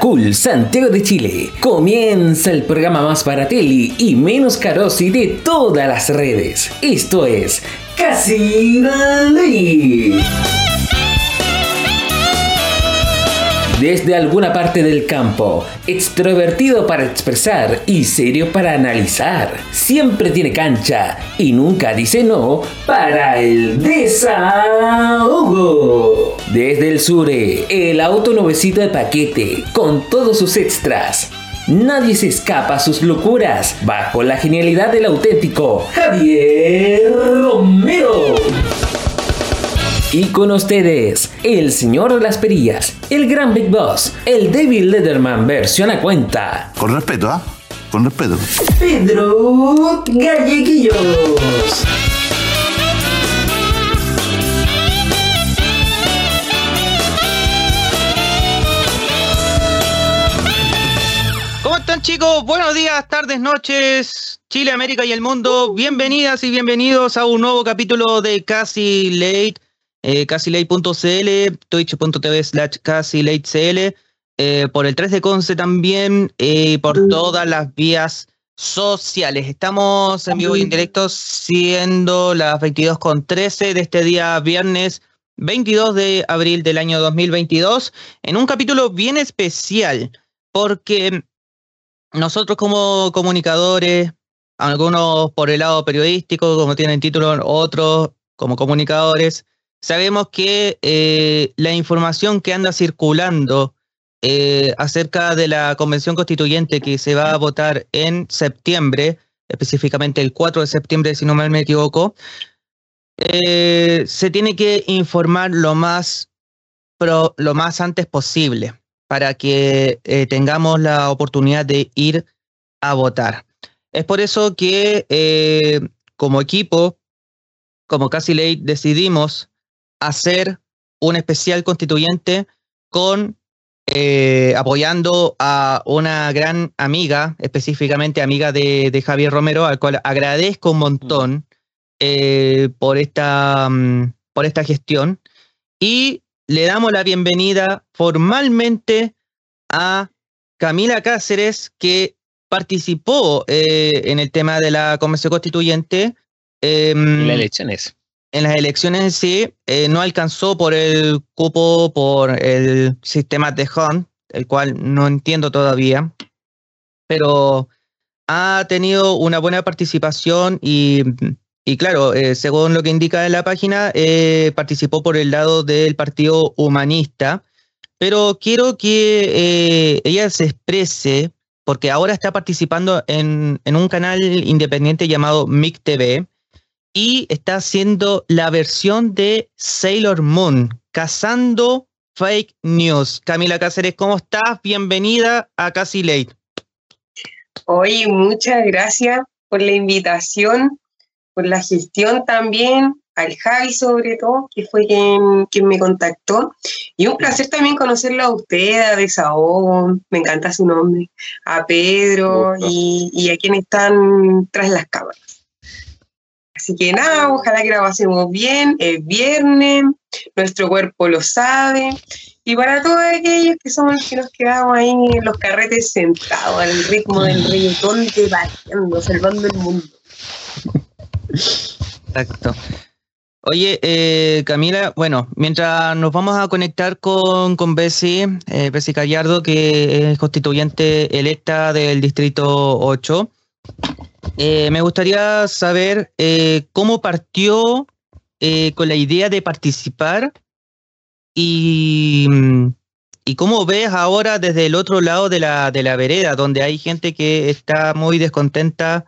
Cool, Santiago de Chile. Comienza el programa más baratelli y menos carosi de todas las redes. Esto es Casi Desde alguna parte del campo, extrovertido para expresar y serio para analizar, siempre tiene cancha y nunca dice no para el desahogo. Desde el Sure, el auto nuevecito de paquete, con todos sus extras. Nadie se escapa a sus locuras, bajo la genialidad del auténtico Javier Romero. Y con ustedes, el señor de las perillas, el gran Big Boss, el David Letterman versión a cuenta. Con respeto, ¿ah? Con respeto. Pedro Galleguillos. ¿Cómo están chicos? Buenos días, tardes, noches, Chile, América y el mundo. Bienvenidas y bienvenidos a un nuevo capítulo de Casi Late eh, casilate.cl, twitch.tv slash casilatecl, eh, por el 3 de Conce también, y eh, por todas las vías sociales. Estamos en vivo y en directo siendo las 22.13 de este día viernes 22 de abril del año 2022, en un capítulo bien especial, porque nosotros como comunicadores, algunos por el lado periodístico, como tienen título, otros como comunicadores, sabemos que eh, la información que anda circulando eh, acerca de la convención constituyente que se va a votar en septiembre, específicamente el 4 de septiembre, si no mal me equivoco, eh, se tiene que informar lo más, lo más antes posible para que tengamos la oportunidad de ir a votar. Es por eso que como equipo, como Casi Ley, decidimos hacer un especial constituyente con eh, apoyando a una gran amiga, específicamente amiga de, Javier Romero, al cual agradezco un montón eh, por, esta, mm, por esta gestión. Y le damos la bienvenida formalmente a Camila Cáceres, que participó eh, en el tema de la Convención Constituyente. en las elecciones en las elecciones en sí eh, no alcanzó por el cupo, por el sistema de Hunt, el cual no entiendo todavía, pero ha tenido una buena participación y, claro, eh, según lo que indica en la página, eh, participó por el lado del Partido Humanista, pero quiero que ella se exprese porque ahora está participando en, en un canal independiente llamado MIC TV, y está haciendo la versión de Sailor Moon, cazando fake news. Camila Cáceres, ¿cómo estás? Bienvenida a Casi Late. Oye, muchas gracias por la invitación, por la gestión también, al Javi sobre todo, que fue quien, quien me contactó. Y un placer también conocerlo a usted, a Desahogo, me encanta su nombre, a Pedro y, y a quienes están tras las cámaras. Así que nada, ojalá que la pasemos bien, es viernes, nuestro cuerpo lo sabe. Y para todos aquellos que somos los que nos quedamos ahí en los carretes sentados al ritmo del reggaetón bailando, salvando el mundo. Exacto. Oye, eh, Camila, bueno, mientras nos vamos a conectar con, con Bessie, eh, Bessie Gallardo, que es constituyente electa del Distrito 8, eh, me gustaría saber eh, cómo partió eh, con la idea de participar y, cómo ves ahora desde el otro lado de la, de la vereda, donde hay gente que está muy descontenta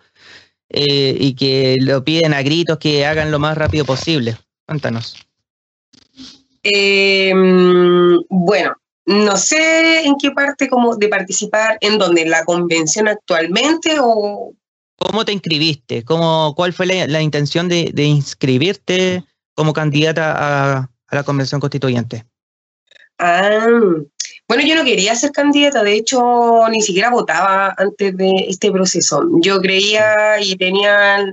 y que lo piden a gritos que hagan lo más rápido posible. Cuéntanos. Em, bueno, no sé en qué parte como de participar, en donde, la convención actualmente o ¿Cómo te inscribiste? ¿Cómo, ¿Cuál fue la, intención de, inscribirte como candidata a, la convención constituyente? Ah, bueno, yo no quería ser candidata, de hecho ni siquiera votaba antes de este proceso. Yo creía y tenía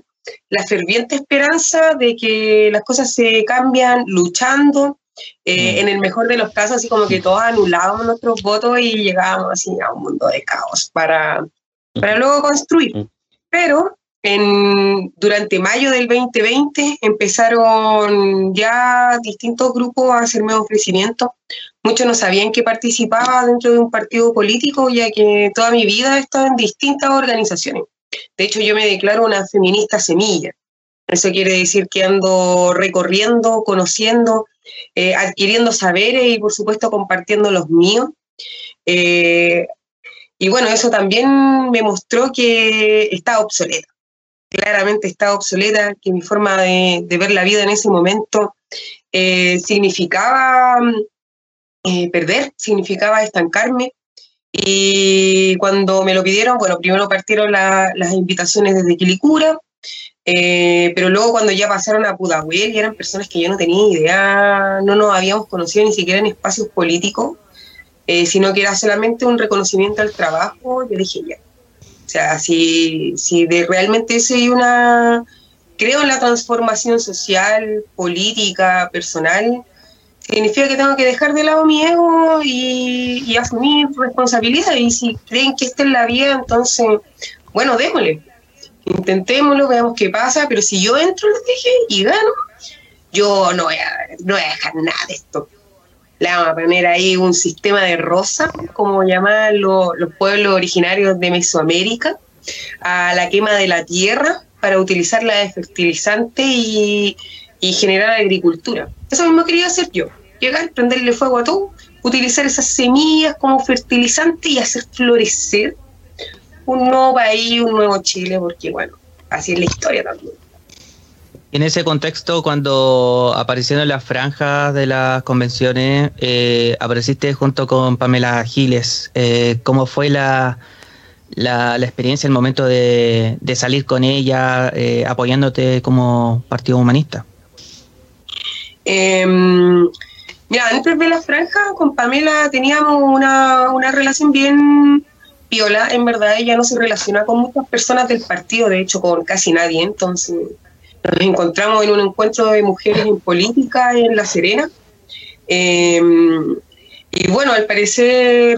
la ferviente esperanza de que las cosas se cambian luchando, eh, mm. en el mejor de los casos, así como que todos anulábamos nuestros votos y llegábamos así a un mundo de caos para, para luego construir. Pero en, durante mayo del 2020 empezaron ya distintos grupos a hacerme ofrecimientos. Muchos no sabían que participaba dentro de un partido político, ya que toda mi vida he estado en distintas organizaciones. De hecho, yo me declaro una feminista semilla. Eso quiere decir que ando recorriendo, conociendo, eh, adquiriendo saberes y por supuesto compartiendo los míos. Eh, y bueno, eso también me mostró que está obsoleta. Claramente está obsoleta, que mi forma de, ver la vida en ese momento eh, significaba perder, significaba estancarme. Y cuando me lo pidieron, bueno, primero partieron las invitaciones desde Quilicura, eh, pero luego cuando ya pasaron a Pudahuel y eran personas que yo no tenía idea, no nos habíamos conocido ni siquiera en espacios políticos, eh, sino que era solamente un reconocimiento al trabajo, yo dije ya. O sea, si, si de realmente soy una... Creo en la transformación social, política, personal, significa que tengo que dejar de lado mi ego y, asumir responsabilidad. Y si creen que esta es la vida, entonces, bueno, démosle intentémoslo, veamos qué pasa, pero si yo entro, les dije, y gano, yo no voy, a, no voy a dejar nada de esto. Le vamos a poner ahí un sistema de rosa, como llaman los pueblos originarios de Mesoamérica, a la quema de la tierra para utilizarla de fertilizante y, generar agricultura. Eso mismo quería hacer yo, llegar, prenderle fuego a todo, utilizar esas semillas como fertilizante y hacer florecer un nuevo país, un nuevo Chile, porque bueno, así es la historia también. En ese contexto, cuando aparecieron las franjas de las convenciones, eh, apareciste junto con Pamela Giles. Eh, ¿Cómo fue la, la, experiencia, el momento de, salir con ella, eh, apoyándote como partido humanista? Em, mira, antes de las franjas, con Pamela teníamos una, una relación bien Viola, en verdad ella no se relaciona con muchas personas del partido, de hecho con casi nadie, entonces nos encontramos en un encuentro de mujeres en política en La Serena. Em, y bueno, al parecer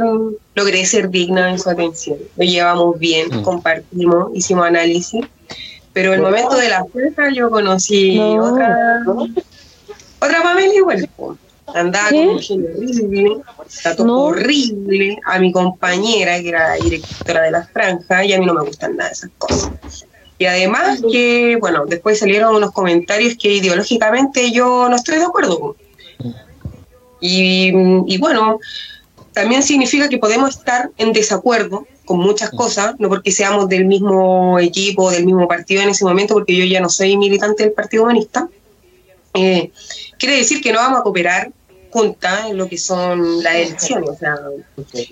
logré ser digna en su atención. Lo llevamos bien, mm. compartimos, hicimos análisis. Pero el momento de la fiesta yo conocí otra, otra Pamela igual. Andaba con un genio horrible, trató horrible a mi compañera, que era directora de las franjas, y a mí no me gustan nada esas cosas. Y además que, bueno, después salieron unos comentarios que ideológicamente yo no estoy de acuerdo Y, y bueno, también significa que podemos estar en desacuerdo con muchas cosas, no porque seamos del mismo equipo, del mismo partido en ese momento, porque yo ya no soy militante del Partido Humanista. Eh, quiere decir que no vamos a cooperar juntas en lo que son las elecciones. O sea,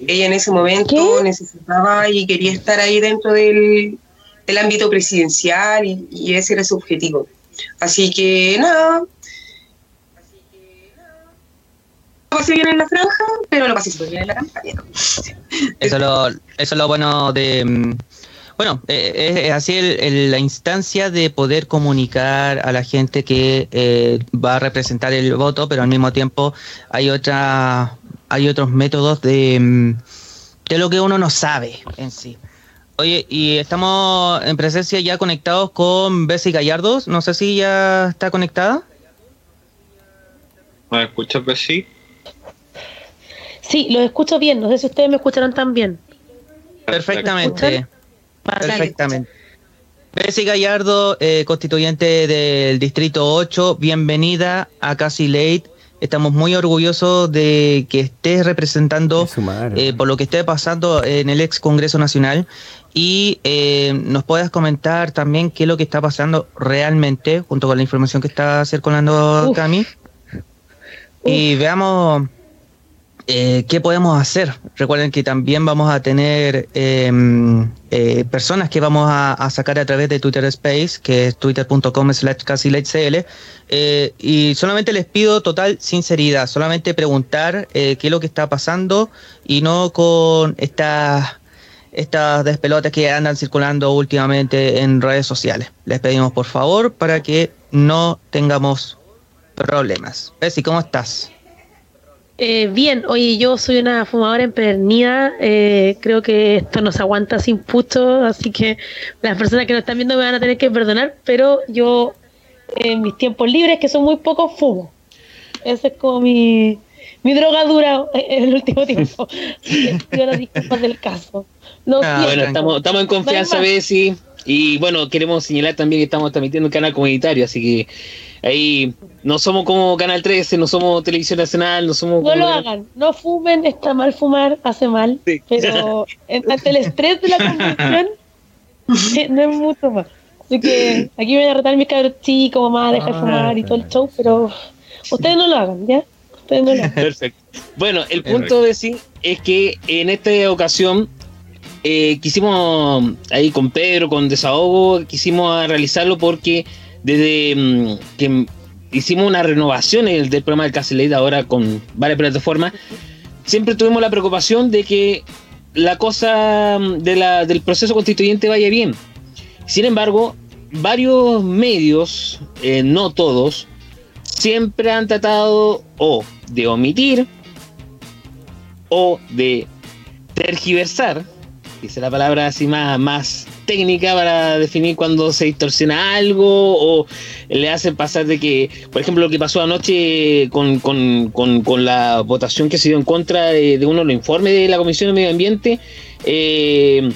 ella en ese momento necesitaba y quería estar ahí dentro del, ámbito presidencial y, ese era su objetivo. Así que nada. Lo pasé bien en la franja, pero lo pasé súper bien en la campaña. Eso, lo, eso es lo bueno de mm, bueno, eh, es así la instancia de poder comunicar a la gente que eh, va a representar el voto, pero al mismo tiempo hay otra, hay otros métodos de, mm, de lo que uno no sabe en sí. Oye, y estamos en presencia ya conectados con Bessie Gallardos. No sé si ya está conectada. ¿Me escuchas, Bessie? Sí, lo escucho bien. No sé si ustedes me escucharon también. Perfectamente. Perfectamente. Bessie Gallardo, eh, constituyente del Distrito 8, bienvenida a Casi Late. Estamos muy orgullosos de que estés representando eh, por lo que esté pasando en el ex Congreso Nacional. Y eh, nos puedas comentar también qué es lo que está pasando realmente, junto con la información que está circulando Cami. Y veamos eh, ¿Qué podemos hacer? Recuerden que también vamos a tener em, eh, personas que vamos a, sacar a través de Twitter Space, que es twitter.com slash eh, y solamente les pido total sinceridad, solamente preguntar qué es lo que está pasando y no con estas estas despelotes que andan circulando últimamente en redes sociales. Les pedimos por favor para que no tengamos problemas. Bessie, ¿cómo estás? Eh, bien, oye, yo soy una fumadora empedernida, eh, creo que esto nos aguanta sin puto, así que las personas que nos están viendo me van a tener que perdonar, pero yo en mis tiempos libres, que son muy pocos, fumo. Ese es como mi, mi droga en el último tiempo. yo las disculpas del caso. Ah, bueno, estamos, estamos en confianza, Bessie. Y bueno, queremos señalar también que estamos transmitiendo un canal comunitario, así que ahí no somos como Canal 13, no somos Televisión Nacional, no somos... No lo hagan, no fumen, está mal fumar, hace mal, pero ante el estrés de la convención eh, no es mucho más. Así que aquí me voy a retar mis cabros chicos, mamá, dejar de fumar y todo el show, pero ustedes no lo hagan, ¿ya? Ustedes no lo hagan. Perfecto. Bueno, el punto de sí es que en esta ocasión eh, quisimos ahí con Pedro, con Desahogo, quisimos realizarlo porque desde mm, que hicimos una renovación del, programa del Caselete ahora con varias plataformas, siempre tuvimos la preocupación de que la cosa mm, del proceso constituyente vaya bien. Sin embargo, varios medios, eh, no todos, siempre han tratado o de omitir o de tergiversar es la palabra así más técnica para definir cuando se distorsiona algo o le hacen pasar de que, por ejemplo, lo que pasó anoche con, la votación que se dio en contra de, uno de los informes de la Comisión de Medio Ambiente, eh,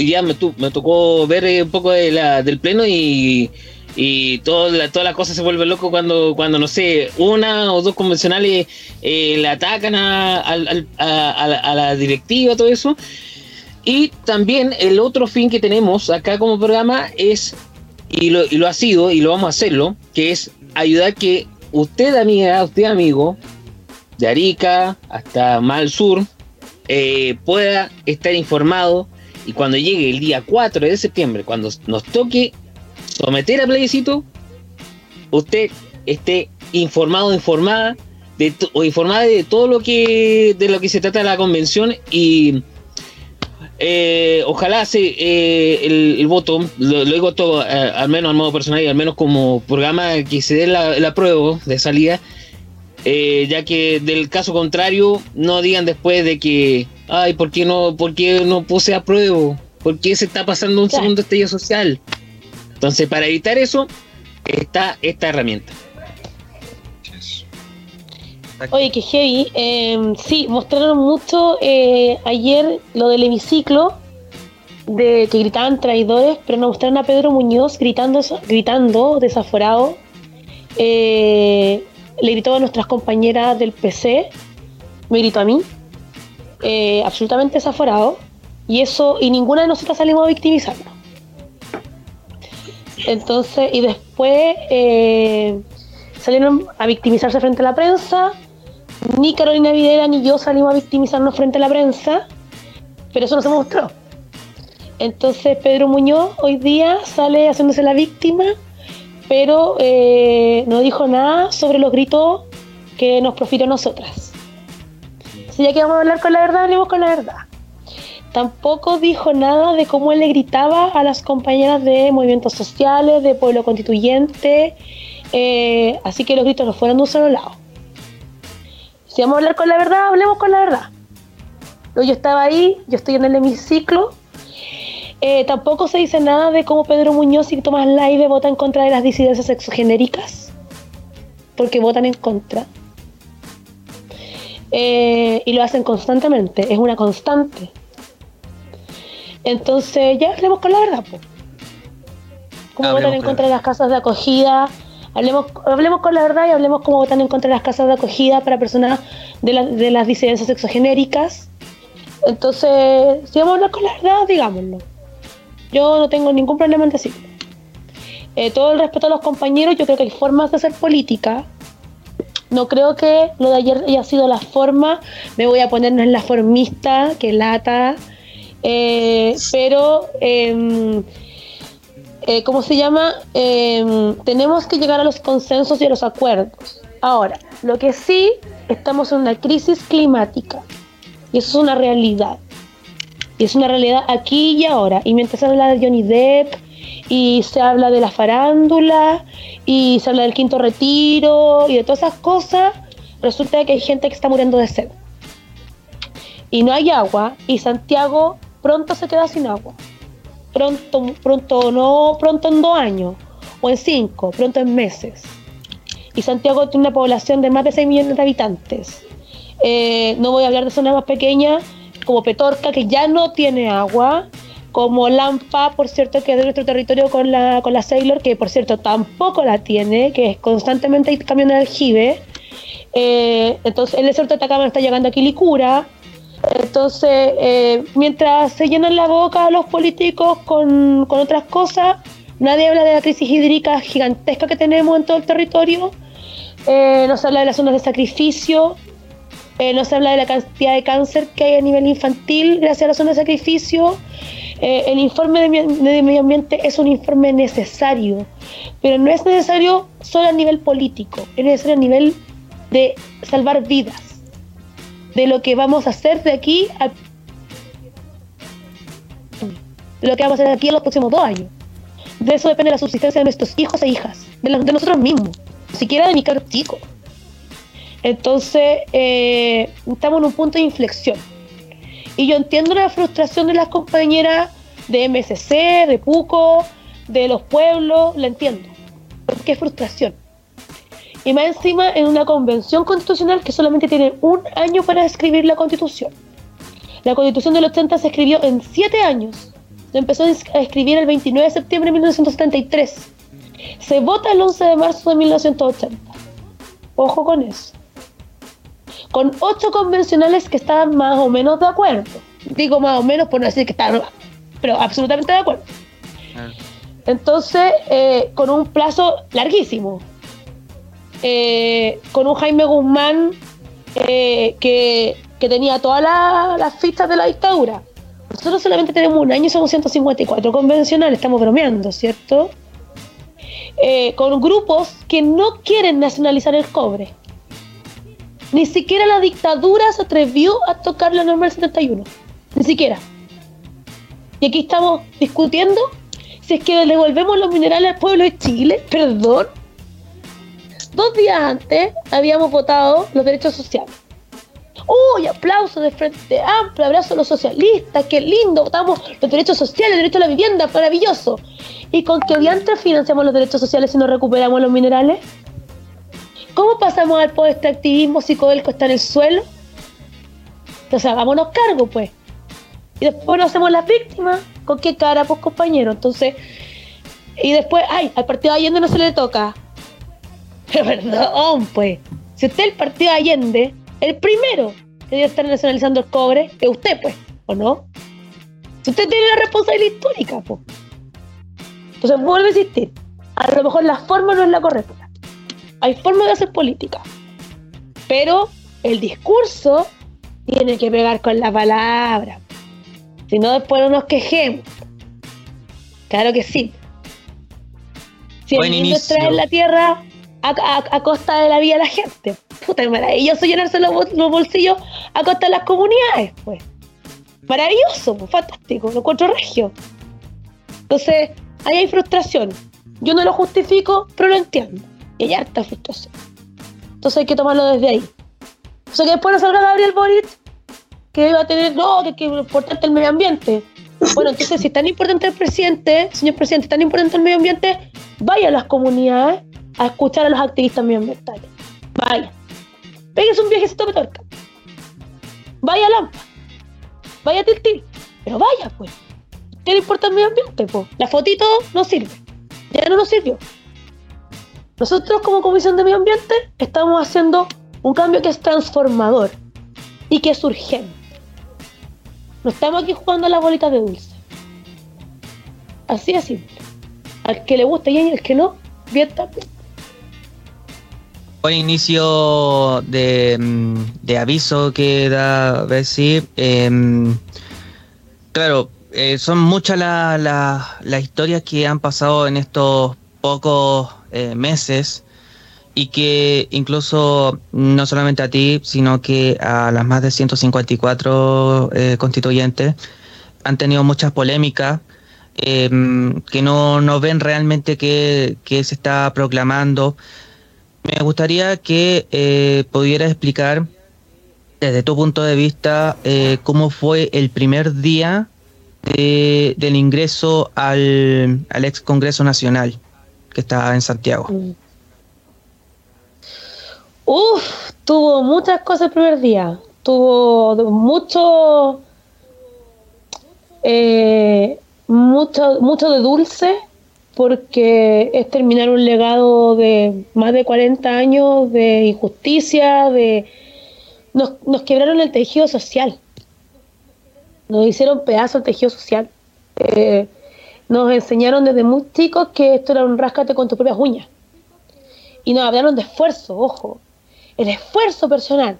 ya me, me, tocó ver un poco de la, del Pleno y y toda la, toda la cosa se vuelve loco cuando, cuando no sé, una o dos convencionales eh, le atacan a, a, la, directiva, todo eso. Y también el otro fin que tenemos acá como programa es, y lo, y lo ha sido, y lo vamos a hacerlo, que es ayudar que usted, amiga, usted, amigo, de Arica hasta Mal Sur, eh, pueda estar informado. Y cuando llegue el día 4 de septiembre, cuando nos toque someter a plebiscito, usted esté informado, informada de o informada de todo lo que de lo que se trata la convención y eh, ojalá se, eh, el, voto, lo, digo todo, eh, al menos al modo personal y al menos como programa que se dé la, la prueba de salida, ya que del caso contrario no digan después de que, ay, ¿por qué no, por qué no puse a prueba? ¿Por qué se está pasando un segundo estallido social? Entonces, para evitar eso, está esta herramienta. Oye, que heavy. Em, sí, mostraron mucho eh, ayer lo del hemiciclo, de que gritaban traidores, pero nos mostraron a Pedro Muñoz gritando, gritando desaforado. Eh, le gritó a nuestras compañeras del PC, me gritó a mí, eh, absolutamente desaforado. Y eso, y ninguna de nosotras salimos a victimizarnos. Entonces, y después eh, salieron a victimizarse frente a la prensa. Ni Carolina Videla ni yo salimos a victimizarnos frente a la prensa, pero eso no se mostró. Entonces Pedro Muñoz hoy día sale haciéndose la víctima, pero eh, no dijo nada sobre los gritos que nos profirió a nosotras. Si ya que vamos a hablar con la verdad, hablemos con la verdad. Tampoco dijo nada de cómo él le gritaba a las compañeras de movimientos sociales, de pueblo constituyente, eh, así que los gritos no fueron de un solo lado. Si vamos a hablar con la verdad, hablemos con la verdad. Yo estaba ahí, yo estoy en el hemiciclo. Eh, tampoco se dice nada de cómo Pedro Muñoz y Tomás Laive votan en contra de las disidencias sexogenéricas, porque votan en contra. Eh, y lo hacen constantemente, es una constante. Entonces, ya hablemos con la verdad, pues. ¿Cómo votan en contra de las casas de acogida? Hablemos, hablemos con la verdad y hablemos cómo votan en contra de las casas de acogida para personas de, de las disidencias sexogenéricas. Entonces, si vamos a hablar con la verdad, digámoslo. Yo no tengo ningún problema en decirlo. Eh, todo el respeto a los compañeros, yo creo que hay formas de hacer política. No creo que lo de ayer haya sido la forma. Me voy a ponernos en la formista, que lata. Eh, pero, em, eh, ¿cómo se llama? Em, tenemos que llegar a los consensos y a los acuerdos. Ahora, lo que sí, estamos en una crisis climática y eso es una realidad. Y es una realidad aquí y ahora. Y mientras se habla de Johnny Depp y se habla de la farándula y se habla del quinto retiro y de todas esas cosas, resulta que hay gente que está muriendo de sed. Y no hay agua y Santiago pronto se queda sin agua. Pronto, pronto, no pronto en dos años o en cinco, pronto en meses. Y Santiago tiene una población de más de 6 millones de habitantes. Eh, no voy a hablar de zonas más pequeñas como Petorca, que ya no tiene agua, como Lampa, por cierto, que es de nuestro territorio con la, con la Sailor, que por cierto tampoco la tiene, que es constantemente hay camiones de aljibe. Eh, entonces, el desierto de Atacama está llegando a Quilicura. Entonces, eh, mientras se llenan la boca los políticos con, con otras cosas, nadie habla de la crisis hídrica gigantesca que tenemos en todo el territorio. Eh, no se habla de las zonas de sacrificio, eh, no se habla de la cantidad de cáncer que hay a nivel infantil gracias a las zonas de sacrificio. El informe de, medio ambiente es un informe necesario, pero no es necesario solo a nivel político, es necesario a nivel de salvar vidas, de lo que vamos a hacer de aquí a de lo que vamos a hacer aquí en los próximos dos años. De eso depende la subsistencia de nuestros hijos e hijas, de, nosotros mismos, ni siquiera de mi caro chico. Entonces, eh, estamos en un punto de inflexión. Y yo entiendo la frustración de las compañeras de MSC, de PUCO, de los pueblos, la entiendo. Porque es frustración. Y más encima en una convención constitucional que solamente tiene un año para escribir la constitución. La constitución del 80 se escribió en siete años. Se empezó a escribir el 29 de septiembre de 1973. Se vota el 11 de marzo de 1980. Ojo con eso con ocho convencionales que estaban más o menos de acuerdo. Digo más o menos por no decir que estaban, pero absolutamente de acuerdo. Entonces, eh, con un plazo larguísimo, eh, con un Jaime Guzmán eh, que, que, tenía todas las fichas de la dictadura. Nosotros solamente tenemos un año y somos 154 convencionales, estamos bromeando, ¿cierto? con grupos que no quieren nacionalizar el cobre. Ni siquiera la dictadura se atrevió a tocar la norma del 71. Ni siquiera. Y aquí estamos discutiendo si es que devolvemos los minerales al pueblo de Chile. Perdón. Dos días antes habíamos votado los derechos sociales. ¡Uy! aplauso de Frente Amplio, abrazo a los socialistas, qué lindo, votamos los derechos sociales, el derecho a la vivienda, maravilloso. ¿Y con qué diantres financiamos los derechos sociales si no recuperamos los minerales? ¿Cómo pasamos al poder extractivismo si Codelco está en el suelo? Entonces hagámonos cargo, pues. Y después nos hacemos las víctimas. ¿Con qué cara, pues, compañero? Entonces, y después, ay, al partido de Allende no se le toca. Perdón, pues. Si usted es el partido de Allende, el primero que debe estar nacionalizando el cobre es usted, pues, ¿o no? Si usted tiene la responsabilidad histórica, pues. Entonces vuelve a insistir. A lo mejor la forma no es la correcta hay formas de hacer política, pero el discurso tiene que pegar con la palabra. Si no, después no nos quejemos. Claro que sí. Si el niño trae la tierra a, costa de la vida de la gente. Puta, maravilloso llenarse los, bolsillos a costa de las comunidades, pues. Maravilloso, pues, fantástico, lo encuentro regio. Entonces, ahí hay frustración. Yo no lo justifico, pero lo entiendo. Y hay harta frustración. Entonces hay que tomarlo desde ahí. O sea que después no salga Gabriel Boric, que va a tener, no, que, es importante el medio ambiente. Bueno, entonces si es tan importante el presidente, señor presidente, tan importante el medio ambiente, vaya a las comunidades a escuchar a los activistas medioambientales. Vaya. Pégase un viajecito a. Vaya Lampa. Vaya Tiltil. Pero vaya, pues. ¿Qué le importa el medio ambiente? Pues? La fotito no sirve. Ya no nos sirvió. Nosotros como Comisión de Medio Ambiente estamos haciendo un cambio que es transformador y que es urgente. No estamos aquí jugando a la bolita de dulce. Así es simple. Al que le guste y al que no, bien también. Buen inicio de, mm, aviso que da Bessie. Em, claro, eh, son muchas las historias que han pasado en estos pocos eh, meses y que incluso no solamente a ti, sino que a las más de 154 eh, constituyentes han tenido muchas polémicas, em, que no, no ven realmente qué, qué se está proclamando. Me gustaría que eh, pudieras explicar desde tu punto de vista eh, cómo fue el primer día de- del ingreso al, al ex Congreso Nacional que está en Santiago. Uf, tuvo muchas cosas el primer día. Tuvo mucho, eh, mucho, mucho de dulce, porque es terminar un legado de más de 40 años de injusticia, de nos, nos quebraron el tejido social. Nos hicieron pedazo el tejido social. Eh, nos enseñaron desde muy chicos que esto era un ráscate con tus propias uñas. Y nos hablaron de esfuerzo, ojo. El esfuerzo personal.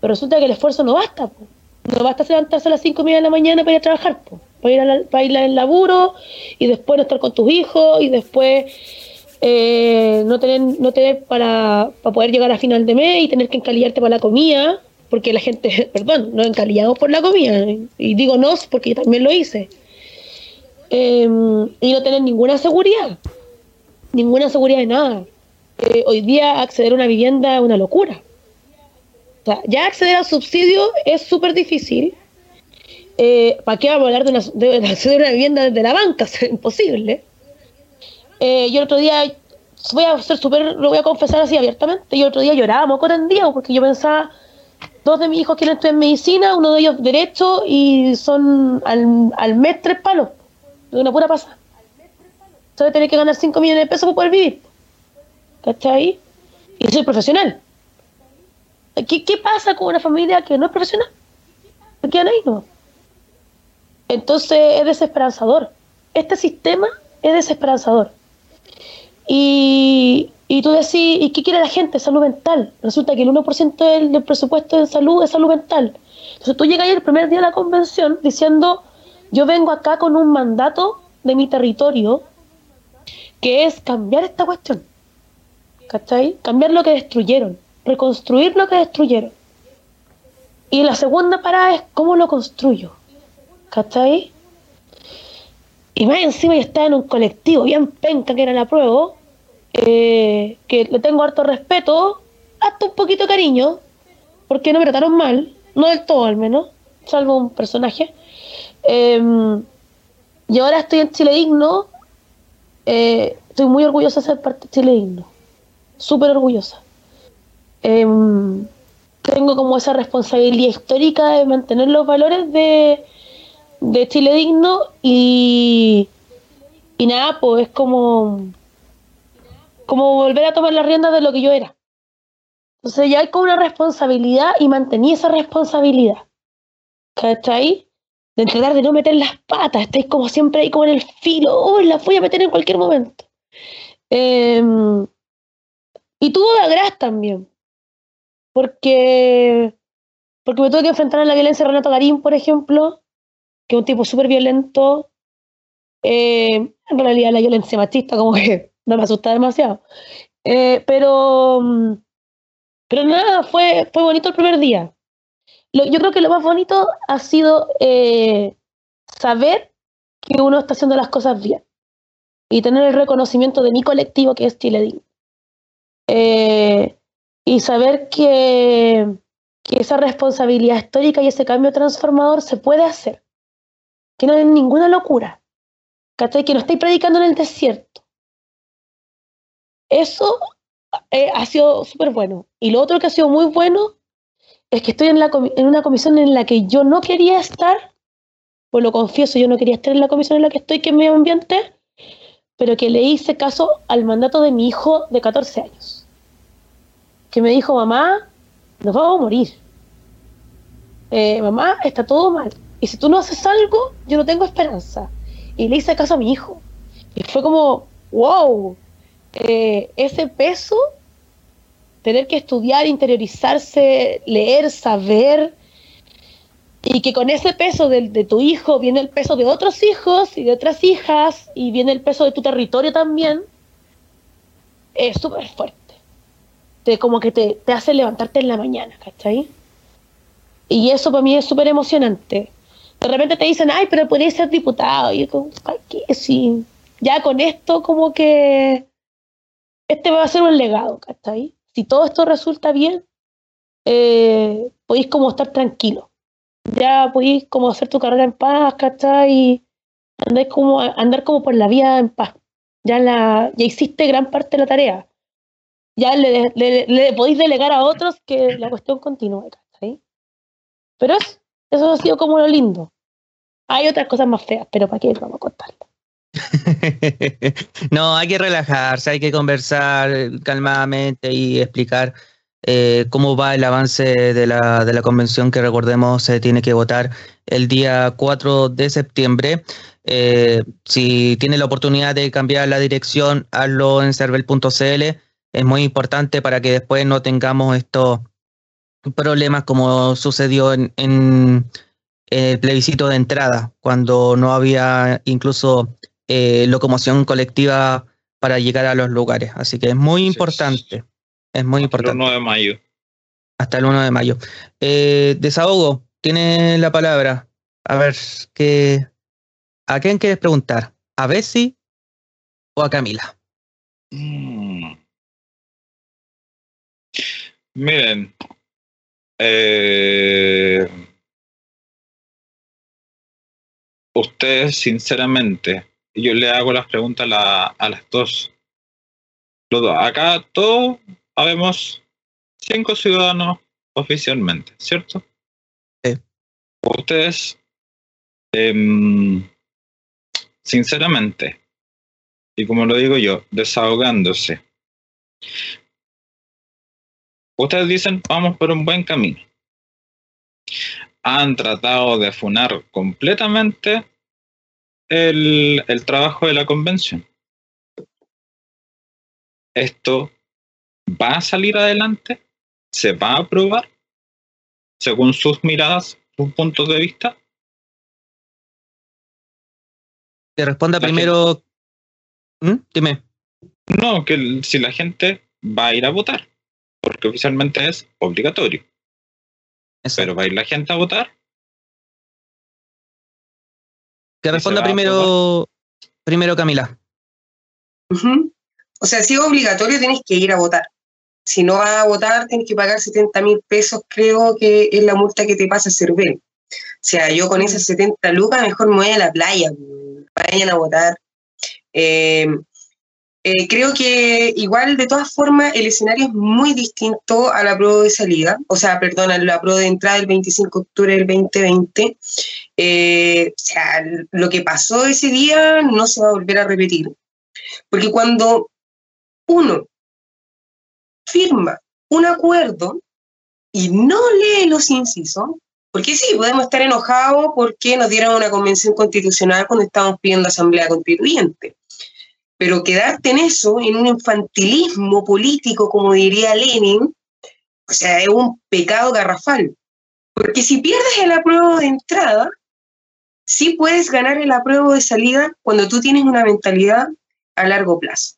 Pero resulta que el esfuerzo no basta. po. No basta levantarse a las 5 y media de la mañana para ir a trabajar. po. Para ir, a la- para ir al laburo y después no estar con tus hijos y después eh, no tener, no tener para, para poder llegar a final de mes y tener que encalillarte para la comida. Porque la gente, perdón, nos encalillamos por la comida. Y digo nos porque yo también lo hice. Eh, y no tener ninguna seguridad. Ninguna seguridad de nada. Eh, hoy día acceder a una vivienda es una locura. Sea, ya acceder al subsidio es súper difícil. Eh, ¿Para qué vamos a hablar de, una, de, de a una vivienda desde la banca? Es imposible. Eh, yo el otro día, voy a ser súper, lo voy a confesar así abiertamente, yo el otro día lloraba moco tendía porque yo pensaba, dos de mis hijos quieren estudiar medicina, uno de ellos derecho y son al, al mes tres palos, de una pura pasada. Entonces tener que ganar 5 millones de pesos para poder vivir. ¿Cachai? Y soy profesional. ¿Qué, qué pasa con una familia que no es profesional? Se quedan ahí, ¿no? Entonces es desesperanzador. Este sistema es desesperanzador. Y, y tú decís, ¿y qué quiere la gente? Salud mental. Resulta que el 1% del, del presupuesto en salud es salud mental. Entonces tú llegas ahí el primer día de la convención diciendo, yo vengo acá con un mandato de mi territorio que es cambiar esta cuestión. ¿Cachai? Cambiar lo que destruyeron, reconstruir lo que destruyeron. Y la segunda parada es cómo lo construyo. ¿Cachai? Y más encima yo estaba en un colectivo bien penca que era la prueba, eh, que le tengo harto respeto, hasta un poquito de cariño, porque no me trataron mal, no del todo al menos, salvo un personaje. Eh, y ahora estoy en Chile Digno, eh, estoy muy orgullosa de ser parte de Chile Digno, súper orgullosa. Em, tengo como esa responsabilidad histórica de mantener los valores de, de Chile Digno y, y nada, pues es como, como volver a tomar las riendas de lo que yo era. Entonces ya hay como una responsabilidad y mantení esa responsabilidad. ¿Cachai? De tratar de no meter las patas, estáis como siempre ahí como en el filo, oh, las voy a meter en cualquier momento. Em, y tuvo de agraz también, porque, porque me tuve que enfrentar a la violencia de Renato Garín, por ejemplo, que es un tipo súper violento. Eh, en realidad la violencia machista como que no me asusta demasiado. Eh, pero, pero nada, fue, fue bonito el primer día. Yo creo que lo más bonito ha sido eh, saber que uno está haciendo las cosas bien y tener el reconocimiento de mi colectivo que es Chile. Eh, y saber que, esa responsabilidad histórica y ese cambio transformador se puede hacer. Que no es ninguna locura. Que no estáis predicando en el desierto. Eso eh, ha sido súper bueno. Y lo otro que ha sido muy bueno es que estoy en, la en una comisión en la que yo no quería estar, pues lo confieso, yo no quería estar en la comisión en la que estoy, que es medio ambiente, pero que le hice caso al mandato de mi hijo de 14 años, que me dijo, mamá, nos vamos a morir. Eh, mamá, está todo mal. Y si tú no haces algo, yo no tengo esperanza. Y le hice caso a mi hijo. Y fue como, wow, eh, ese peso, tener que estudiar, interiorizarse, leer, saber, y que con ese peso de, de tu hijo viene el peso de otros hijos y de otras hijas, y viene el peso de tu territorio también, es súper fuerte. Te, como que te, te hace levantarte en la mañana, ¿cachai? Y eso para mí es súper emocionante. de repente te dicen, ay, pero podría ser diputado. Y yo como, ¿para qué? Sí. Ya con esto como que este va a ser un legado, ¿cachai? Si todo esto resulta bien, eh, podéis como estar tranquilo. Ya podéis como hacer tu carrera en paz, ¿cachai? Y andar como, andar como por la vida en paz. Ya, la, ya hiciste gran parte de la tarea. Ya le, le, podéis delegar a otros que la cuestión continúe, ¿cachai? Pero eso ha sido como lo lindo. Hay otras cosas más feas, pero ¿para qué vamos a contarlo? no, hay que relajarse, hay que conversar calmadamente y explicar eh, cómo va el avance de la, de la convención que recordemos se tiene que votar el día 4 de septiembre. Eh, si tiene la oportunidad de cambiar la dirección, hazlo en cervel.cl. Es muy importante para que después no tengamos estos problemas como sucedió en, en el plebiscito de entrada, cuando no había incluso eh, locomoción colectiva para llegar a los lugares. Así que es muy importante. Es muy importante. Hasta el 1 de mayo. Hasta el 1 de mayo. Eh, desahogo, tiene la palabra. A ver, ¿qué, ¿a quién quieres preguntar? ¿A Bessie o a Camila? Mm. Miren, eh, ustedes sinceramente yo le hago las preguntas a, las dos. Acá todos habemos cinco ciudadanos oficialmente, ¿cierto? Sí. Ustedes, em, sinceramente, y como lo digo yo, desahogándose, ustedes dicen, vamos por un buen camino. Han tratado de funar completamente el, el trabajo de la convención. ¿Esto va a salir adelante? ¿Se va a aprobar? Según sus miradas, sus puntos de vista. Que responda primero. ¿Mm? Dime. No, que si la gente va a ir a votar, oficialmente es obligatorio. Pero va a ir la gente a votar Que responda primero, primero Camila. O sea, si es obligatorio, tienes que ir a votar. Si no vas a votar, tienes que pagar 70 mil pesos, creo que es la multa que te pasa a servir. O sea, yo con esas 70 lucas mejor me voy a la playa, vayan a votar. Eh, eh, creo que igual, de todas formas, el escenario es muy distinto a la prueba de salida, o sea, perdón, a la prueba de entrada del 25 de octubre del 2020. Eh, o sea, lo que pasó ese día no se va a volver a repetir. Porque cuando uno firma un acuerdo y no lee los incisos, porque sí, podemos estar enojados porque nos dieron una convención constitucional cuando estábamos pidiendo asamblea constituyente pero quedarte en eso, en un infantilismo político, como diría Lenin, o sea, es un pecado garrafal. Porque si pierdes el apruebo de entrada, sí puedes ganar el apruebo de salida cuando tú tienes una mentalidad a largo plazo.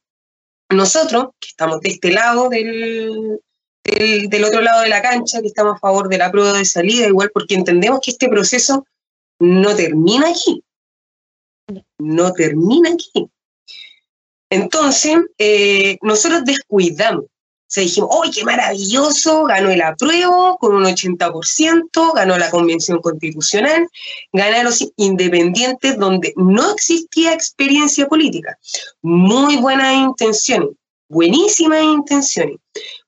Nosotros, que estamos de este lado del, del, otro lado de la cancha, que estamos a favor del apruebo de salida, igual porque entendemos que este proceso no termina aquí. No termina aquí. Entonces, eh, nosotros descuidamos. O sea, dijimos, ¡ay, qué maravilloso! Ganó el apruebo con un 80%, ganó la convención constitucional, ganaron los independientes donde no existía experiencia política. Muy buenas intenciones, buenísimas intenciones.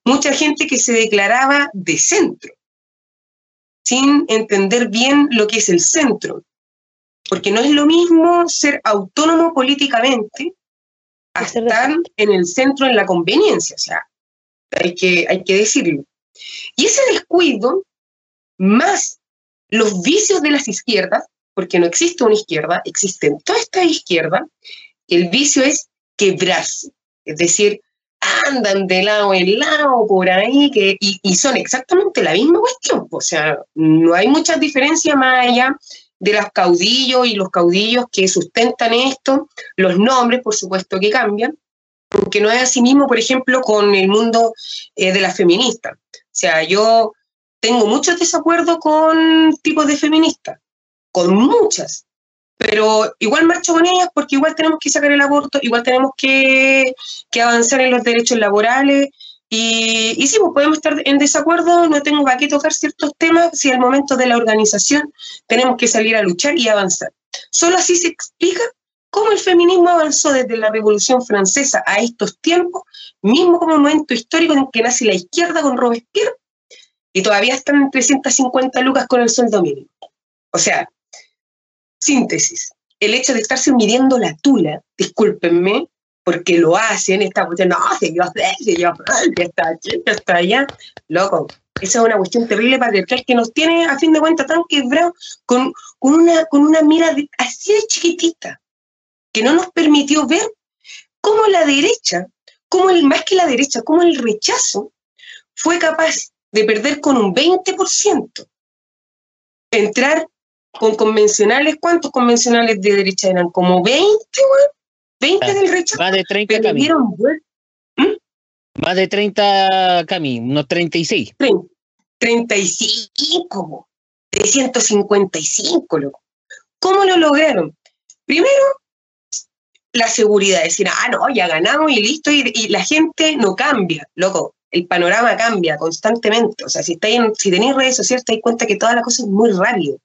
Mucha gente que se declaraba de centro, sin entender bien lo que es el centro. Porque no es lo mismo ser autónomo políticamente estar en el centro en la conveniencia, o sea, hay que, hay que decirlo. Y ese descuido, más los vicios de las izquierdas, porque no existe una izquierda, existen toda esta izquierda, el vicio es quebrarse, es decir, andan de lado en lado por ahí que, y, y son exactamente la misma cuestión, o sea, no hay muchas diferencias más allá de los caudillos y los caudillos que sustentan esto, los nombres, por supuesto, que cambian, porque no es así mismo, por ejemplo, con el mundo eh, de las feministas. O sea, yo tengo muchos desacuerdos con tipos de feministas, con muchas, pero igual marcho con ellas porque igual tenemos que sacar el aborto, igual tenemos que, que avanzar en los derechos laborales, y, y, sí, pues podemos estar en desacuerdo, no tengo para qué tocar ciertos temas si al momento de la organización tenemos que salir a luchar y avanzar. Solo así se explica cómo el feminismo avanzó desde la Revolución Francesa a estos tiempos, mismo como momento histórico en que nace la izquierda con Robespierre, y todavía están en 350 lucas con el sueldo mínimo. O sea, síntesis, el hecho de estarse midiendo la tula, discúlpenme, porque lo hacen, esta cuestión, no, si yo sé, si yo que está aquí, está allá, loco. Esa es una cuestión terrible patriarcal que nos tiene, a fin de cuentas, tan quebrados con, con, una, con una mira así de chiquitita, que no nos permitió ver cómo la derecha, cómo el, más que la derecha, cómo el rechazo fue capaz de perder con un 20%, entrar con convencionales, ¿cuántos convencionales de derecha eran? Como 20, 20 ah, del rechazo. Más de 30 Cami. ¿Mm? Más de 30 Cami, unos 36. 35, 355, loco. ¿Cómo lo lograron? Primero, la seguridad, decir, ah, no, ya ganamos y listo, y, la gente no cambia, loco. El panorama cambia constantemente. O sea, si, estáis si tenéis redes sociales, te das cuenta que toda la cosa es muy rápido.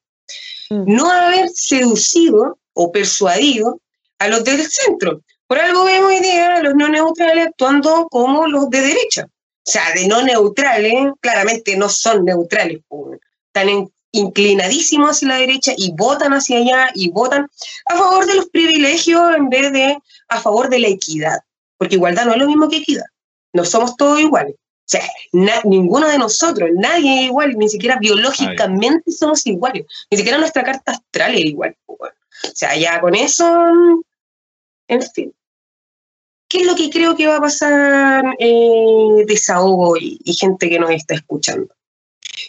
Mm. No haber seducido o persuadido a los del centro. Por algo vemos hoy día a los no neutrales actuando como los de derecha. O sea, de no neutrales, claramente no son neutrales, están inclinadísimos hacia la derecha y votan hacia allá y votan a favor de los privilegios en vez de a favor de la equidad. Porque igualdad no es lo mismo que equidad. No somos todos iguales. O sea, ninguno de nosotros, nadie es igual, ni siquiera biológicamente somos iguales, ni siquiera nuestra carta astral es igual. O sea, ya con eso en fin. ¿Qué es lo que creo que va a pasar, eh, desahogo y, y gente que nos está escuchando?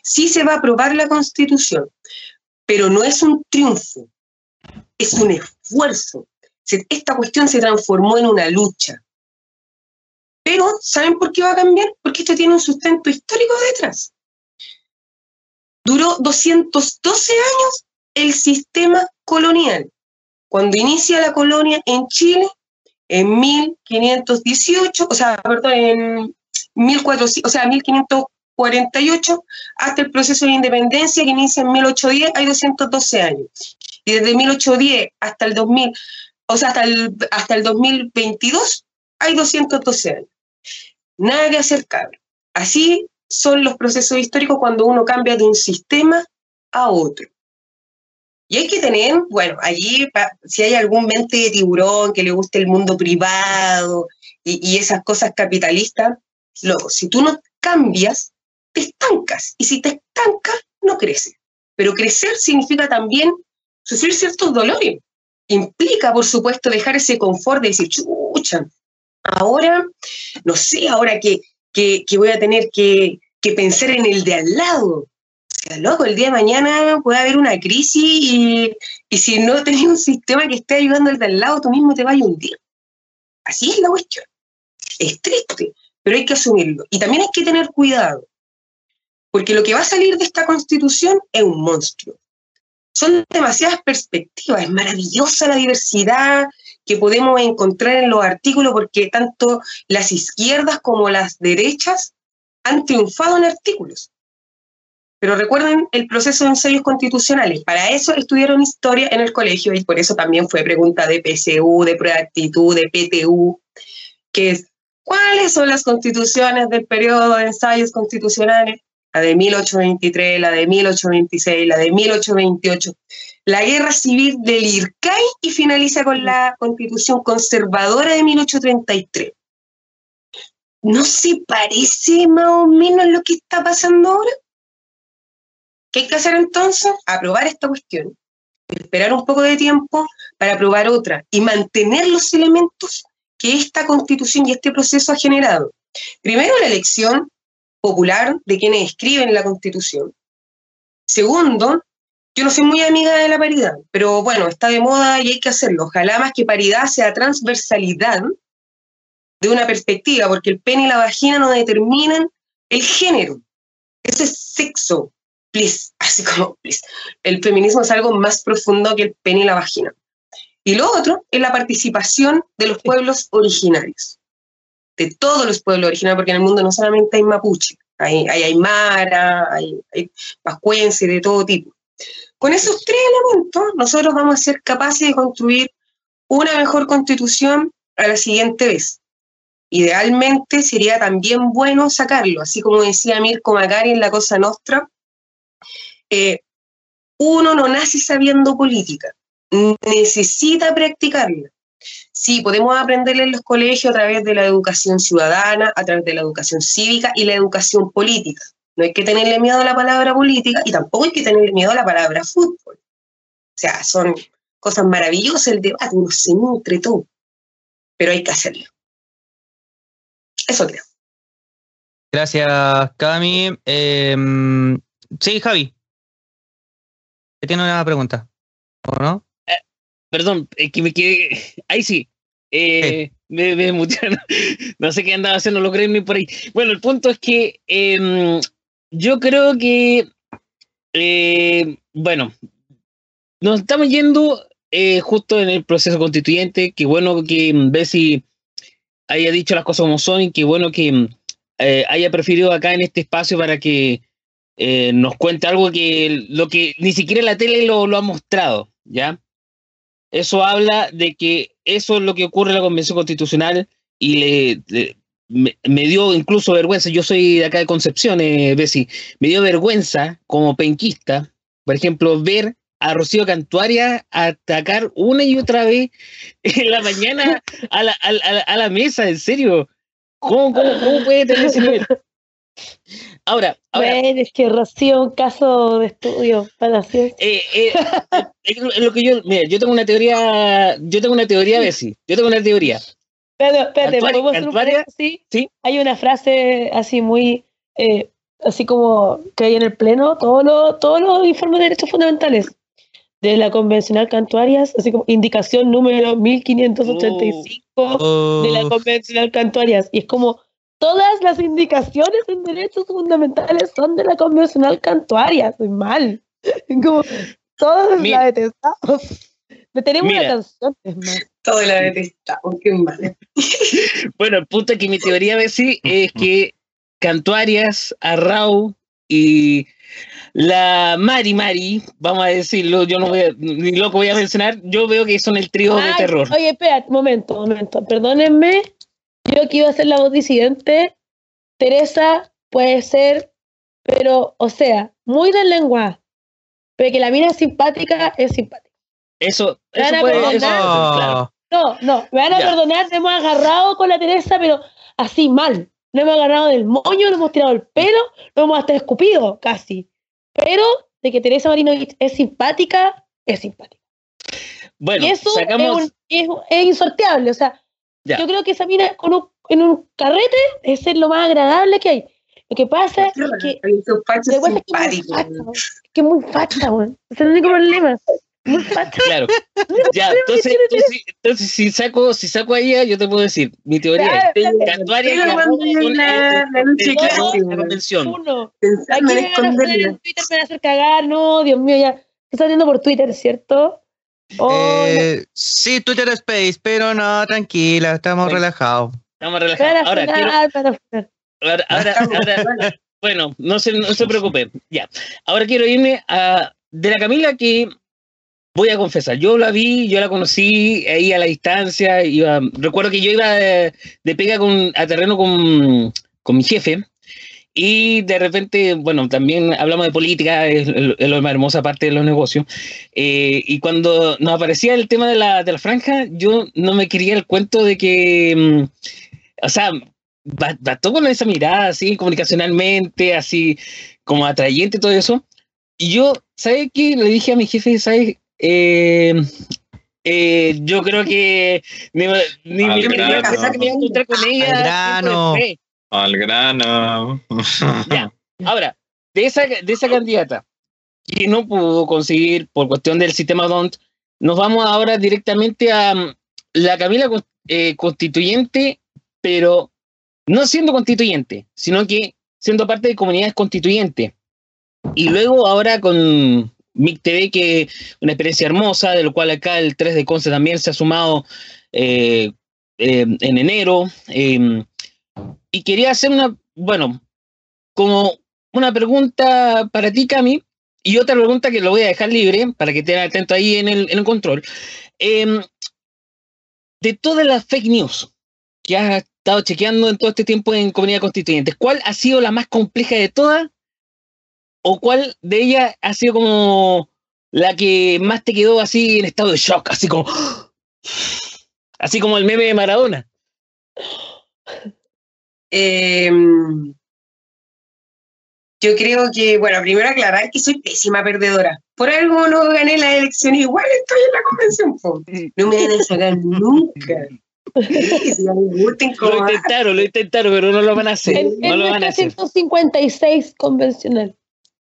Sí se va a aprobar la constitución, pero no es un triunfo, es un esfuerzo. Esta cuestión se transformó en una lucha. Pero, ¿saben por qué va a cambiar? Porque esto tiene un sustento histórico detrás. Duró 212 años el sistema colonial. Cuando inicia la colonia en Chile, en 1518, o sea, perdón, en 1400, o sea, 1548, hasta el proceso de independencia que inicia en 1810, hay 212 años. Y desde 1810 hasta el 2000, o sea, hasta el, hasta el 2022, hay 212 años. Nada que hacer, cabrón. Así son los procesos históricos cuando uno cambia de un sistema a otro. Y hay que tener, bueno, allí si hay algún mente de tiburón que le guste el mundo privado y, esas cosas capitalistas, luego, si tú no cambias, te estancas. Y si te estancas, no creces. Pero crecer significa también sufrir ciertos dolores. Implica, por supuesto, dejar ese confort de decir, chucha, ahora, no sé, ahora que, que, voy a tener que, que pensar en el de al lado, loco, el día de mañana puede haber una crisis y, si no tenés un sistema que esté ayudando al de al lado, tú mismo te vas a hundir. Así es la cuestión. Es triste, pero hay que asumirlo. Y también hay que tener cuidado, porque lo que va a salir de esta constitución es un monstruo. Son demasiadas perspectivas, es maravillosa la diversidad que podemos encontrar en los artículos, porque tanto las izquierdas como las derechas han triunfado en artículos. Pero recuerden el proceso de ensayos constitucionales. Para eso estudiaron historia en el colegio y por eso también fue pregunta de PSU, de prueba de actitud, de PTU, que es, ¿cuáles son las constituciones del periodo de ensayos constitucionales? La de 1823, la de 1826, la de 1828. La guerra civil del IRCAI y finaliza con la constitución conservadora de 1833. ¿No se parece más o menos lo que está pasando ahora? ¿Qué hay que hacer entonces? Aprobar esta cuestión, esperar un poco de tiempo para aprobar otra y mantener los elementos que esta constitución y este proceso ha generado. Primero, la elección popular de quienes escriben la constitución. Segundo, yo no soy muy amiga de la paridad, pero bueno, está de moda y hay que hacerlo. Ojalá más que paridad sea transversalidad de una perspectiva, porque el pene y la vagina no determinan el género. Eso es sexo, please, así como, please. El feminismo es algo más profundo que el pene y la vagina. Y lo otro es la participación de los pueblos originarios, de todos los pueblos originarios, porque en el mundo no solamente hay mapuche, hay, hay aymara, hay, hay pascuense, de todo tipo. Con esos tres elementos, nosotros vamos a ser capaces de construir una mejor constitución a la siguiente vez. Idealmente sería también bueno sacarlo, así como decía Mirko Macari en La Cosa Nostra, eh, uno no nace sabiendo política, necesita practicarla. Sí, podemos aprender en los colegios a través de la educación ciudadana, a través de la educación cívica y la educación política. No hay que tenerle miedo a la palabra política y tampoco hay que tenerle miedo a la palabra fútbol. O sea, son cosas maravillosas el debate, uno se nutre todo, pero hay que hacerlo. Eso creo. Gracias, Cami. Em, sí, Javi. Tiene una pregunta, ¿o no? Eh, perdón, es que me quedé. Ahí sí. Eh, me, me No sé qué andaba haciendo, lo creen ni por ahí. Bueno, el punto es que em, yo creo que. Eh, bueno, nos estamos yendo justo en el proceso constituyente. Qué bueno que Bessie haya dicho las cosas como son y qué bueno que eh, haya preferido acá en este espacio para que eh, nos cuente algo que lo que ni siquiera la tele lo, ha mostrado, ¿ya? Eso habla de que eso es lo que ocurre en la Convención Constitucional y le, me, dio incluso vergüenza. Yo soy de acá de Concepción, eh. Me dio vergüenza como penquista, por ejemplo, ver a Rocío Cantuaria atacar una y otra vez en la mañana a la, a la mesa, en serio. ¿Cómo, cómo, puede tener ese nivel? Ahora, ahora es que Rocío un caso de estudio para eh, eh, lo que yo, mira, yo tengo una teoría, yo tengo una teoría, Bessie, yo tengo una teoría. Espérate, espérate, ¿podemos hacer ¿Sí? ¿Sí? Hay una frase así muy, eh, así como que hay en el pleno, todos los, todos los informes de derechos fundamentales de la convencional Cantuarias, así como indicación número 1585 de la convencional Cantuarias. Y es como todas las indicaciones en derechos fundamentales son de la convencional Cantuarias. Es mal. Como todas la detestamos. Le tenemos una canción, es más. Todas la detestamos, qué mal. bueno, el punto es que mi teoría, Bessie, es que Cantuarias, Arrau y la Mari Mari, vamos a decirlo, yo no voy a, ni loco voy a mencionar, yo veo que son el trío de terror. Oye, espera, momento, momento, perdónenme, yo aquí iba a ser la voz disidente, Teresa puede ser, pero, o sea, muy del lenguaje, pero que la mina es simpática, es simpática. Eso, eso puede, claro. No, no, me van a perdonar, hemos agarrado con la Teresa, pero así mal. No hemos agarrado del moño, no hemos tirado el pelo, no hemos hasta escupido, casi. Pero de que Teresa Marinovich es simpática, es simpática. Bueno, y eso es, es, insorteable. O sea, yo creo que esa mina con un, en un carrete es lo más agradable que hay. Lo que pasa es que, es que es muy facha, güey. Es el único problema. Claro. Ya, entonces, entonces, si saco, si saco a ella, yo te puedo decir, mi teoría es la, convención. Uno. Aquí me van a hacer en Twitter, me van a hacer cagar, no, Dios mío, ya. Viendo por Twitter, ¿cierto? Oh, eh, sí, Twitter Space, pero no, tranquila, estamos relajados. Estamos relajados. Ahora, quiero, ahora, ahora, ahora, bueno, no se, no se preocupe. Ya. Ahora quiero irme a de la Camila que voy a confesar, yo la vi, yo la conocí ahí a la distancia, iba, recuerdo que yo iba de, pega con, a terreno con, con, mi jefe, y de repente, bueno, también hablamos de política, es, la más hermosa parte de los negocios, eh, y cuando nos aparecía el tema de la, de la franja, yo no me quería el cuento de que, mm, o sea, bastó con esa mirada así, comunicacionalmente, así como atrayente, todo eso. Y yo, ¿sabes qué? Le dije a mi jefe, ¿sabes? Eh, eh, yo creo que ni, ni me grano. encontrar con ella. Al grano. Ya. Ahora, de esa, de esa candidata que no pudo conseguir por cuestión del sistema DONT, nos vamos ahora directamente a mm, la Camila eh, constituyente, pero no siendo constituyente, sino que siendo parte de comunidades constituyentes. Y luego ahora con MIC TV, que una experiencia hermosa, de lo cual acá el 3 de Conce también se ha sumado eh, eh, en enero. Em, y quería hacer una, bueno, como una pregunta para ti, Cami, y otra pregunta que lo voy a dejar libre para que estén atento ahí en el, en el control. Em, de todas las fake news que has estado chequeando en todo este tiempo en Comunidad Constituyente, ¿cuál ha sido la más compleja de todas? ¿O cuál de ellas ha sido como la que más te quedó así en estado de shock, así como... Así como el meme de Maradona. Eh, yo creo que, bueno, primero aclarar que soy pésima perdedora. Por algo no gané la elección, igual estoy en la convención. po. No me van a sacar nunca. Si a Lo intentaron, lo intentaron, pero no lo van a hacer. En, No en lo van a hacer. 156 convencional.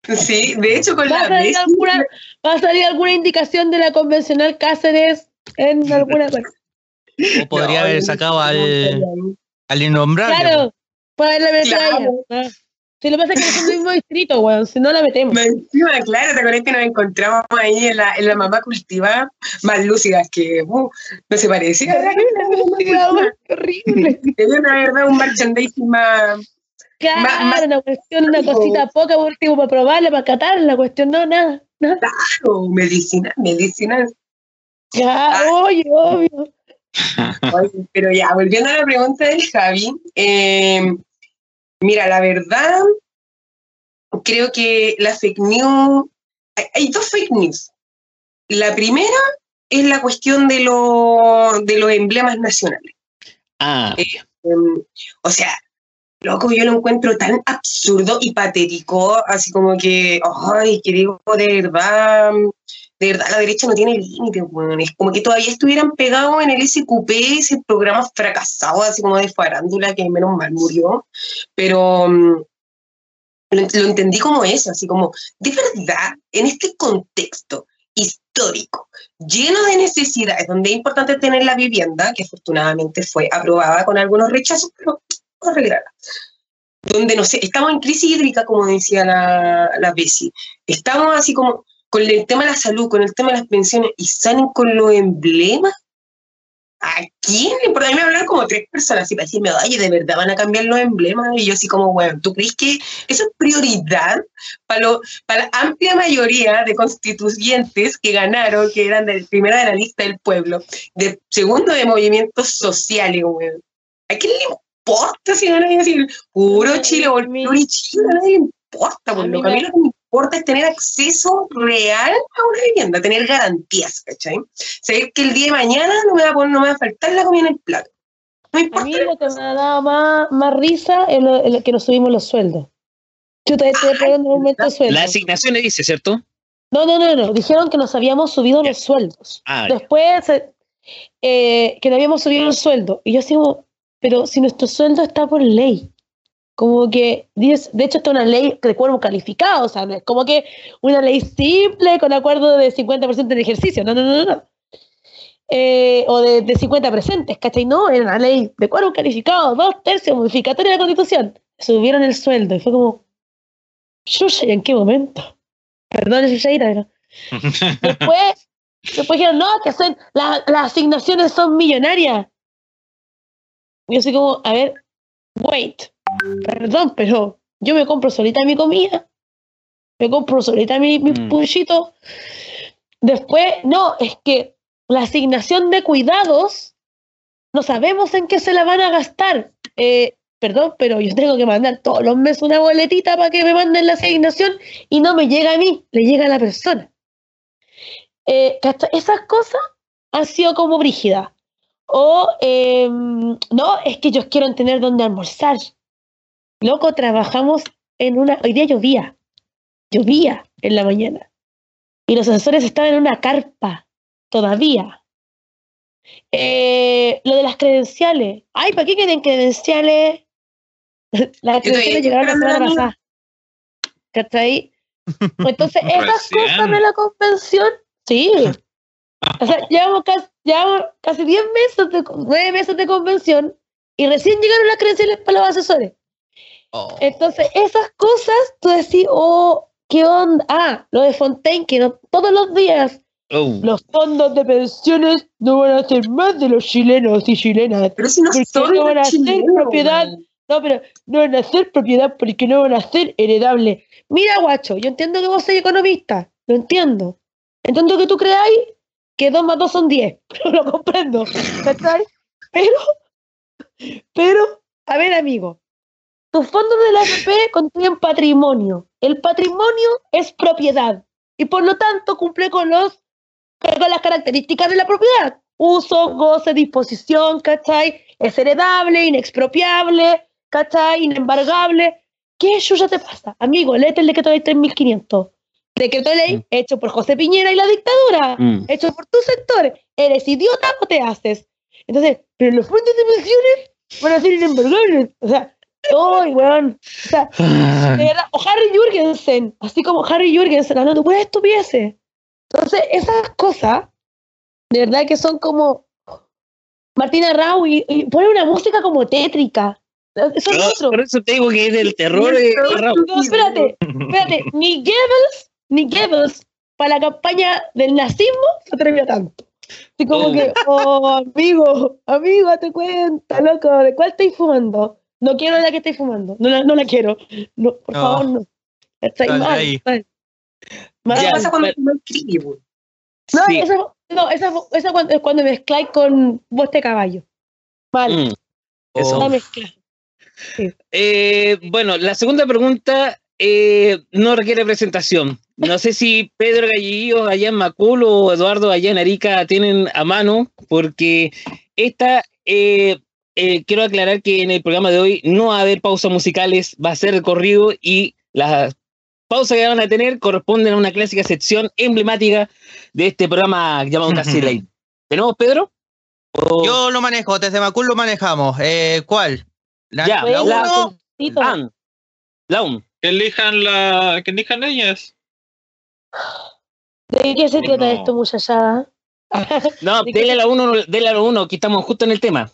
Sí, de hecho con ¿Va a, la salir Bessie, alguna, ¿Va a salir alguna indicación de la convencional Cáceres en alguna parte? O podría No, haber sacado no al, al innombrable. Claro, para la metralla. Claro. Ah. Si lo pasa es que es el mismo distrito, weón, si no la metemos. Más Encima, claro, te acuerdas que nos encontramos ahí en la, en la mamá cultivada, más lúcidas que uh, no se parecía. Horrible. Tenía una verdad un merchandising más. Claro, Ma- ma- una cuestión, una cosita poca por último para probarla, para catar la cuestión, no, nada, nada. claro, medicinal, medicinal. Ya, obvio, obvio. Oye, Pero ya, volviendo a la pregunta del Javi, eh, mira, la verdad, creo que la fake news, hay, hay dos fake news. La primera es la cuestión de, lo- de los emblemas nacionales. Ah, Em, o sea, loco, yo lo encuentro tan absurdo y patético, así como que, ay, que digo, de verdad, de verdad la derecha no tiene límites, weón. Es como que todavía estuvieran pegados en el SQP, ese programa fracasado, así como de farándula, que menos mal murió, pero mm, lo, entendí como eso, así como, de verdad, en este contexto histórico, lleno de necesidades, donde es importante tener la vivienda, que afortunadamente fue aprobada con algunos rechazos, pero a arreglarla. Donde, no sé, estamos en crisis hídrica, como decía la, la Bessie. Estamos así como con el tema de la salud, con el tema de las pensiones, y salen con los emblemas. ¿A quién le importa? A mí me hablaron como tres personas y para decirme, oye, de verdad van a cambiar los emblemas. Y yo así como, bueno, ¿tú crees que eso es prioridad para, lo, para la amplia mayoría de constituyentes que ganaron, que eran de primera de la lista del pueblo, de segundo de movimientos sociales, weón? ¿A quién le importa si van a decir puro Chile o puro Chile? A nadie le importa, por lo que a me- mí lo que me importa es tener acceso real a una vivienda, tener garantías, ¿cachai? Saber que el día de mañana no me va a, poner, no me va a faltar la comida en el plato. No me A importa. mí lo que me ha dado más, más risa es lo, es lo que nos subimos los sueldos. Yo te estoy pagando un aumento de sueldo. las asignaciones dice, ¿cierto? No, no, no, no. Dijeron que nos habíamos subido los sueldos. Ah. Después, eh, eh, que no habíamos subido el sueldo. Y yo así como, pero si nuestro sueldo está por ley. Como que, de hecho, está una ley de cuerpo calificado, o sea, no es como que una ley simple con acuerdo de 50% de ejercicio. No, no, no, no. Eh, o de, de 50 presentes, ¿cachai? No, era una ley de cuerpo calificado, dos tercios, modificatoria de la constitución. Subieron el sueldo y fue como, ¿y en qué momento? Perdón, Xuxa, pero Después, después dijeron, no, que son, la- las asignaciones son millonarias. Y yo así como, a ver, wait, perdón, pero yo me compro solita mi comida, me compro solita mi, mi Mm. Después, no, es que la asignación de cuidados, no sabemos en qué se la van a gastar. Eh, perdón, pero yo tengo que mandar todos los meses una boletita para que me manden la asignación y no me llega a mí, le llega a la persona eh, esas cosas han sido como brígidas. O, eh, no, es que ellos quieren tener donde almorzar. Loco, trabajamos en una. Hoy día llovía. Llovía en la mañana. Y los asesores estaban en una carpa todavía. Eh, lo de las credenciales. Ay, ¿para qué quieren credenciales? Las credenciales llegaron la semana pasada. ¿Cachai? Entonces, esas cosas de la convención, sí. O sea, llevamos casi, llevamos casi 10 meses, de, 9 meses de convención y recién llegaron las credenciales para los asesores. Oh. Entonces, esas cosas, tú decís, oh, ¿qué onda? Ah, lo de Fontaine, que no, todos los días Oh. los fondos de pensiones no van a ser más de los chilenos y chilenas. Pero si no son no van a ser propiedad. No, pero no van a ser propiedad porque no van a ser heredables. Mira, guacho, yo entiendo que vos sois economista, lo entiendo. Entiendo que tú creáis que 2 más 2 son 10, lo comprendo. Pero, pero, a ver, amigo, tus fondos de la AFP contienen patrimonio. El patrimonio es propiedad y por lo tanto cumple con los con las características de la propiedad. Uso, goce, disposición, ¿cachai? Es heredable, inexpropiable, ¿cachai? Inembargable. ¿Qué ya te pasa? Amigo, léete el decreto de 3500. Decreto de ley Mm. hecho por José Piñera y la dictadura. Mm. Hecho por tu sector. ¿Eres idiota o te haces? Entonces, pero los fondos de pensiones van a ser inembargables. O sea, ¡ay, weón! O sea, de verdad, o Harry Jurgensen, así como Harry Jurgensen, hablando de estupideces. Entonces, esas cosas, de verdad que son como Martina Rau y, y pone una música como tétrica. Eso es No, otro. por eso te digo que es del terror. de- Raúl. No, espérate, espérate. Ni Goebbels, ni Goebbels, para la campaña del nazismo, se atrevió tanto. Así como Oh. que, oh, amigo, amigo, date cuenta, loco, ¿de cuál estáis fumando? No quiero la que estáis fumando, no la, no la quiero. No, por No. favor, no. De mal, ahí. mal. Mal. ¿Qué pasa cuando weón? No, Sí. esa, no, esa, esa cuando, es cuando mezcláis con voz de caballo. Vale, Mm. Eso. la mezcla. Eh, bueno, la segunda pregunta eh, no requiere presentación. No sé si Pedro Gallillo allá en Macul o Eduardo allá en Arica tienen a mano, porque esta, eh, eh, quiero aclarar que en el programa de hoy no va a haber pausas musicales, va a ser el corrido y las pausas que van a tener corresponden a una clásica sección emblemática de este programa llamado Casi Late. ¿Tenemos, Pedro? O- Yo lo manejo, desde Macul lo manejamos. Eh, ¿Cuál? La, Ya, la la- uno, Ah, la un. Que elijan la. Que elijan ellas. ¿De qué se no. trata esto, muchachada? No, ¿De qué dele a la uno, dele a la uno, que estamos justo en el tema.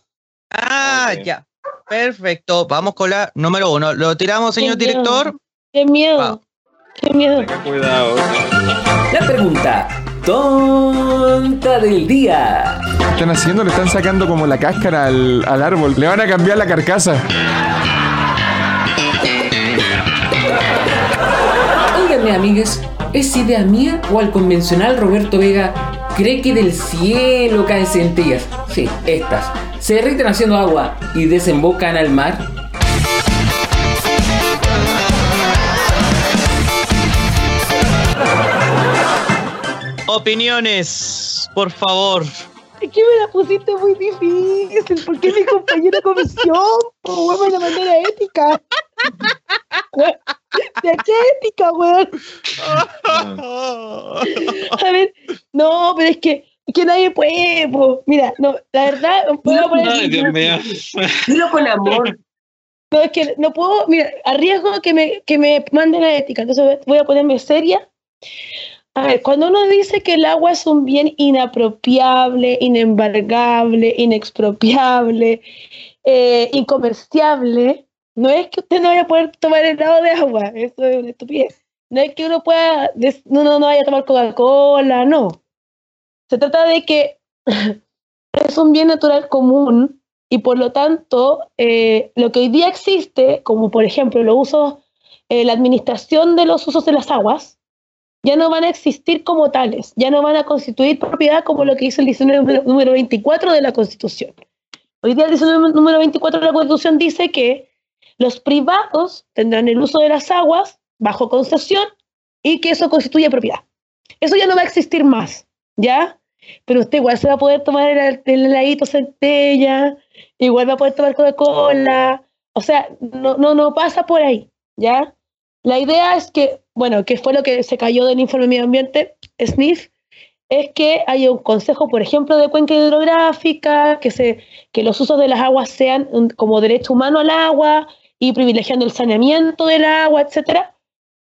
Ah, ya. Perfecto. Vamos con la número uno. ¿Lo tiramos, señor Qué miedo. director? ¡Qué miedo! ¡Qué miedo! Tenga cuidado. La pregunta tonta del día. ¿Qué están haciendo? Le están sacando como la cáscara al, al árbol. Le van a cambiar la carcasa. Óiganme, amigues, ¿es idea mía o al convencional Roberto Vega cree que del cielo caen centellas? Sí, estas. Se derriten haciendo agua y desembocan al mar. Opiniones, por favor. Es que me la pusiste muy difícil. ¿Por qué mi compañera comisión? Po, weón, me la mandó a ética. ¿De qué ética, weón? A ver, no, pero es que, que nadie puede, po. Mira, no, la verdad, puedo poner. Ay, Dios mío. Dilo con amor. No, es que no puedo, mira, arriesgo que me, que me manden a ética, entonces voy a ponerme seria. A ver, cuando uno dice que el agua es un bien inapropiable, inembargable, inexpropiable, eh, incomerciable, no es que usted no vaya a poder tomar helado de agua, eso es una estupidez. No es que uno pueda, no, no, no vaya a tomar Coca-Cola, no. Se trata de que es un bien natural común y por lo tanto, eh, lo que hoy día existe, como por ejemplo los usos, eh, la administración de los usos de las aguas, ya no van a existir como tales, ya no van a constituir propiedad como lo que dice el diccionario número, número 24 de la Constitución. Hoy día el diccionario número 24 de la Constitución dice que los privados tendrán el uso de las aguas bajo concesión y que eso constituye propiedad. Eso ya no va a existir más, ¿ya? Pero usted igual se va a poder tomar el, el heladito centella, igual va a poder tomar Coca-Cola, o sea, no, no, no pasa por ahí, ¿ya? La idea es que, bueno, que fue lo que se cayó del informe de medio ambiente, SNIF, es que haya un consejo, por ejemplo, de cuenca hidrográfica, que, se, que los usos de las aguas sean como derecho humano al agua y privilegiando el saneamiento del agua, etcétera,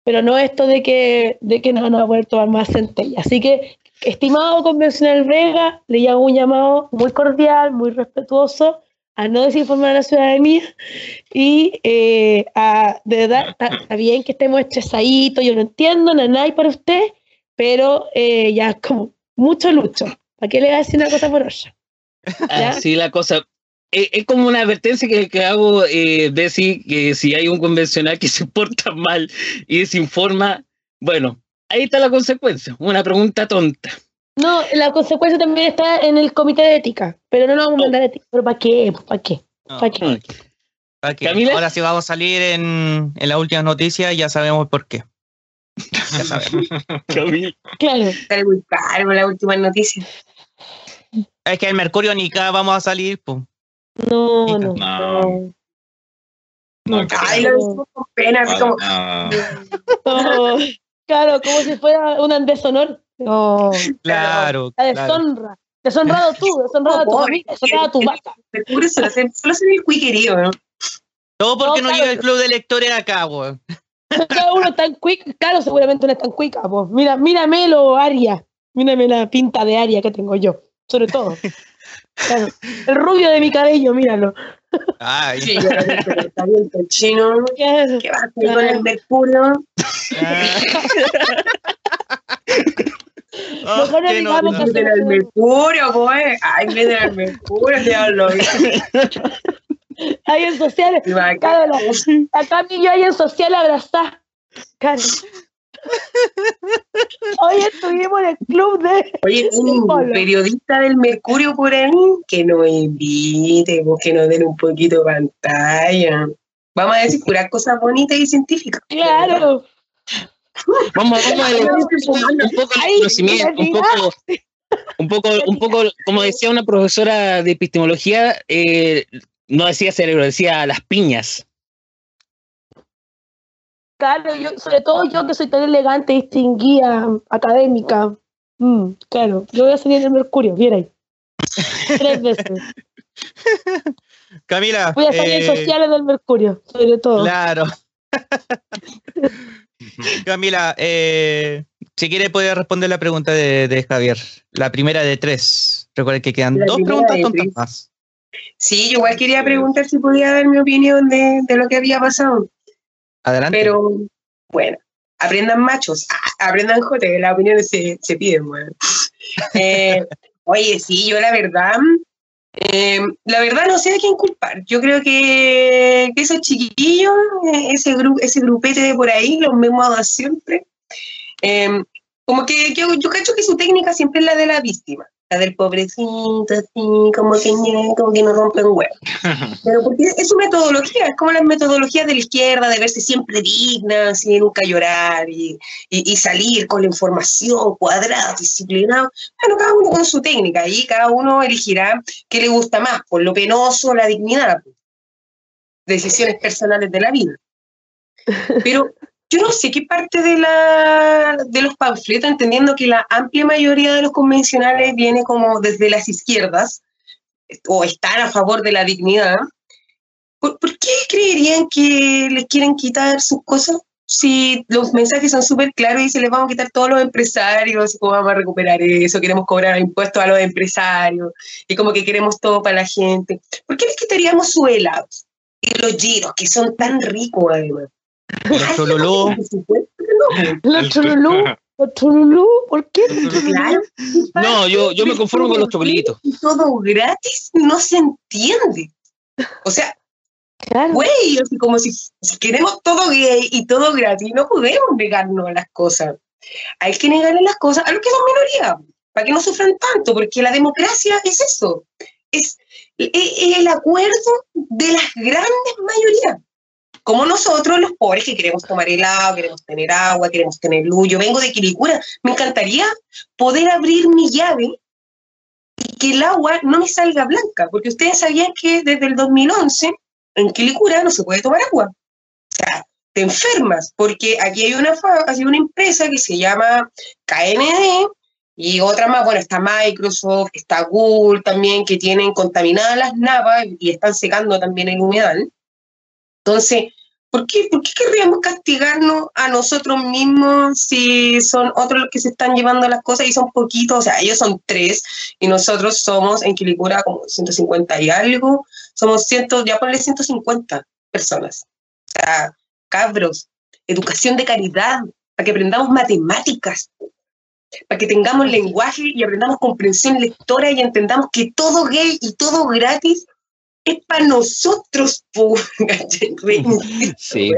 pero no esto de que, de que no van a poder tomar más centella. Así que, estimado convencional Vega, le hago un llamado muy cordial, muy respetuoso a no desinformar a la ciudadanía y eh, a, de verdad, está, bien que estemos estresaditos, yo lo entiendo, no hay para usted, pero eh, ya como mucho lucho. ¿Para qué le voy a decir una cosa por otra? Así la cosa. Es, como una advertencia que, que hago, eh, decir que si hay un convencional que se porta mal y desinforma, bueno, ahí está la consecuencia. Una pregunta tonta. No, la consecuencia también está en el comité de ética, pero no nos vamos a mandar ética. ¿Pero para qué? ¿Para qué? ¿Para qué? ¿Para qué? Camila. Ahora sí vamos a salir en, en las últimas noticias, ya sabemos por qué. Ya sabemos. Claro. Está muy caro la última noticia. es que el Mercurio ni cada vamos a salir, pues. No, no. No. No, Ay, lo con pena, así como, no. Claro, como si fuera un deshonor. No. Claro, La claro. deshonra. Deshonrado tú, deshonrado a tu familia, deshonrado a tu vaca. Solo se, solo se ve el cuiquerío, ¿no? Todo porque No, no, claro. llega el club de lectores acá, weón. Cada uno está en cuica, claro, seguramente no está en cuica, pues. Mira, mírame lo Aria, mírame la pinta de Aria que tengo yo, sobre todo. Claro, el rubio de mi cabello, míralo. Ay, Sí, el chino. ¿Qué va a hacer con el Mercurio? Ah, Mejor no digamos que- al Mercurio, pues. Ay, meten al Mercurio, diablo. Hay en va, claro, la- acá mi yo hay en social abrazar. Claro. Hoy estuvimos en el club de. Oye, un periodista del Mercurio por ahí, que nos invite, pues, que nos den un poquito de pantalla. Vamos a decir puras cosas bonitas y científicas. Claro. Vamos, vamos a elevar un poco el conocimiento, un poco, un poco, un poco, como decía una profesora de epistemología, eh, no decía cerebro, decía las piñas. Claro, yo, sobre todo yo que soy tan elegante, distinguida, académica. Mm, claro, yo voy a salir en el Mercurio, bien ahí. Tres veces. Camila, Voy a salir en eh, sociales del Mercurio, sobre todo. Claro. Camila, eh, si quiere puede responder la pregunta de, de Javier. La primera de tres. Recuerden que quedan La dos preguntas tontas más. Sí, yo igual quería preguntar si podía dar mi opinión de, de lo que había pasado. Adelante. Pero, bueno, aprendan machos, ah, aprendan jote, las opiniones se, se piden, bueno. Eh, oye, sí, yo la verdad, eh, la verdad no sé de quién culpar. Yo creo que, que esos chiquillos, eh, ese, gru ese grupete de por ahí, los mismos siempre, eh, como que, que yo cacho que su técnica siempre es la de la víctima. La del pobrecito, así, como que, como que no rompen huevo. Pero porque es su metodología, es como las metodologías de la izquierda, de verse siempre digna, así, nunca llorar y, y, y salir con la información cuadrada, disciplinado. Bueno, cada uno con su técnica y cada uno elegirá qué le gusta más, por lo penoso la dignidad. Decisiones personales de la vida. Pero yo no sé qué parte de, la, de los panfletos, entendiendo que la amplia mayoría de los convencionales viene como desde las izquierdas, o están a favor de la dignidad, ¿por, qué creerían que les quieren quitar sus cosas? Si los mensajes son súper claros y se les vamos a quitar todos los empresarios, cómo vamos a recuperar eso, queremos cobrar impuestos a los empresarios, y como que queremos todo para la gente. ¿Por qué les quitaríamos sus helados? Y los giros, que son tan ricos además. Los chololó. Los chululú, los chululú, ¿por qué? Claro. No, yo, yo me conformo con los chocolitos. Todo gratis no se entiende. O sea, Claro. güey, así como si, si queremos todo gay y todo gratis, no podemos negarnos a las cosas. Hay que negarle las cosas a los que son minoría, para que no sufran tanto, porque la democracia es eso, es, es- es el acuerdo de las grandes mayorías. Como nosotros, los pobres que queremos tomar helado, queremos tener agua, queremos tener luz. Yo vengo de Quilicura, me encantaría poder abrir mi llave y que el agua no me salga blanca, porque ustedes sabían que desde el 2011 en Quilicura no se puede tomar agua. O sea, te enfermas, porque aquí hay una, hay una empresa que se llama KND y otra más, bueno, está Microsoft, está Google también, que tienen contaminadas las napas y están secando también el humedal. Entonces, ¿por qué, ¿por qué querríamos castigarnos a nosotros mismos si son otros los que se están llevando las cosas y son poquitos? O sea, ellos son tres y nosotros somos en Quilicura como 150 y algo. somos ciento, ya ponle 150 personas. O sea, cabros, educación de calidad, para que aprendamos matemáticas, para que tengamos lenguaje y aprendamos comprensión lectora y entendamos que todo gay y todo gratis es para nosotros. Sí.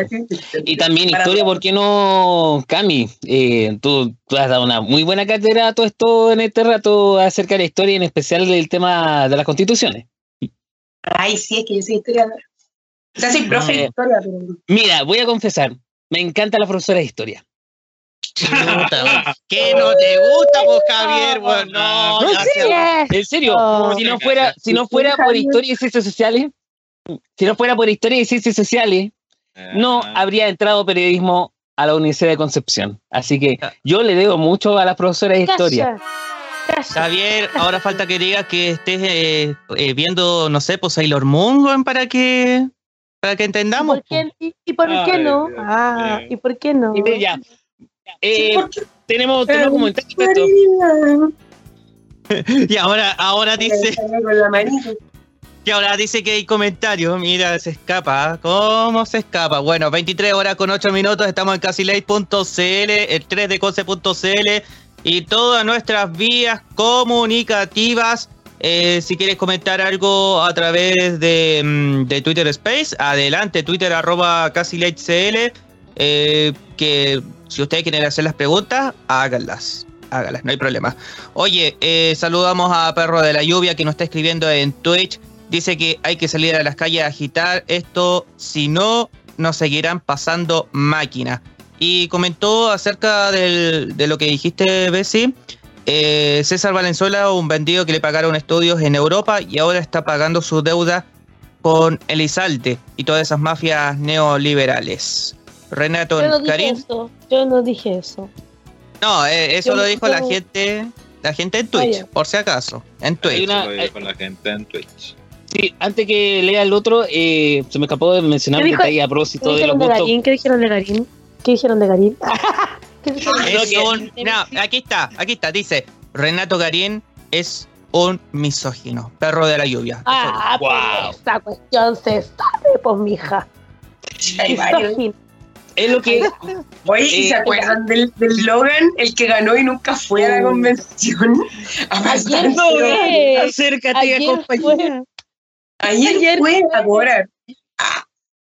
Y también historia, ¿por qué no, Cami? Eh, tú, tú has dado una muy buena cátedra a todo esto en este rato acerca de la historia, en especial del tema de las constituciones. Ay, sí, es que yo soy historiadora. O sea, soy profe de Eh, historia, pero Mira, voy a confesar, me encanta la profesora de historia. Puta, ¿Qué no te gusta, pues, Javier? Bueno, no, En serio, Oh. si no fuera, si no fuera por historia y ciencias sociales, si no fuera por historia y ciencias sociales, no Ah, habría entrado periodismo a la Universidad de Concepción. Así que yo le debo mucho a las profesoras de historia. Javier, ahora falta que digas que estés eh, eh, viendo, no sé, pues Sailor Moon, para que, para que ¿Y entendamos. por qué, y, y por qué no? Dios Ah. ¿y por qué no? Y ya. Eh, tenemos, tenemos comentarios. Y ahora, ahora dice, que ahora dice que hay comentarios. Mira, se escapa. ¿Cómo se escapa? Bueno, 23 horas con 8 minutos. Estamos en casiley.cl, el 3 de cose.cl y todas nuestras vías comunicativas. Eh, si quieres comentar algo a través de, mm, de Twitter Space, adelante, Twitter arroba casileycl. Eh, que si ustedes quieren hacer las preguntas, háganlas. Háganlas, no hay problema. Oye, eh, saludamos a Perro de la Lluvia que nos está escribiendo en Twitch. Dice que hay que salir a las calles a agitar esto, si no, nos seguirán pasando máquinas. Y comentó acerca de lo que dijiste, Bessie. Eh, César Valenzuela, un vendido que le pagaron estudios en Europa y ahora está pagando su deuda con Elizalde y todas esas mafias neoliberales. Renato Yo no dije Karim. eso. Yo no dije eso. No, eh, eso Yo lo no- dijo la gente, la gente en Twitch, ya. por si acaso, en Twitch. una- Eso lo dijo la gente en Twitch. Sí, antes que lea el otro, eh, se me escapó de mencionar ¿Qué un detalle a ¿Qué propósito de los de. Garín? ¿Qué dijeron de Garín? ¿Qué dijeron de Garín? ¿Qué dijeron de Es que- un- no, aquí está, aquí está, dice, Renato Garín es un misógino, perro de la lluvia. Ah, Wow. pues esa cuestión se sabe, pues, mija. Misógino. Es lo que Oye, ¿y Eh, se acuerdan del, del Logan, el que ganó y nunca fue a la Oh. convención? A Ayer fue. acércate Ayer fue. Ayer ayer fue fue. ahora.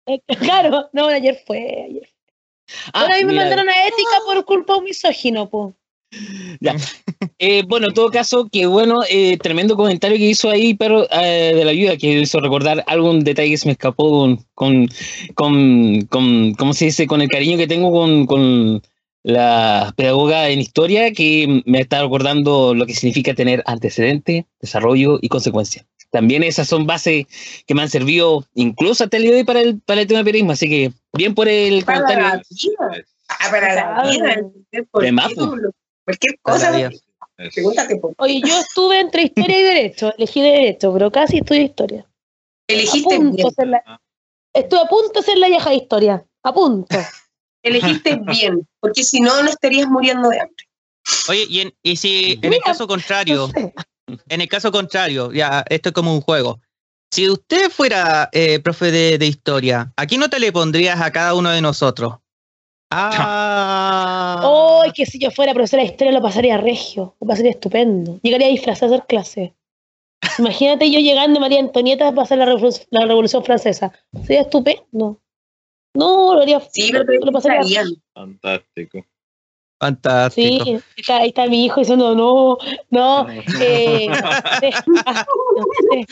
Eh, Claro, no, ayer fue. Ayer. Ah, Ahora a mí me mandaron a ética por culpa de un misógino, po. Eh, bueno, en todo caso, que bueno, eh, tremendo comentario que hizo ahí Perro eh, de la Ayuda, que hizo recordar algún detalle que se me escapó con, con, con, con ¿cómo se dice? Con el cariño que tengo con, con la pedagoga en historia, que me está recordando lo que significa tener antecedente, desarrollo y consecuencia. También esas son bases que me han servido incluso hasta el día de hoy para el, para el tema de periodismo, así que bien por el Para comentario. la vida. Ah, para la Claro. vida. entender por De Cualquier cosa. Pregúntate por. Oye, yo estuve entre historia y derecho, elegí derecho, pero casi estudié historia. Elegiste a punto bien. la- estuve a punto de ser la vieja de historia. A punto. Elegiste bien. Porque si no, no estarías muriendo de hambre. Oye, y, en- y si en el caso No contrario, sé. en el caso contrario, ya, esto es como un juego. Si usted fuera eh, profe de, de historia, ¿a qué nota le pondrías a cada uno de nosotros? Ah. Oh, que si yo fuera profesora de historia lo pasaría regio, lo pasaría estupendo. Llegaría disfrazada a hacer clase. Imagínate yo llegando María Antonieta a pasar la, Revolu- la Revolución Francesa. Sería estupendo. No, lo haría. Sí, te lo pasaría. Fantástico. Fantástico. Sí, está, ahí está mi hijo diciendo, no, no, eh, no sé.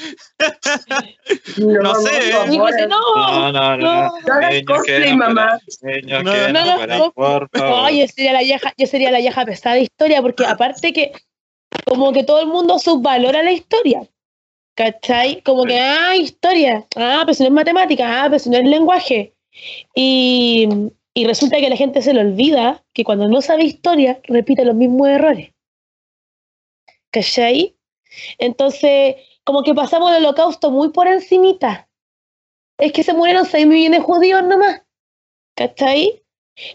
No sé, Mi hijo dice, no, No, no, no. no. Mamá. No, no, no yo sería la vieja, yo sería la vieja pesada de historia, porque aparte que como que todo el mundo subvalora la historia. ¿Cachai? Como que, ah, historia, ah, pero si no es matemática, ah, pero si no es lenguaje. Y, y resulta que la gente se le olvida que cuando no sabe historia, repite los mismos errores. ¿Cachai? Entonces, como que pasamos el holocausto muy por encimita. Es que se murieron 6 millones de judíos nomás. ¿Cachai?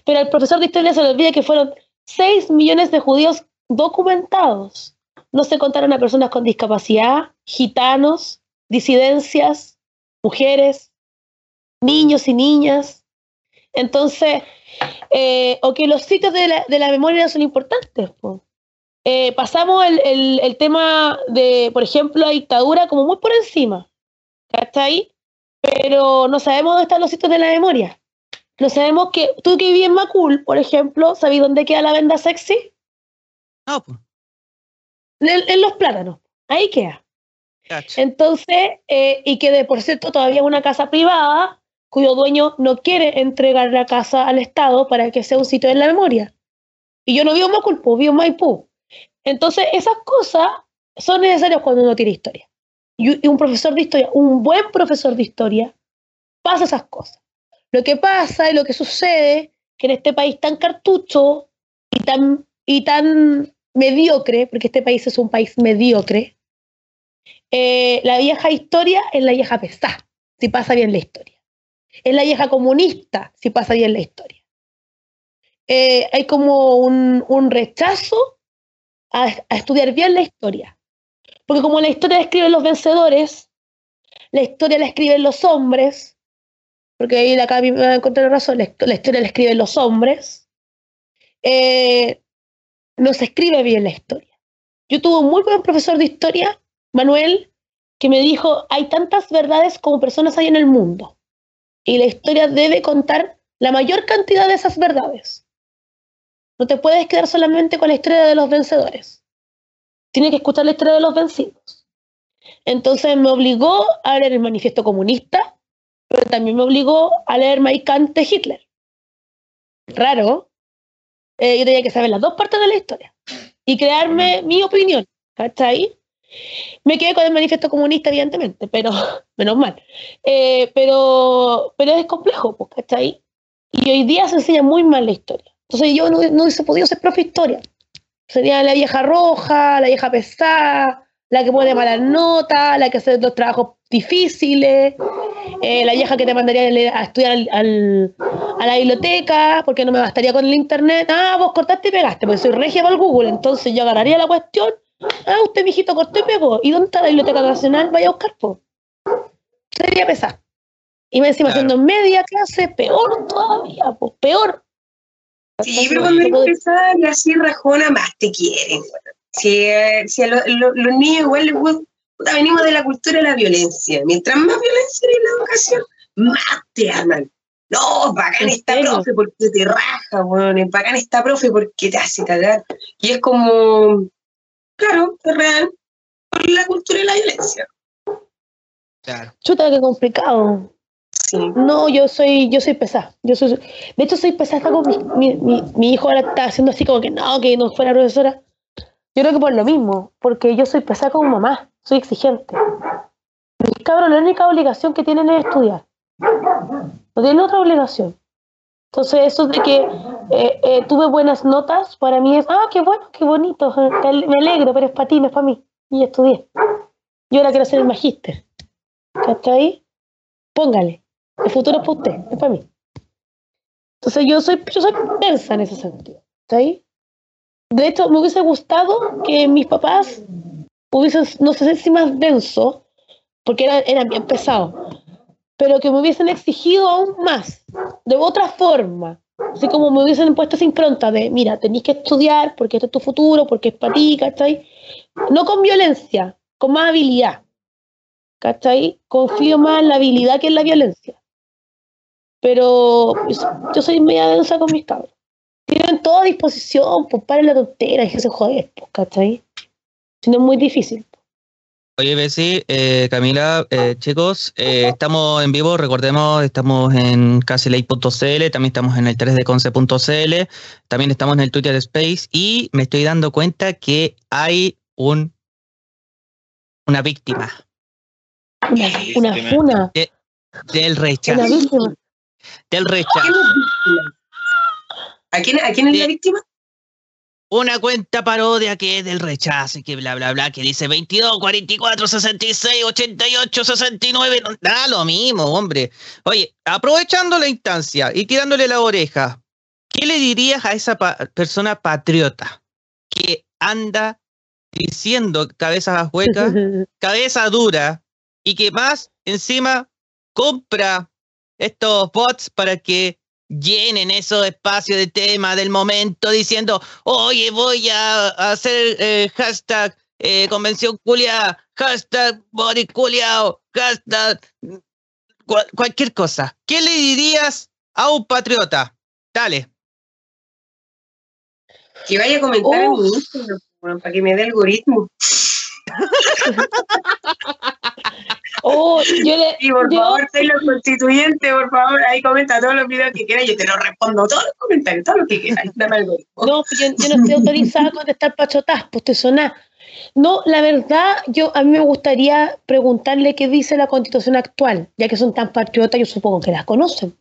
Pero al profesor de historia se le olvida que fueron 6 millones de judíos documentados. No se contaron a personas con discapacidad, gitanos, disidencias, mujeres, niños y niñas. Entonces, eh, o que los sitios de la, de la memoria son importantes. po. Eh, pasamos el, el, el tema de, por ejemplo, la dictadura como muy por encima. ¿Cachai? Pero no sabemos dónde están los sitios de la memoria. No sabemos que tú que vives en Macul, por ejemplo, ¿sabes dónde queda la venda sexy? No, pues. En, en los plátanos. Ahí queda. Entonces, eh, y que de por cierto todavía es una casa privada cuyo dueño no quiere entregar la casa al Estado para que sea un sitio de la memoria. Y yo no vivo en Maculpo, vivo en Maipú. Entonces, esas cosas son necesarias cuando uno tiene historia. Y, y un profesor de historia, un buen profesor de historia, pasa esas cosas. Lo que pasa y lo que sucede, que en este país tan cartucho y tan, y tan mediocre, porque este país es un país mediocre, eh, la vieja historia es la vieja pesada, si pasa bien la historia. Es la vieja comunista, si pasa bien la historia. Eh, hay como un, un rechazo a, a estudiar bien la historia. Porque como la historia la escriben los vencedores, la historia la escriben los hombres, porque ahí acá me va a encontrar razón, la historia la escriben los hombres, eh, no se escribe bien la historia. Yo tuve un muy buen profesor de historia, Manuel, que me dijo, hay tantas verdades como personas hay en el mundo. Y la historia debe contar la mayor cantidad de esas verdades. No te puedes quedar solamente con la historia de los vencedores. Tienes que escuchar la historia de los vencidos. Entonces me obligó a leer el manifiesto comunista, pero también me obligó a leer Mein Kampf de Hitler. Raro. Eh, yo tenía que saber las dos partes de la historia y crearme mi opinión. ¿Cachai? Me quedé con el manifiesto comunista, evidentemente, pero menos mal. Eh, pero, pero es complejo, pues, ¿cachai? Y hoy día se enseña muy mal la historia. Entonces yo no, no hubiese podido ser profe historia. Sería la vieja roja, la vieja pesada, la que pone malas notas, la que hace los trabajos difíciles, eh, la vieja que te mandaría a estudiar a la biblioteca, porque no me bastaría con el internet. Ah, vos cortaste y pegaste, porque soy regia para el Google, entonces yo agarraría la cuestión. Ah, usted, mijito, cortó y pegó. ¿Y dónde está la Biblioteca Nacional? Vaya a buscar, po. Sería pesada. Y me encima Claro. haciendo media clase, peor todavía, pues peor. Sí, pero cuando eres pesada y así rajona, más te quieren. Si, eh, si a lo- lo- los niños igual les gusta, venimos de la cultura de la violencia. Mientras más violencia hay en la educación, más te aman. No, bacán ¿En esta serio? profe porque te raja, weón. es Bacán esta profe porque te hace cagar. Y es como, claro, es real, por la cultura de la violencia. Claro. Chuta, qué complicado. Sí. No, yo soy, yo soy pesada. Yo soy, de hecho, soy pesada con mi, mi, mi, mi hijo ahora está haciendo así como que no, que no fuera profesora. Yo creo que por lo mismo, porque yo soy pesada como mamá, soy exigente. Mis cabros, la única obligación que tienen es estudiar. No tienen otra obligación. Entonces, eso de que eh, eh, tuve buenas notas, para mí es, ah, qué bueno, qué bonito, me alegro, pero es para ti, no es para mí. Y estudié. Yo ahora quiero ser el magíster. ¿Cachai? Póngale. El futuro es para usted, es para mí. Entonces yo soy, yo soy en ese sentido. ¿Está ahí? De hecho, me hubiese gustado que mis papás hubiesen, no sé si más denso, porque eran, eran bien pesados, pero que me hubiesen exigido aún más, de otra forma. Así como me hubiesen puesto esa impronta de, mira, tenéis que estudiar porque este es tu futuro, porque es para ti, ¿cachai? No con violencia, con más habilidad. ¿Cachai? Confío más en la habilidad que en la violencia. Pero pues, yo soy media densa con mis cabros. Tienen toda disposición, pues paren la tontera que se joder, pues, ¿cachai? Si no es muy difícil. Oye, Bessie, eh, Camila, eh, chicos, eh, estamos en vivo, recordemos, estamos en casyley.cl, también estamos en el 3deconce.cl, también estamos en el Twitter Space y me estoy dando cuenta que hay un una víctima Una, del una rechazo, víctima. del ¿Quién rechazo. ¿A quién, ¿A quién es la víctima? Una cuenta parodia que es del rechazo y que bla, bla, bla, que dice 22, 44, 66, 88, 69. no- Da lo mismo, hombre. Oye, aprovechando la instancia y tirándole la oreja, ¿qué le dirías a esa pa- persona patriota que anda diciendo cabezas huecas, cabeza dura y que más encima compra estos bots para que llenen esos espacios de tema del momento diciendo, oye, voy a hacer eh, hashtag eh, convención culia, hashtag body culiao, hashtag cual- cualquier cosa. ¿Qué le dirías a un patriota? Dale. Que vaya a comentar en mi Instagram, para que me dé algoritmo. Oh, yo le. Y por yo- favor, soy los constituyentes, por favor, ahí comenta todos los videos que quieras, yo te los respondo, todos los comentarios, todo lo que quieras, dame. No, pues yo, yo no estoy autorizada a contestar pachotas, pues te soná. No, la verdad, yo a mí me gustaría preguntarle qué dice la constitución actual, ya que son tan patriotas, yo supongo que las conocen,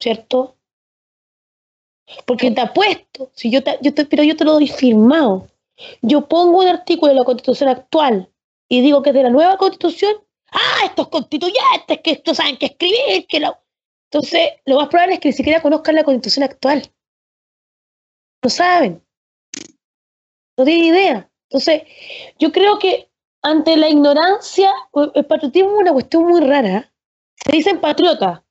¿cierto? Porque te apuesto, si yo te, yo te- pero yo te lo doy firmado. Yo pongo un artículo de la constitución actual y digo que es de la nueva constitución. Ah, estos constituyentes que estos saben que escribir, que la... Entonces, lo más probable es que ni siquiera conozcan la constitución actual. No saben. No tienen idea. Entonces, yo creo que ante la ignorancia, el patriotismo es una cuestión muy rara. Se dicen patriotas,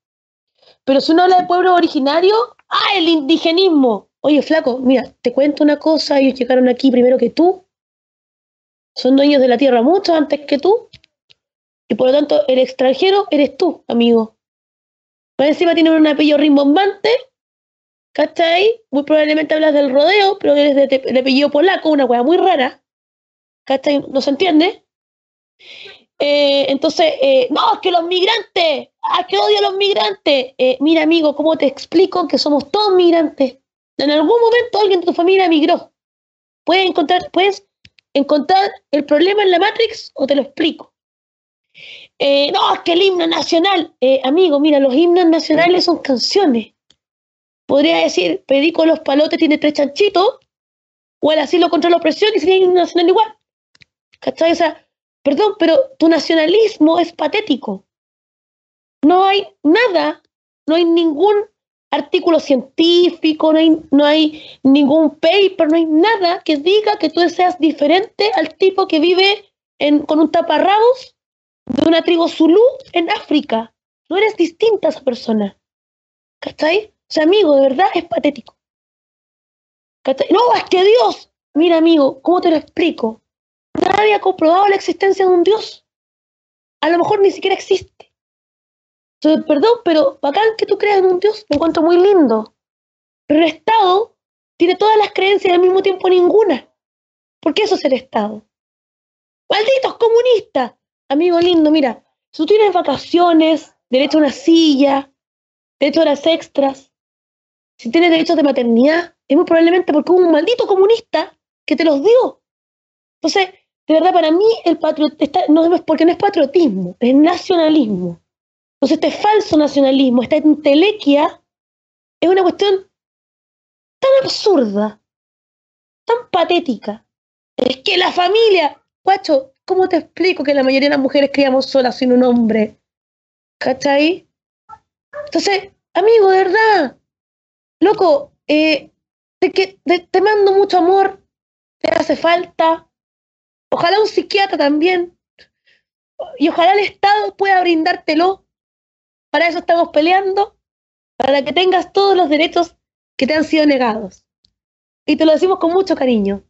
pero si uno habla de pueblo originario, ¡ah, el indigenismo! Oye, flaco, mira, te cuento una cosa, ellos llegaron aquí primero que tú, son dueños de la tierra mucho antes que tú, y por lo tanto el extranjero eres tú, amigo. Más encima tienen un apellido rimbombante, ¿cachai? Muy probablemente hablas del rodeo, pero eres de, apellido polaco, una weá muy rara, ¿cachai? ¿No se entiende? Eh, entonces, eh, no, es que los migrantes, ah, que odio a los migrantes. Eh, mira, amigo, ¿cómo te explico que somos todos migrantes? En algún momento alguien de tu familia migró. Puedes encontrar, puedes encontrar el problema en la Matrix o te lo explico. Eh, no, es que el himno nacional, eh, amigo, mira, los himnos nacionales son canciones. Podría decir, Perico los palotes tiene tres chanchitos, o el asilo contra la opresión y sería himno nacional igual. ¿Cachai? O sea, perdón, pero tu nacionalismo es patético. No hay nada, no hay ningún artículo científico, no hay, no hay ningún paper, no hay nada que diga que tú seas diferente al tipo que vive en, con un taparrabos de una tribu zulú en África. No eres distinta a esa persona. ¿Cachai? O sea, amigo, de verdad es patético. ¿Cachai? No, es que Dios. Mira, amigo, ¿cómo te lo explico? Nadie ha comprobado la existencia de un Dios. A lo mejor ni siquiera existe. Entonces, perdón, pero bacán que tú creas en un Dios, me encuentro muy lindo. Pero el Estado tiene todas las creencias y al mismo tiempo ninguna. ¿Por qué eso es el Estado? ¡Malditos comunistas! Amigo lindo, mira, si tú tienes vacaciones, derecho a una silla, derecho a horas extras, si tienes derechos de maternidad, es muy probablemente porque un maldito comunista que te los dio. Entonces, de verdad, para mí el patriotismo, no porque no es patriotismo, es nacionalismo. Entonces, este falso nacionalismo, esta entelequia, es una cuestión tan absurda, tan patética. Es que la familia, guacho, ¿cómo te explico que la mayoría de las mujeres criamos solas sin un hombre? ¿Cachai? Entonces, amigo, de verdad, loco, eh, que, de- te mando mucho amor, te hace falta. Ojalá un psiquiatra también. Y ojalá el Estado pueda brindártelo. Para eso estamos peleando, para que tengas todos los derechos que te han sido negados. Y te lo decimos con mucho cariño.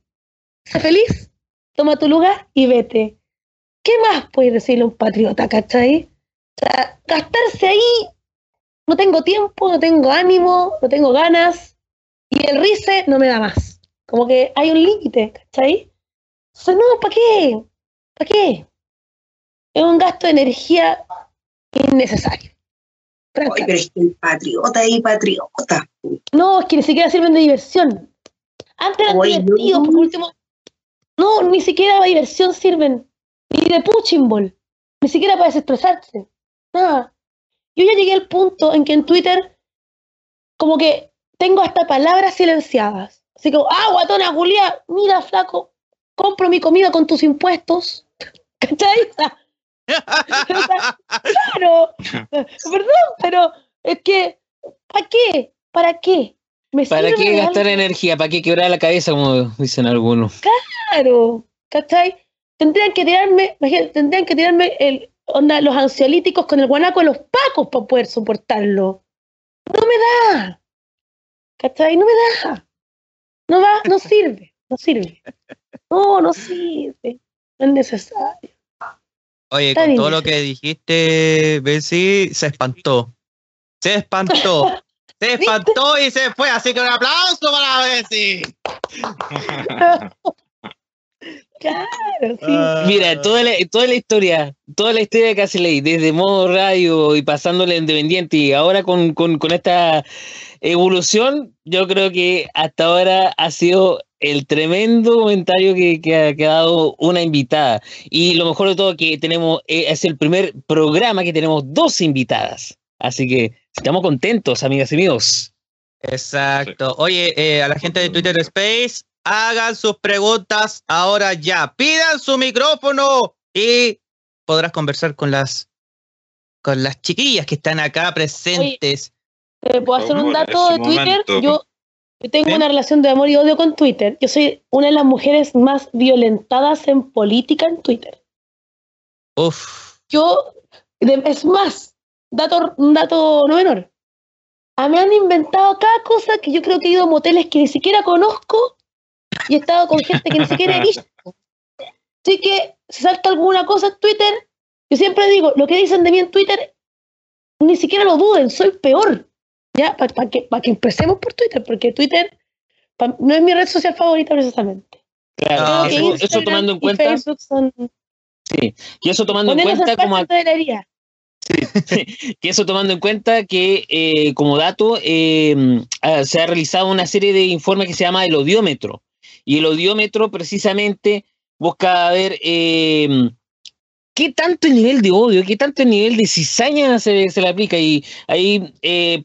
Sé feliz, toma tu lugar y vete. ¿Qué más puede decirle un patriota, cachai? O sea, gastarse ahí, no tengo tiempo, no tengo ánimo, no tengo ganas, y el rice no me da más. Como que hay un límite, ¿cachai? O sea, no, ¿para qué? ¿Para qué? Es un gasto de energía innecesario. Francamente. pero es que el patriota y patriota. No, es que ni siquiera sirven de diversión. Antes eran divertidos, no. por último. No, ni siquiera para diversión sirven. Ni de punching ball. Ni siquiera para desestresarse. Nada. Yo ya llegué al punto en que en Twitter, como que tengo hasta palabras silenciadas. Así como, ah, guatona Julia, mira, flaco, compro mi comida con tus impuestos. ¿Cachai? Claro, perdón, pero es que, ¿para qué? ¿Para qué? ¿Me ¿Para qué gastar algo? energía? ¿Para qué quebrar la cabeza, como dicen algunos? Claro, ¿cachai? Tendrían que tirarme, imagínate, tendrían que tirarme el, onda, los ansiolíticos con el guanaco de los pacos para poder soportarlo. No me da. ¿Cachai? No me da. No va, no sirve, no sirve. No, no sirve. No es necesario. Oye, Está con todo lo que dijiste, Bessie, se espantó. Se espantó. Se espantó y se fue. Así que un aplauso para Bessie. Claro, sí. Ah. Mira, toda la, toda la historia, toda la historia de Casi Ley, desde modo radio y pasándole independiente y ahora con, con, con esta evolución, yo creo que hasta ahora ha sido el tremendo comentario que, que ha, que ha dado una invitada. Y lo mejor de todo que tenemos, eh, es el primer programa que tenemos dos invitadas. Así que estamos contentos, amigas y amigos. Exacto. Oye, eh, a la gente de Twitter Space, hagan sus preguntas ahora ya. Pidan su micrófono y podrás conversar con las con las chiquillas que están acá presentes. ¿Te puedo hacer un dato de Twitter? Yo, yo tengo ¿Sí? una relación de amor y odio con Twitter. Yo soy una de las mujeres más violentadas en política en Twitter. Uf. Yo, es más, dato, un dato no menor. A mí han inventado cada cosa que yo creo que he ido a moteles que ni siquiera conozco y he estado con gente que ni siquiera he visto. Así que si salta alguna cosa en Twitter, yo siempre digo, lo que dicen de mí en Twitter, ni siquiera lo duden, soy peor. Ya, para que, pa que empecemos por Twitter, porque Twitter pa- no es mi red social favorita precisamente. Claro, Ah, eso, tomando en cuenta, Facebook son sí, y eso tomando en cuenta como, parte que eso tomando en cuenta que eh, como dato eh, ah, se ha realizado una serie de informes que se llama el odiómetro y el odiómetro precisamente busca ver eh, qué tanto el nivel de odio, qué tanto el nivel de cizaña se, se le aplica y ahí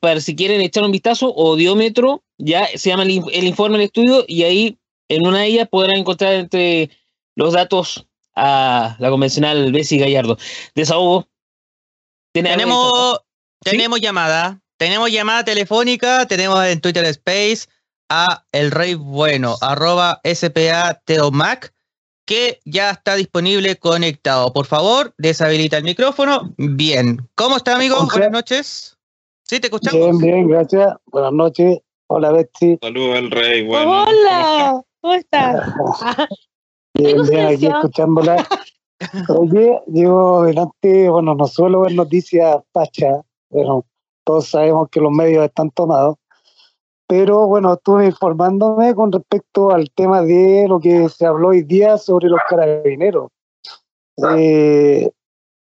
para si quieren echar un vistazo, odiómetro, ya se llama el, el informe del estudio y ahí en una de ellas podrán encontrar entre los datos a la convencional Bessie Gallardo. Desahogo. ¿Tiene algo que Tenemos, ¿Sí? tenemos llamada. Tenemos llamada telefónica. Tenemos en Twitter Space a el rey bueno, arroba SPA Teomac, que ya está disponible conectado. Por favor, deshabilita el micrófono. Bien. ¿Cómo está, amigo? Buenas noches. Sí, te escuchamos. Bien, bien, gracias. Buenas noches. Hola, Betsy. Saludos al rey. Bueno, Hola, ¿cómo estás? Bien, bien, aquí escuchándola. Oye, yo delante, bueno, no suelo ver noticias pacha, bueno, todos sabemos que los medios están tomados, pero bueno, estuve informándome con respecto al tema de lo que se habló hoy día sobre los carabineros. Eh,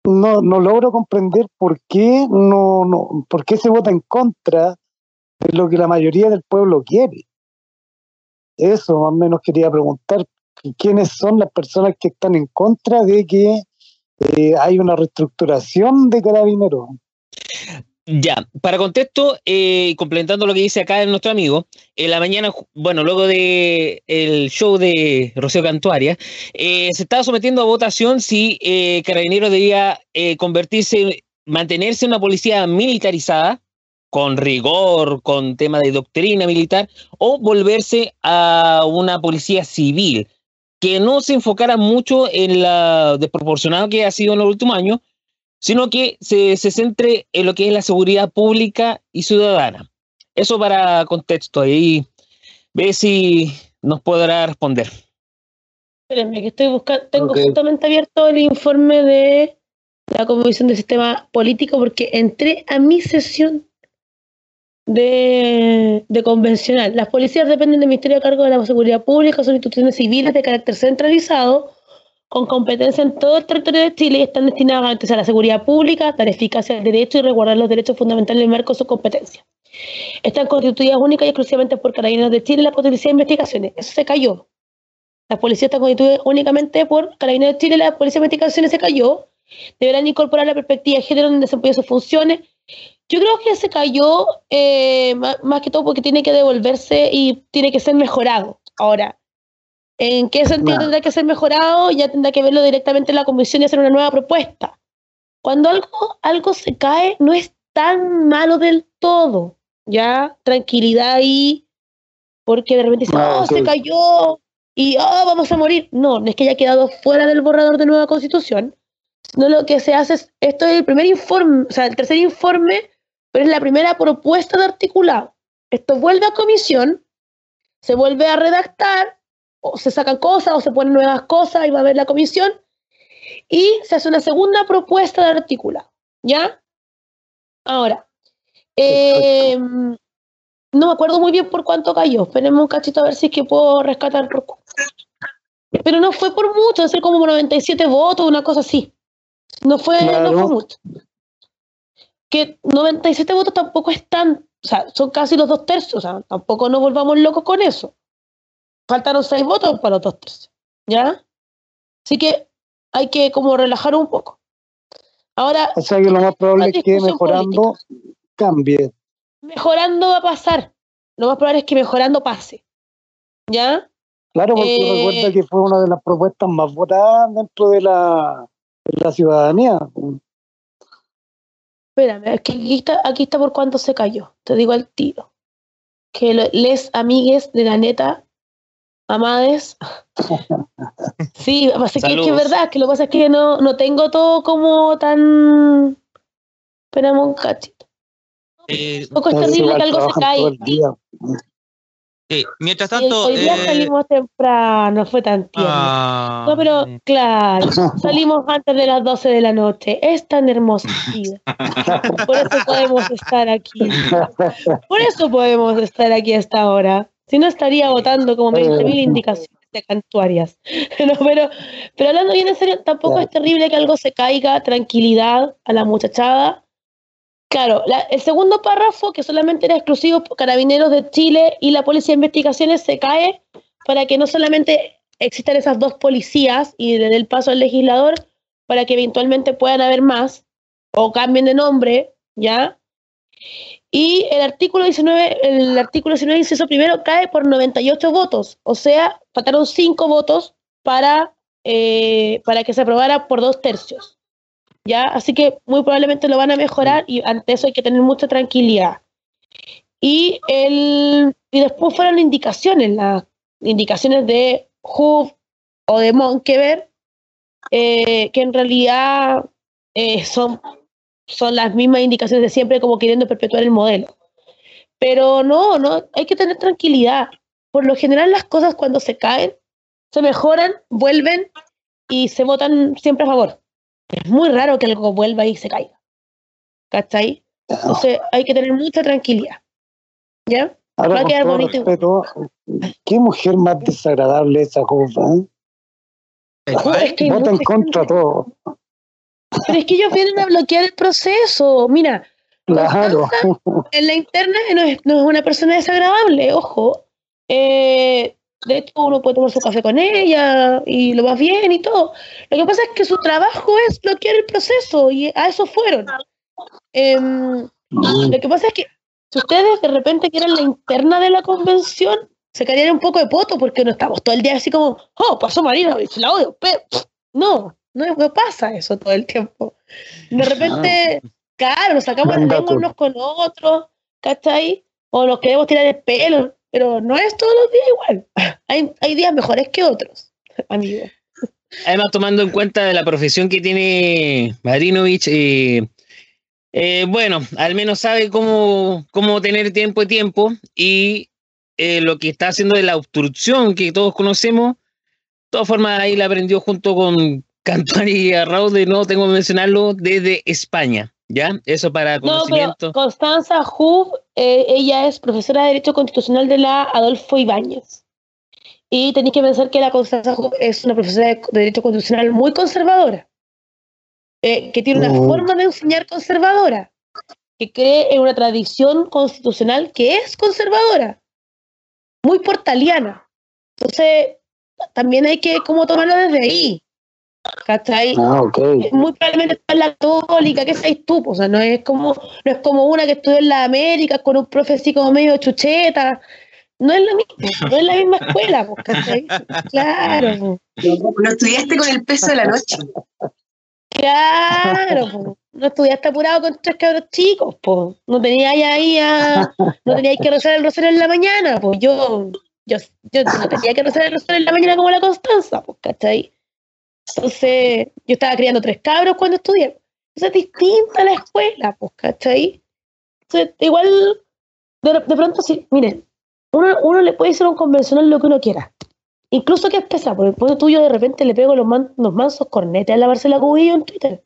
no, no logro comprender por qué, no, no, por qué se vota en contra de lo que la mayoría del pueblo quiere. Eso más o menos quería preguntar, quiénes son las personas que están en contra de que eh, hay una reestructuración de carabineros. Ya, para contexto, eh, complementando lo que dice acá nuestro amigo, en la mañana, bueno, luego de el show de Rocío Cantuaria, eh, se estaba sometiendo a votación si eh, Carabineros debía eh, convertirse, mantenerse en una policía militarizada, con rigor, con tema de doctrina militar, o volverse a una policía civil, que no se enfocara mucho en la desproporcionado que ha sido en los últimos años, sino que se, se centre en lo que es la seguridad pública y ciudadana. Eso para contexto, ahí ve si nos podrá responder. Espérenme, que estoy buscando. Tengo justamente abierto el informe de la Comisión de Sistema Político porque entré a mi sesión de, convencional. Las policías dependen del Ministerio a cargo de la Seguridad Pública, son instituciones civiles de carácter centralizado, con competencia en todo el territorio de Chile y están destinadas a garantizar la seguridad pública, dar eficacia al derecho y resguardar los derechos fundamentales en el marco de su competencia. Están constituidas única y exclusivamente por carabineros de Chile y la Policía de Investigaciones. Eso se cayó. La policía está constituida únicamente por Carabineros de Chile, la Policía de Investigaciones se cayó. Deberán incorporar la perspectiva de género en el desempeño de sus funciones. Yo creo que se cayó eh, ma- más, que todo porque tiene que devolverse y tiene que ser mejorado. Ahora, ¿en qué sentido Claro. tendrá que ser mejorado? Ya tendrá que verlo directamente en la comisión y hacer una nueva propuesta. Cuando algo, algo se cae, no es tan malo del todo. Ya, tranquilidad ahí, porque de repente dicen, Ah, oh, se cayó y oh, vamos a morir. No, no es que haya quedado fuera del borrador de nueva constitución, No, lo que se hace es, esto es el primer informe, o sea, el tercer informe, pero es la primera propuesta de articulado. Esto vuelve a comisión, se vuelve a redactar, o se sacan cosas, o se ponen nuevas cosas, y va a ver la comisión, y se hace una segunda propuesta de articulado. ¿Ya? Ahora, eh, no me acuerdo muy bien por cuánto cayó. Esperemos un cachito a ver si es que puedo rescatar por Pero no fue por mucho, debe ser como 97 votos, una cosa así. No fue, no fue mucho. Que 97 votos tampoco es tan, o sea, son casi los dos tercios, o sea, tampoco nos volvamos locos con eso. Faltaron seis votos para los dos tercios, ¿ya? Así que hay que como relajar un poco. Ahora. O sea que lo más probable es que mejorando cambie. Mejorando va a pasar. Lo más probable es que mejorando pase. ¿Ya? Claro, porque eh, recuerda que fue una de las propuestas más votadas dentro de la, de la ciudadanía. Espérame, aquí está, aquí está por cuánto se cayó. Te digo al tiro. Que les amigues de la neta, amades. sí, es que, es verdad, que lo que pasa es que no, no tengo todo como tan. Esperamos un cachito. Eh, un poco es terrible que algo se caiga. Sí, mientras tanto. hoy día eh, salimos temprano, fue tan tierno. Ah, no, pero claro, salimos antes de las 12 de la noche. Es tan hermosa vida. Por eso podemos estar aquí. Por eso podemos estar aquí hasta ahora. Si no, estaría votando como 20.000 indicaciones de cantuarias. pero, pero hablando bien en serio, tampoco es terrible que algo se caiga. Tranquilidad a la muchachada Claro, el segundo párrafo, que solamente era exclusivo por carabineros de Chile y la Policía de Investigaciones, se cae para que no solamente existan esas dos policías y desde el paso al legislador, para que eventualmente puedan haber más o cambien de nombre, ¿ya? Y el artículo 19, el artículo 19, inciso primero, cae por 98 votos, o sea, faltaron 5 votos para, eh, para que se aprobara por dos tercios. ¿Ya? Así que muy probablemente lo van a mejorar y ante eso hay que tener mucha tranquilidad. Y, el, y después fueron indicaciones, las indicaciones de Hoof o de Monkever, eh, que en realidad eh, son, son las mismas indicaciones de siempre como queriendo perpetuar el modelo. Pero no, no, hay que tener tranquilidad. Por lo general las cosas cuando se caen, se mejoran, vuelven y se votan siempre a favor es muy raro que algo vuelva y se caiga. ¿Cachai? Entonces hay que tener mucha tranquilidad. ¿Ya? Ahora, Va a quedar bonito. Respeto, ¿Qué mujer más desagradable esa cosa? ¿eh? Es que Vota en contra todo. Pero es que ellos vienen a bloquear el proceso. Mira, claro. en la interna no es, no es, una persona desagradable, ojo. Eh, de hecho, uno puede tomar su café con ella y lo va bien y todo. Lo que pasa es que su trabajo es bloquear el proceso y a eso fueron. Em, lo que pasa es que si ustedes de repente quieren la interna de la convención, se caerían un poco de poto porque no estamos todo el día así como, oh, pasó Marina, la odio. Pero, no, no, pasa eso todo el tiempo. De repente, claro, nos sacamos lengua unos con otros, ¿cachai? O nos queremos tirar el pelo pero no es todos los días igual. Hay, hay días mejores que otros, amigo. Además, tomando en cuenta la profesión que tiene Marinovich, eh, eh, bueno, al menos sabe cómo, cómo tener tiempo y tiempo y eh, lo que está haciendo de la obstrucción que todos conocemos, de todas formas ahí la aprendió junto con Cantari y de no tengo que mencionarlo, desde España. ¿Ya? Eso para conocimiento. No, Constanza Hub, eh, ella es profesora de Derecho Constitucional de la Adolfo Ibáñez. Y tenéis que pensar que la Constanza Hub es una profesora de Derecho Constitucional muy conservadora, eh, que tiene una oh. forma de enseñar conservadora, que cree en una tradición constitucional que es conservadora, muy portaliana. Entonces, también hay que como tomarlo desde ahí. ¿Cachai? Ah, okay. Muy probablemente está en la católica, ¿qué sabes tú? O sea, no es como, no es como una que estudió en la América con un profe así como medio chucheta. No es la misma, no es la misma escuela, ¿cachai? Claro. No estudiaste con el peso de la noche. Claro, no estudiaste apurado con tres cabros chicos, pues. No tenías ahí a, no tenías que rezar el rosario en la mañana, pues yo, yo, yo no tenía que rezar el rosario en la mañana como la Constanza, pues, ¿cachai? Entonces, yo estaba criando tres cabros cuando estudié. Entonces, es distinta la escuela, pues, ¿cachai? Entonces, igual, de, de pronto, sí, miren, uno, uno le puede hacer un convencional lo que uno quiera. Incluso que es pesado, porque después tuyo de repente le pego los, man, los mansos cornetes a la Marcela Cubillo en Twitter.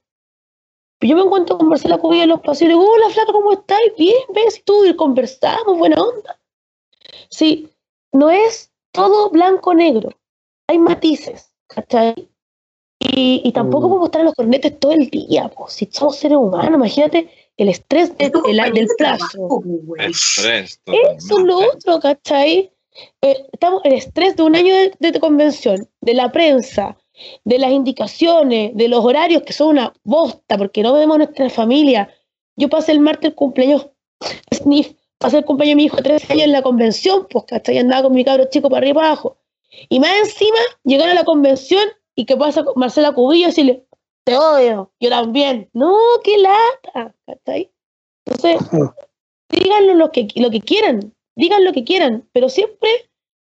Yo me encuentro con Marcela Cubillo en los pasillos y digo, hola flaca, ¿cómo estás? Bien, ves, tú, y conversamos, buena onda. Sí, no es todo blanco-negro. Hay matices, ¿cachai? Y, y tampoco Mm. podemos estar en los cornetes todo el día, pues, si somos seres humanos, imagínate el estrés de- del, plazo. Estrés, Eso es lo otro, ¿cachai? Eh, estamos el estrés de un año de, de convención, de la prensa, de las indicaciones, de los horarios que son una bosta, porque no vemos a nuestra familia. Yo pasé el martes el cumpleaños, sniff, pasé el cumpleaños de mi hijo de 13 años en la convención, pues, ¿cachai? Andaba con mi cabro chico para arriba y para abajo. Y más encima, llegar a la convención y que pasa con Marcela Cubillo y decirle, te odio, yo también. No, qué lata, ¿cachai? Entonces, díganlo lo que, lo que quieran, digan lo que quieran, pero siempre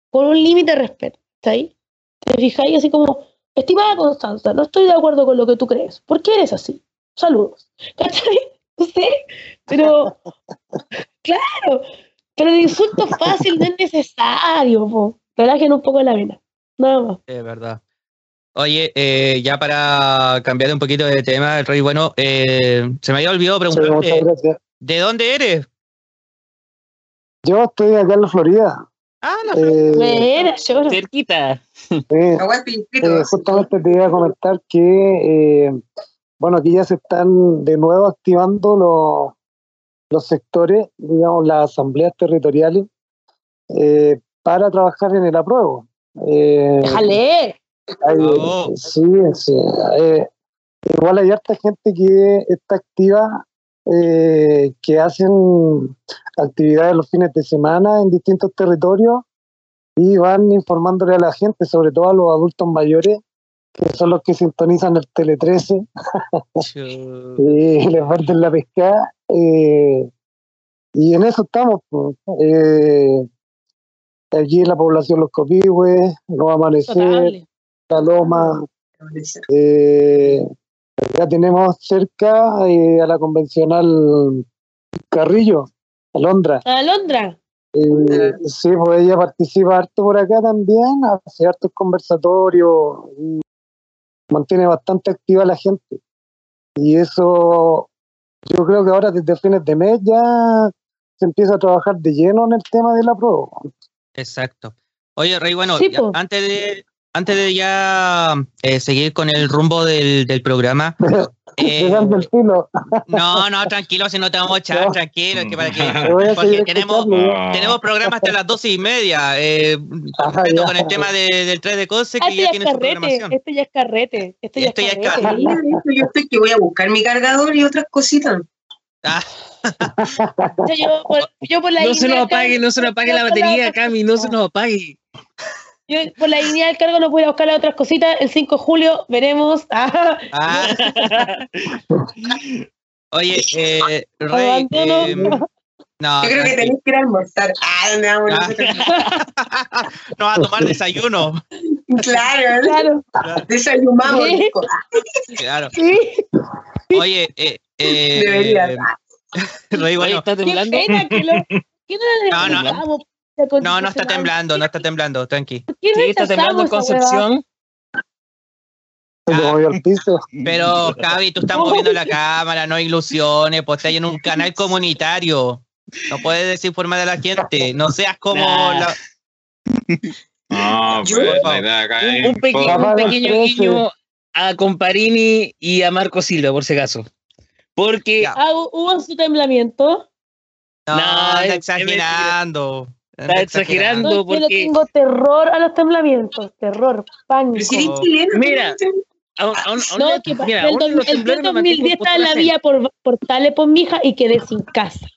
con un límite de respeto, ¿está ahí? Te fijáis así como, estimada Constanza, no estoy de acuerdo con lo que tú crees, ¿por qué eres así? Saludos, ¿cachai? No sé, pero, claro, pero el insulto fácil no es necesario, po. relajen un poco la vena, nada más. Es verdad. Oye, eh, ya para cambiar un poquito de tema, Rey, bueno, eh, se me había olvidado preguntarte. ¿de dónde eres? Yo estoy acá en la Florida. Ah, la Eh, lloro. Cerquita. eh. Eh, justamente te iba a comentar que, eh, bueno, aquí ya se están de nuevo activando los, los sectores, digamos, las asambleas territoriales, eh, para trabajar en el apruebo. Eh, Déjale. Hay- sí, sí. eh, igual hay harta gente que está activa, eh, que hacen actividades los fines de semana en distintos territorios y van informándole a la gente, sobre todo a los adultos mayores, que son los que sintonizan el Tele 13 Chu- y les venden la pescada. eh, y en eso estamos. pues. Eh, aquí en la población Los Copihues, Nuevo Amanecer, Total. La Loma. eh, ya tenemos cerca eh, a la convencional Carrillo, Alondra. Alondra. Eh, sí, pues ella participa harto por acá también, hace hartos conversatorios y mantiene bastante activa a la gente. Y eso, yo creo que ahora desde fines de mes ya se empieza a trabajar de lleno en el tema de la prueba. Exacto. Oye, Rey, bueno, Sí, ya- po. antes de antes de ya eh, seguir con el rumbo del, del programa, eh, no, no, tranquilo, si no te vamos a echar, No. tranquilo, es que para que, porque tenemos, Ah, tenemos programas hasta las doce y media, eh, Ajá, ya. con el tema de- del 3 de Ah, que esto ya ya es tiene su carrete. programación. Esto ya es carrete. Esto ya Esto ya es es carrete. carrete. Mira, esto yo estoy que voy a buscar mi cargador y otras cositas. Ah, O sea, yo, por, yo por la No se nos apague, no se nos apague la batería, Cami, no se nos apague. Yo por la línea del cargo no voy a buscar las otras cositas. El 5 de julio veremos. Ah, ah. Oye, eh, Rey, eh, no, Yo creo que tenéis que ir a almorzar. Ah, ¿dónde vamos Ah. nosotros? no va a tomar desayuno. Claro, claro. desayunamos. Sí. Claro. Sí. Oye, eh, eh, Debería. Rey, bueno, ¿está Qué temblando? pena que lo. ¿Qué No, no. No, no está temblando, no está temblando, tranqui. ¿Por qué Sí, está temblando? Concepción. Movió al piso. Pero, Javi, tú estás moviendo la cámara, no hay ilusiones, pues estás en un canal comunitario. No puedes desinformar a la gente. No seas como Nah. la. No, Yo- pues acá Un, pequeño, Papá un del pequeño 13. guiño a Comparini y a Marco Silva, por si acaso. Porque Ya. Ah, hu- hubo su temblamiento. No, No, está es- es exagerando. Está exagerando. No, yo le porque- tengo terror a los temblamientos. Terror, pánico. Pero si eres Oh. chileno. Mira. aún- aún- aún No, que mira, el, los el temblores me 2010 mantengo estaba en la vía por por mi hija y quedé sin casa.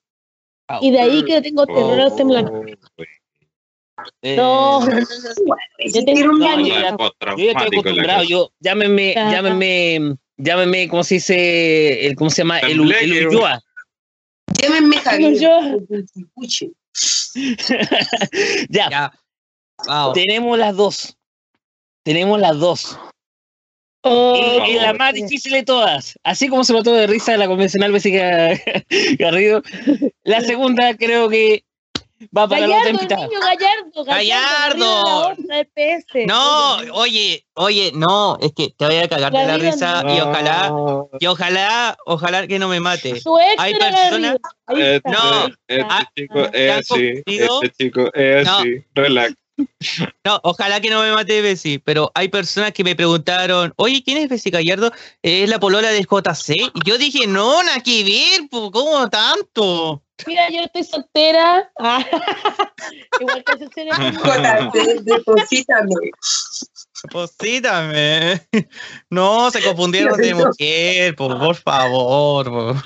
Y de ahí que tengo terror a los temblamientos. Eh, No, Yo tengo- un no, yo ya- Yo ya estoy acostumbrado. Yo, llámenme, Ajá. llámenme, llámenme, ¿cómo se dice? El, ¿Cómo se llama? El, el Tembleque, Ulloa. Llámenme Javier. Ya, Ya. Wow. tenemos las dos. Tenemos las dos. Oh, Y, y la más difícil de todas. Así como se mató de risa la convencional Bessica Garrido. La segunda creo que va para Gallardo, el niño Gallardo. Gallardo. PS. No, oye, oye, no, es que te voy a cagar de la risa y ojalá, y ojalá, ojalá que no me mate. Su ex Hay personas- Este. No. este chico ¿te es han así. Este chico es No. así. Relax. No, ojalá que no me mate Bessie, pero hay personas que me preguntaron, oye, ¿quién es Bessie Gallardo? Es la polola de JC. Y yo dije, no, nada que ver, ¿cómo tanto? Mira, yo estoy soltera. Ah, Igual que. Jota, de- deposítame. Deposítame. No, se confundieron de mujer, po, por favor.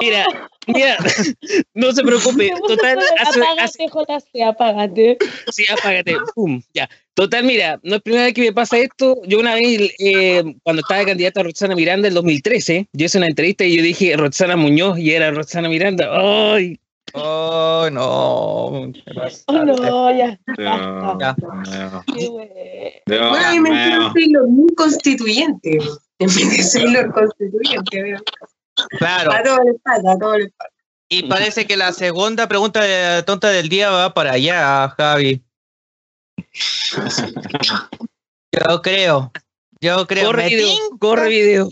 Mira, mira, no se preocupe. Total, hace- Apágate, JC, apágate. Sí, apágate. Pum, ya. Total, mira, no es primera vez que me pasa esto. Yo una vez, eh, cuando estaba candidata a Roxana Miranda en 2013, yo hice una entrevista y yo dije Roxana Muñoz y era Roxana Miranda. ¡Ay! Oh, no. Oh, no, ya. Dios Ya. Dios Bueno, mí me hicieron Sailor Moon constituyente. En vez de Sailor constituyente. Claro. A todo le pasa, a todo le pasa. Y parece que la segunda pregunta de- tonta del día va para allá, Javi. Yo creo. Yo creo. Corre Me video, tinca. corre video.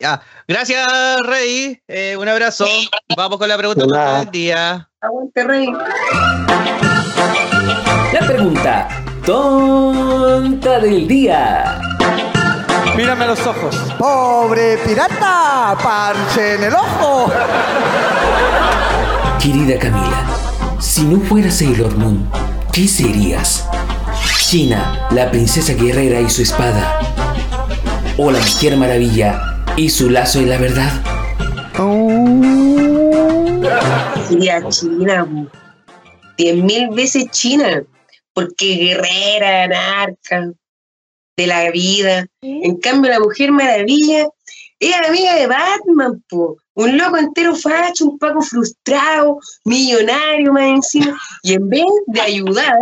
Ya. Gracias, Rey. Eh, un abrazo. Vamos con la pregunta nada. del día. Aguante, rey. La pregunta tonta del día. Mírame a los ojos. ¡Pobre pirata! ¡Parche en el ojo! Querida Camila, si no fuera Sailor Moon, ¿qué serías? China, la princesa guerrera y su espada. O la mujer maravilla y su lazo de la verdad. Sería China. po. Diez mil veces China. Porque guerrera, anarca, de la vida. En cambio, la Mujer Maravilla es amiga de Batman, po. Un loco entero facho, un paco frustrado, millonario más encima. Y en vez de ayudar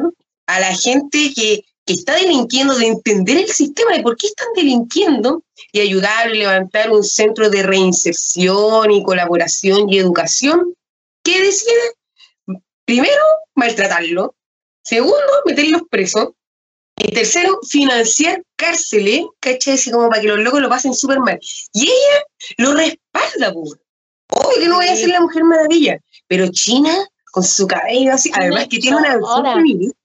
a la gente que, que está delinquiendo, de entender el sistema de por qué están delinquiendo y ayudar a levantar un centro de reinserción y colaboración y educación, ¿qué decide? Primero, maltratarlo. Segundo, meterlos presos. Y tercero, financiar cárceles, ¿cachai? Así como para que los locos lo pasen súper mal. Y ella lo respalda, po. Obvio que no voy a ser la Mujer Maravilla, pero China, con su cabello así, además que tiene una versión ahora. feminista.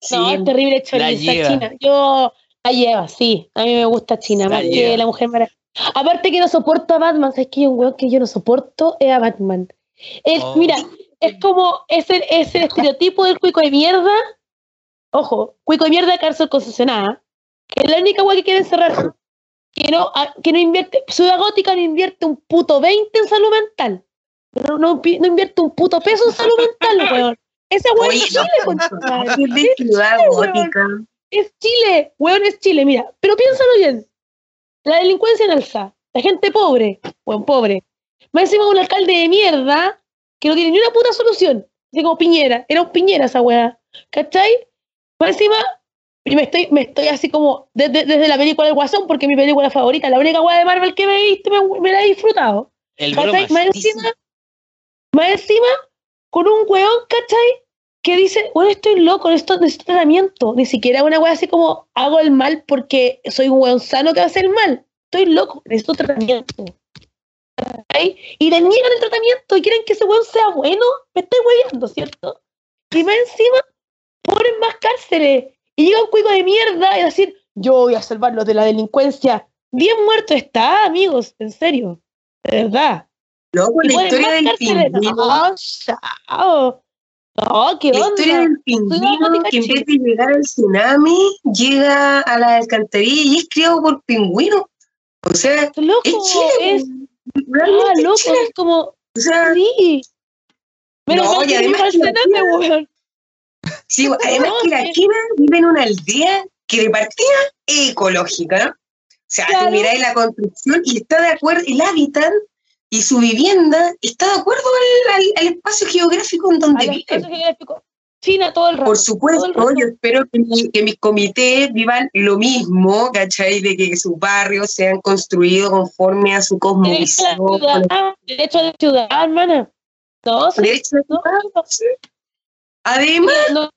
Sí, No, es terrible choriza lleva. China. Yo la lleva, sí. A mí me gusta China, La más que la mujer maravilla. Aparte que no soporto a Batman, ¿sabes que hay un weón que yo no soporto? Es a Batman. Es, Oh. Mira, es como, es el, es el estereotipo del cuico de mierda. Ojo, cuico de mierda, cárcel concesionada. Que es la única weá que quiere encerrar. Que no, a- que no invierte, Ciudad Gótica no invierte un puto 20 en salud mental. No, no, invierte un puto peso en salud mental, weón. Weón Oye, es Chile, de ciudad gótica. Es Chile, weón, es Chile, mira. Pero piénsalo bien. La delincuencia en alza, la gente pobre, weón, pobre. Más encima un alcalde de mierda que no tiene ni una puta solución. Así como Piñera, era un Piñera esa weá. ¿Cachai? Más encima, y me estoy, me estoy así como desde, desde la película del Guasón, porque es mi película favorita, la única weá de Marvel que me he visto, me, me la he disfrutado. El. Más encima, más encima, con un weón, ¿cachai? Que dice, bueno, estoy loco, necesito, necesito tratamiento. Ni siquiera una weá así como hago el mal porque soy un weón sano que hacer el mal. Estoy loco, necesito tratamiento. ¿Cachai? Y le niegan el tratamiento y quieren que ese weón sea bueno. Me estoy weyando, ¿cierto? Y más encima, ponen más cárceles. Y llega un cuico de mierda y decir, yo voy a salvarlos de la delincuencia. Bien muerto está, amigos, en serio. De verdad. No, con la historia del pingüino. No, chao. No, ¿qué La historia del pingüino que en vez de llegar al tsunami, llega a la alcantarilla y es criado por pingüinos. O sea, Loco, es Chile. es, realmente ah, es loco, es como, O sea, sí. Menos No, mal y que además que la cename, tía- weón. Sí, además que la. China vive en una aldea que de partida es ecológica. O sea, Claro. tú miráis la construcción y está de acuerdo, el hábitat y su vivienda está de acuerdo al, al- al espacio geográfico en donde vive. China todo el rato. Por supuesto, yo espero que, mi- que mis comités vivan lo mismo, ¿cachai? De que sus barrios sean construidos conforme a su cosmovisión. ciudad, ah, derecho a la ciudad, hermana. Derecho a la ciudad, sí. Además, no,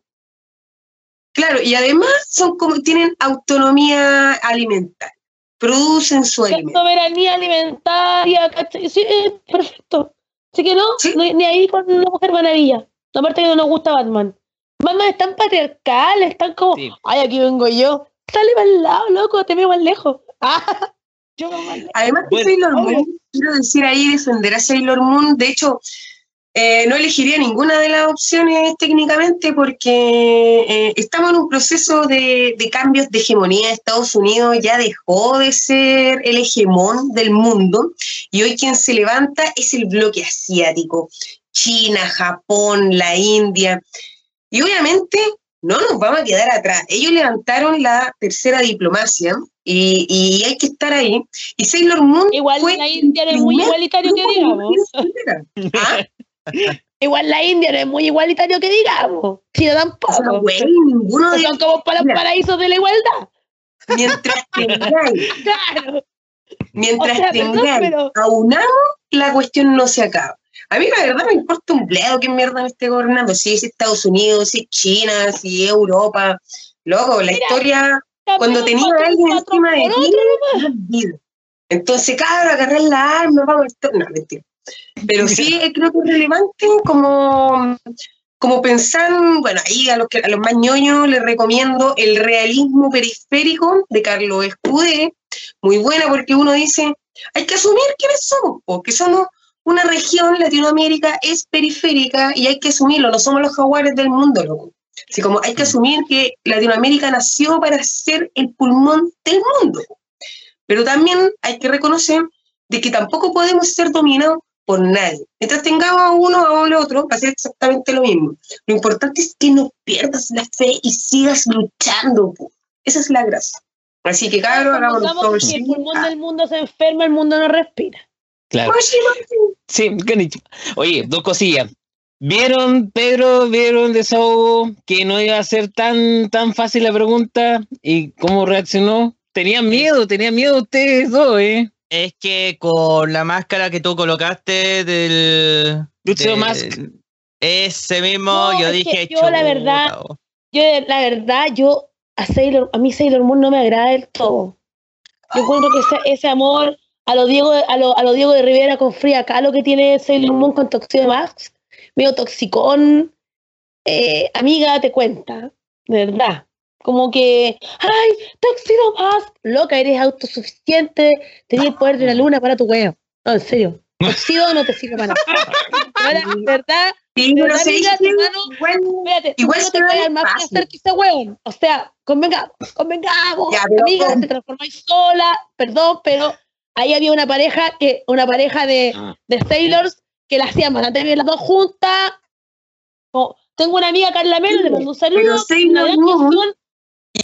claro, y además son como, tienen autonomía alimentaria, producen su alimento. soberanía alimentaria, ¿cachai? Sí, eh, perfecto. Así que no, Sí. no- ni ahí con una mujer maravilla. Aparte que no nos gusta Batman. Batman es tan patriarcal, es tan como, Sí. ay, aquí vengo yo. Sale para el lado, loco, te veo más lejos. Ah, yo me más lejos. Además Bueno, Sailor. Moon, quiero decir ahí, defender a Sailor Moon, de hecho, eh, no elegiría ninguna de las opciones técnicamente porque eh, estamos en un proceso de, de cambios de hegemonía. Estados Unidos ya dejó de ser el hegemón del mundo y hoy quien se levanta es el bloque asiático, China, Japón, la India. Y obviamente no nos vamos a quedar atrás. Ellos levantaron la tercera diplomacia y, y hay que estar ahí. Y Sailor Moon Igual fue la India es muy igualitario que digamos. ¿Ah? Igual la India no es muy igualitario que digamos. China O sea, tampoco. güey, ninguno de son como para los paraísos de la igualdad. mientras tengáis, Claro. mientras O sea, tengáis pero- aunamos, la cuestión no se acaba. A mí la verdad me importa un bledo que mierda me esté gobernando, si es Estados Unidos, si es China, si es Europa. Loco, la Mira, historia, cuando tenía a alguien encima de ti, no. Entonces, cabrón, agarrar la arma, vamos. No, mentira. Pero sí creo que es relevante como, como pensar, bueno, ahí a los, que, a los más ñoños les recomiendo el realismo periférico de Carlos Escudé, muy buena porque uno dice, hay que asumir quiénes somos, porque somos una región, Latinoamérica es periférica y hay que asumirlo, no somos los jaguares del mundo, loco. Así como hay que asumir que Latinoamérica nació para ser el pulmón del mundo. Pero también hay que reconocer de que tampoco podemos ser dominados por nadie. Mientras tengamos a uno o al otro, va a ser exactamente lo mismo. Lo importante es que no pierdas la fe y sigas luchando. po. Esa es la gracia. Así que, cabrón, hagamos todo si el pulmón del mundo se enferma, el mundo no respira. Claro. Sí. Oye, dos cosillas. ¿Vieron, Pedro, vieron desahogo que no iba a ser tan, tan fácil la pregunta? ¿Y cómo reaccionó? Tenían miedo, tenían miedo ustedes dos, ¿eh? Es que con la máscara que tú colocaste del. Lucio del- Mask. Ese mismo, No, yo dije. yo, la "Chuta, verdad, oh". Yo, la verdad, yo a Sailor, a mí Sailor Moon no me agrada del todo. Yo encuentro que ese, ese amor a lo Diego, a lo, a lo Diego de Rivera con Frida Kahlo que tiene Sailor Moon con Toxido Max, medio toxicón. Eh, amiga, te cuenta, de verdad. Como que, ay, Toxido Mask, loca, eres autosuficiente, tenías el poder de la luna para tu huevo. No, en serio. Toxido no te sirve para nada. Ahora, verdad, Sí, pero verdad, amiga, Espérate, Igual no te ve puedes dar más placer que ese hueón. O sea, convengamos, convengamos. Ya, Amiga, te transformáis sola, perdón, pero ahí había una pareja que, una pareja de, Ah. de Sailors que la hacían bastante bien las dos juntas. Oh, tengo una amiga Carla Melo, le mando un saludo. pero Sailor Moon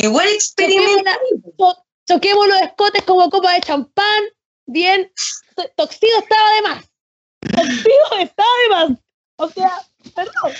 igual experimenta. cho- choquemos los escotes como copa de champán. Bien, Toxido estaba de más. Toxido estaba de más. O sea, perdón.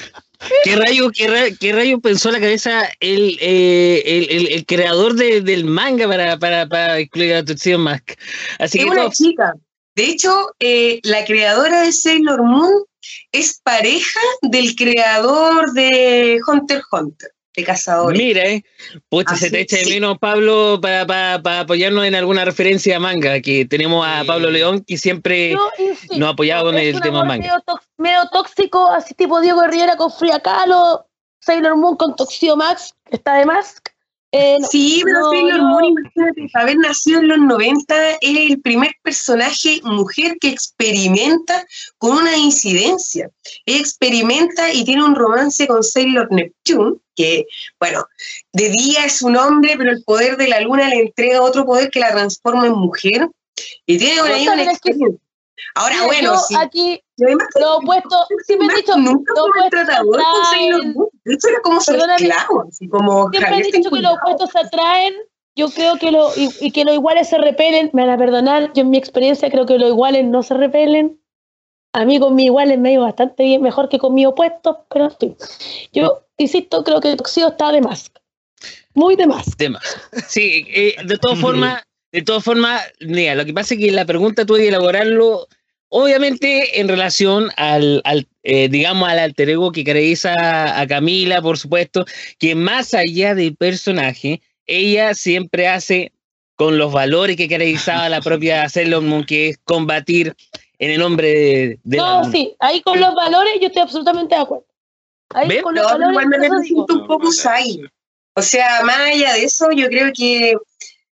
¿Qué rayo, qué rayo, qué rayo pensó en la cabeza el, eh, el, el- el creador de- del manga para, para, para incluir a Tuxedo Mask? Así Es que una chica. De hecho, eh, la creadora de Sailor Moon es pareja del creador de Hunter x Hunter, de Cazadores. Mira, eh. Pucha, Así se te echa de sí. menos, Pablo, para, para, para apoyarnos en alguna referencia a manga, que tenemos a Sí. Pablo León, que siempre Yo nos ha apoyado con el tema manga. Medio, tóxico, así tipo Diego Rivera con Frida Kahlo, Sailor Moon con Toxio Max, que está de más. Eh, no, Sí, pero no, Sailor Moon, imagínate, haber nacido en los 90, es el primer personaje mujer que experimenta con una incidencia. Ella experimenta y tiene un romance con Sailor Neptune, que, bueno, de día es un hombre, pero el poder de la luna le entrega otro poder que la transforma en mujer. Y tiene una, una que- experiencia. Ahora, Mira, bueno, sí. aquí, lo opuesto, siempre he dicho, nunca lo fue con. Sailor Moon. De hecho, era como su esclavo, así como siempre he dicho que los opuestos se atraen. Yo creo que lo, y, y que los iguales se repelen, me van a perdonar. Yo en mi experiencia creo que los iguales no se repelen. A mí con mis iguales me ha ido bastante bien, mejor que con mis opuestos, pero fin. Yo insisto, creo que el Toxido está de más. Muy de más. De más. Sí, eh, de todas formas, de todas formas, mira, lo que pasa es que la pregunta tuve que elaborarlo, obviamente, en relación al, al eh, digamos, al alter ego que caracteriza a Camila, por supuesto, que más allá del personaje, ella siempre hace con los valores que caracterizaba la propia Sailor Moon, que es combatir en el nombre de, de No, sí, ahí con los valores yo estoy absolutamente de acuerdo. Ahí con No, los pero igual valores, me siento un poco Usagi. O sea, más allá de eso, yo creo que,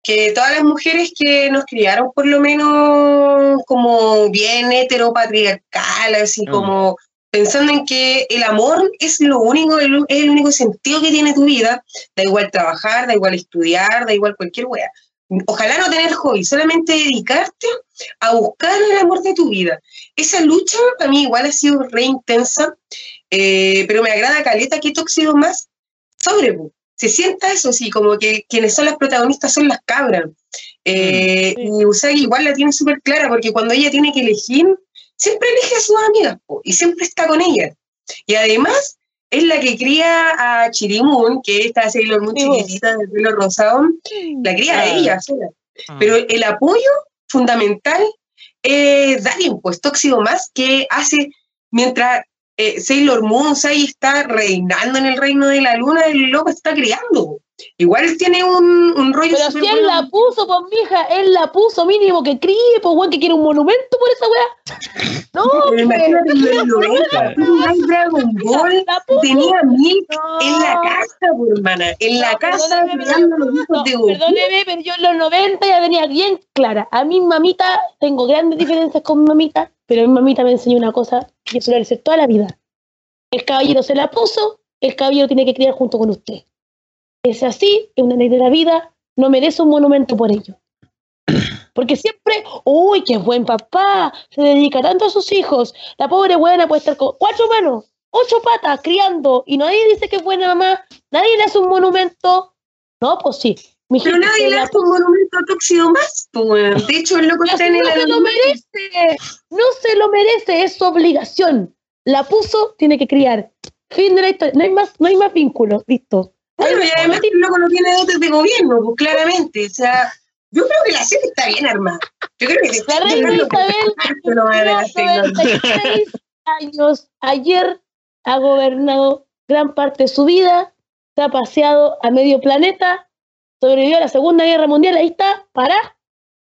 que todas las mujeres que nos criaron, por lo menos como bien heteropatriarcal, así Mm. como pensando en que el amor es lo único, el- es el único sentido que tiene tu vida, da igual trabajar, da igual estudiar, da igual cualquier wea. Ojalá no tener hobby, solamente dedicarte a buscar el amor de tu vida. Esa lucha para mí igual ha sido re intensa, eh, pero me agrada Caleta que Tóxido más sobre, po. Se sienta eso, sí, como que quienes son las protagonistas son las cabras. Eh, Y Usagi igual la tiene súper clara, porque cuando ella tiene que elegir, siempre elige a sus amigas, po, y siempre está con ellas. Y además, es la que cría a Chirimun, que es esta Sailor Moon Sí, chiquitita de pelo rosado, la cría a Ah. ella sola. Ah. Pero el apoyo fundamental es Darien, pues Tóxido más, que hace mientras eh, Sailor Moon ahí está reinando en el reino de la luna, el loco está criando. Igual tiene un, un rollo Pero si él bueno. la puso, pues mija, él la puso mínimo que críe, pues weón, que quiere un monumento por esa weá. No, Pero pues. imagínate en los 90, tú miráis Dragon Ball, La puso. tenía mil No. en la casa, por hermana, en la No, casa criando los hijos No, de Goku. perdóneme, pero yo en los 90 ya tenía bien clara. A mi mamita, tengo grandes diferencias con mi mamita, pero mi mamita me enseñó una cosa que suele decir toda la vida. El caballero se la puso, el caballero tiene que criar junto con usted. Es así, es una ley de la vida, no merece un monumento por ello. Porque siempre, uy, qué buen papá, se dedica tanto a sus hijos. La pobre buena puede estar con cuatro manos, ocho patas, criando, y nadie dice que es buena mamá, nadie le hace un monumento. No, pues sí. Pero nadie le hace un monumento a más, pues. De hecho, el loco está en no el se lo merece, no se lo merece, es su obligación. La puso, tiene que criar. Fin de la historia, no hay más, no hay más vínculo, listo. Bueno, y además el loco no tiene dotes de gobierno, pues claramente. O sea, yo creo que la serie está bien armada. Yo creo que La reina Isabel no va a ver cumplió 96 años. Ayer ha gobernado gran parte de su vida, se ha paseado a medio planeta, sobrevivió a la Segunda Guerra Mundial, ahí está, pará.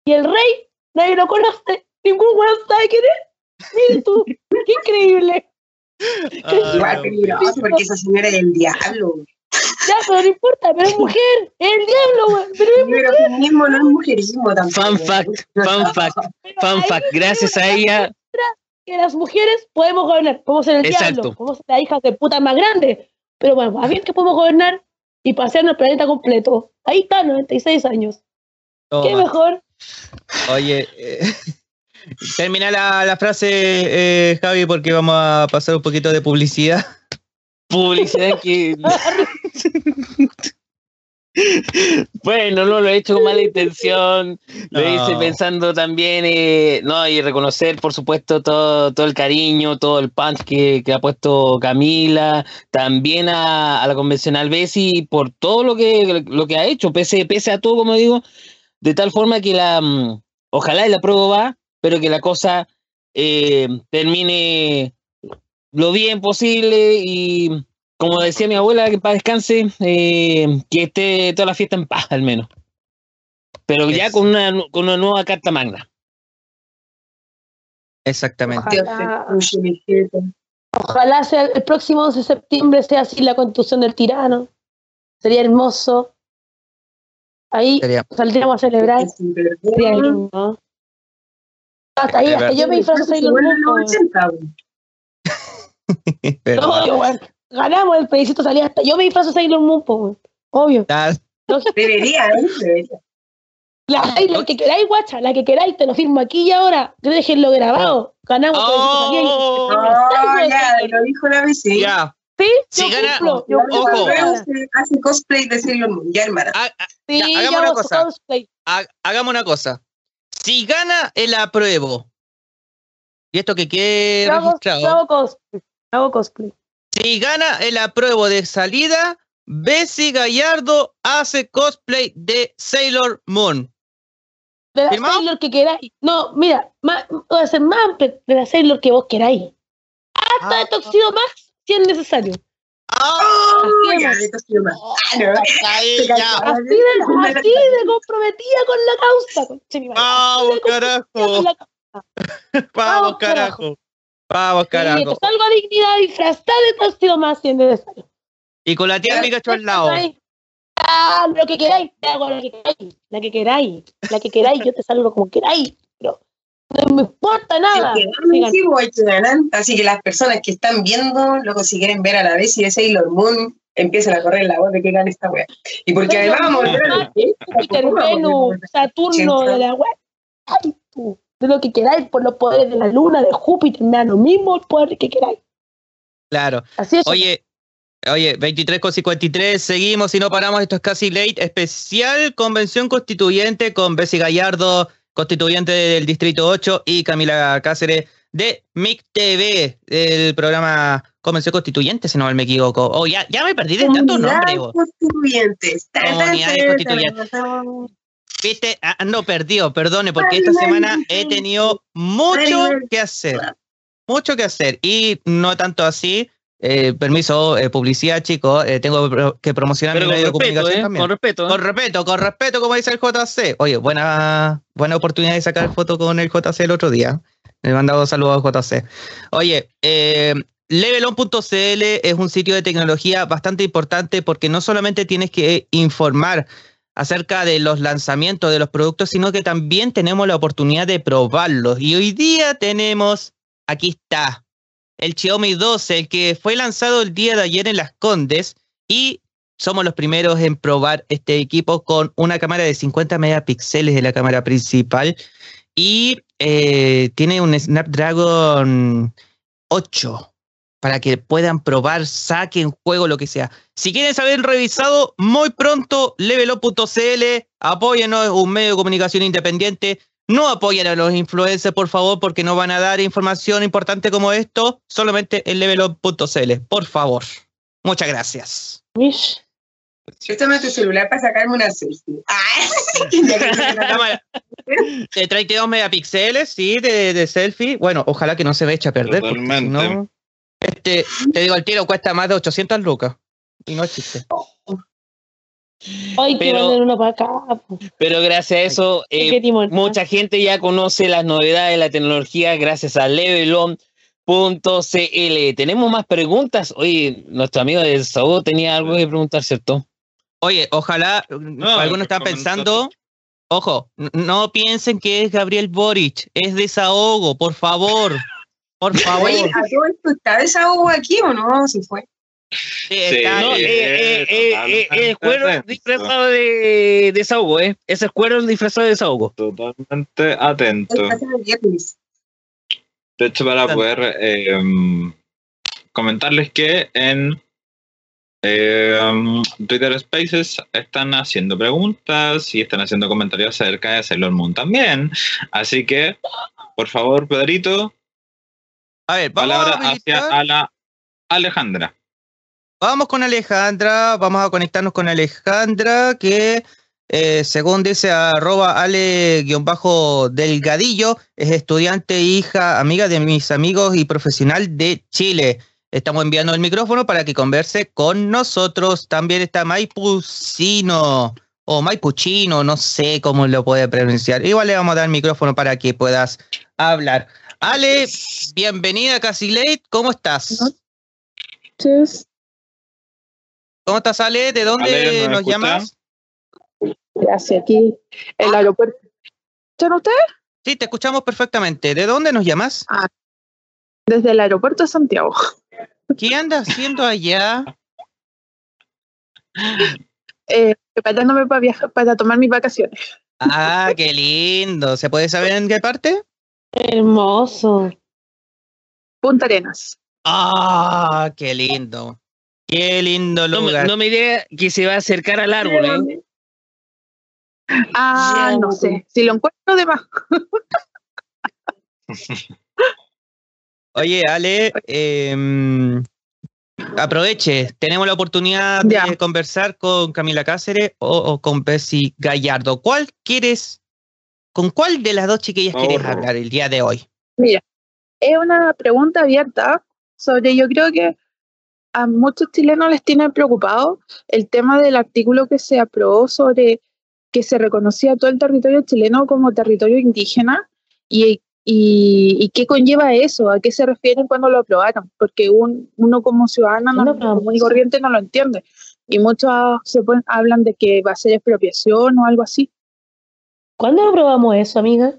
Y el rey, nadie lo conoce, ningún weón sabe quién es. Mira tú, qué increíble. Igual peligroso, porque esa señora es el diablo. Ya, pero no importa, pero es mujer, es el diablo, weón. Pero es Pero mujer. feminismo no es mujerismo tampoco. Fun fact, fun fact, Pero fun fact. Gracias a ella, que las mujeres podemos gobernar, podemos ser el Exacto. diablo, podemos ser las hijas de puta más grandes, pero bueno, más bien que podemos gobernar y pasear el planeta completo. Ahí está, 96 años. ¿Qué mejor? Oye, eh, termina la, la frase, eh, Javi, porque vamos a pasar un poquito de publicidad. publicidad que. Bueno, no lo he hecho con mala intención, lo hice pensando también, eh, no, y reconocer, por supuesto, todo, todo el cariño, todo el punch que, que ha puesto Camila, también a, a la convencional Bessie, por todo lo que, lo que ha hecho, pese, pese a todo, como digo, de tal forma que la, mm, ojalá y la prueba va, pero que la cosa eh, termine lo bien posible y como decía mi abuela, que para descanse, eh, que esté toda la fiesta en paz al menos. Pero ya con una, con una nueva carta magna. Exactamente. Ojalá. sea el próximo 11 de septiembre sea así la constitución del tirano. Sería hermoso. Ahí Sería- saldríamos a celebrar. Sería lindo. Hasta ahí, Es hasta yo me disfrazo de Se Sailor vuelven Moon, los weón. 80, weón. Pero, Obvio, weón. Ganamos el plebiscito, salía hasta. Yo me disfrazo de Sailor Moon, po. Obvio. ah, Debería, ¿eh? Debería. La, que queráis, guacha, la que queráis, te lo firmo aquí y ahora. Déjenlo grabado. Ganamos el plebiscito, Oh. salía ahí. ya, lo dijo la BC. ya. Sí, Si yo gana- cumplo, yo Ojo. cumplo. Hace, cosplay de Sailor Moon, ya hermana. Ha- ha- Sí, Ya, yo hagamos una cosa. ha- hagamos una cosa. Si gana el apruebo, y esto que quede Yo hago, registrado, yo hago cosplay. Hago cosplay. Si gana el apruebo de salida, Bessie Gallardo hace cosplay de Sailor Moon. De la ¿Firmado? Sailor que queráis. No, mira, más, voy a hacer más de la Sailor que vos queráis. Hasta de Toxido Max si es necesario. ¡Ah! Oh, Así. Ah, de, así de comprometida con la causa. Así Vamos, carajo. con la causa. Vamos, Vamos, carajo. Vamos, Sí, carajo. te salgo a dignidad disfrazada de Max si es necesario. Y con la tía Pikachu al lado. Ah, lo que queráis, te hago lo que queráis, la que queráis, la que queráis, yo te salgo como queráis, pero no me importa nada. Sí, pues. Así que las personas que están viendo, luego si quieren ver a la vez y de Sailor Moon, empiezan a correr la voz de que gane esta wea. Y porque además vamos a volver a la fiesta, Júpiter, ¿cómo vamos a Venus, volver a la Saturno, de la ay, tú, de lo que queráis, por los poderes de la luna, de Júpiter, me da lo mismo el poder que queráis. Claro. Así es. Oye, oye, 23 con 53, seguimos y no paramos. Esto es casi late. Especial convención constituyente con Bessie Gallardo, constituyente del Distrito 8, y Camila Cáceres de MIC TV, el programa Convención Constituyente, si no mal me equivoco. Oh, ya, ya me perdí de tanto nombre. Comunidades constituyentes. Viste, Ah, ando perdido, perdone, porque esta semana he tenido mucho que hacer. Mucho que hacer. Y no tanto así. eh, permiso, eh, publicidad, chicos. eh, tengo que pro- que promocionar Pero mi con medio de respeto, comunicación ¿eh? también. Con respeto. ¿eh? Con respeto, con respeto, como dice el JC. Oye, buena, buena oportunidad de sacar foto con el JC el otro día. Le he mandado saludos a JC. Oye, eh, Levelon.cl es un sitio de tecnología bastante importante porque no solamente tienes que informar acerca de los lanzamientos de los productos, sino que también tenemos la oportunidad de probarlos. Y hoy día tenemos, aquí está, el Xiaomi 12, el que fue lanzado el día de ayer en Las Condes y somos los primeros en probar este equipo con una cámara de 50 megapíxeles de la cámara principal y eh, tiene un Snapdragon 8 para que puedan probar, saquen juego, lo que sea. Si quieren saber revisado, muy pronto, levelop.cl, apóyenos, un medio de comunicación independiente. No apoyen a los influencers, por favor, porque no van a dar información importante como esto, solamente en levelop.cl, por favor. Muchas gracias. Mish. Préstame tu celular para sacarme una selfie. Ah, ya que me la- Cámara De 32 megapíxeles, sí, de, de selfie. Bueno, ojalá que no se me eche a perder. Totalmente. no, este, te digo, el tiro cuesta más de 800 lucas. Y no es chiste. Que Pero- uno para acá. Pero gracias a eso, eh, ¿no? mucha gente ya conoce las novedades de la tecnología gracias a Levelon.cl. Tenemos más preguntas. Oye, nuestro amigo de Saúl tenía algo que preguntar, ¿cierto? Oye, ojalá, algunos están pensando, ojo, no piensen que es Gabriel Boric, es desahogo, por favor. Por favor. Oye, ¿a todo esto está desahogo aquí o no? Si fue. Sí, está- Sí, eh, eh, eh, eh, el disfrazado de desahogo, ¿eh? Ese es cuero disfrazado de desahogo. Totalmente atento. El. De hecho, para poder eh, um, comentarles que en eh, um, Twitter Spaces están haciendo preguntas y están haciendo comentarios acerca de Sailor Moon también. Así que, por favor, Pedrito, A ver, vamos a, palabra hacia habilitar- a la Alejandra. vamos con Alejandra, vamos a conectarnos con Alejandra, que eh, según dice arroba ale-delgadillo, es estudiante, hija, amiga de mis amigos y profesional de Chile. Estamos enviando el micrófono para que converse con nosotros. También está Maipucino o Maipuchino, no sé cómo lo puede pronunciar. Igual le vamos a dar el micrófono para que puedas hablar. Ale, bienvenida a Casi Late, ¿cómo estás? ¿Cómo estás, Ale? ¿De dónde Ale, ¿nos llamas? Gracias, aquí el aeropuerto. ¿Escuchan ustedes? Sí, te escuchamos perfectamente. ¿De dónde nos llamas? Desde el aeropuerto de Santiago. ¿Qué andas haciendo allá? Eh, preparándome para viajar, para tomar mis vacaciones. Ah, qué lindo. ¿Se puede saber en qué parte? Hermoso. Punta Arenas. Ah, qué lindo. Qué lindo No, me- lugar. no me diga que se va a acercar al árbol, ¿eh? Ah, no sé. Si lo encuentro de más. Oye, Ale, em, aproveche, tenemos la oportunidad de conversar con Camila Cáceres o, o con Bessie Gallardo. ¿Cuál quieres, con cuál de las dos chiquillas quieres Oh. hablar el día de hoy? Mira, es una pregunta abierta sobre, yo creo que a muchos chilenos les tiene preocupado el tema del artículo que se aprobó sobre que se reconocía todo el territorio chileno como territorio indígena y, y, y qué conlleva eso, a qué se refieren cuando lo aprobaron, porque un- uno como ciudadano no, común y corriente no lo entiende y muchos se ponen- hablan de que va a ser expropiación o algo así. ¿Cuándo aprobamos eso, amiga?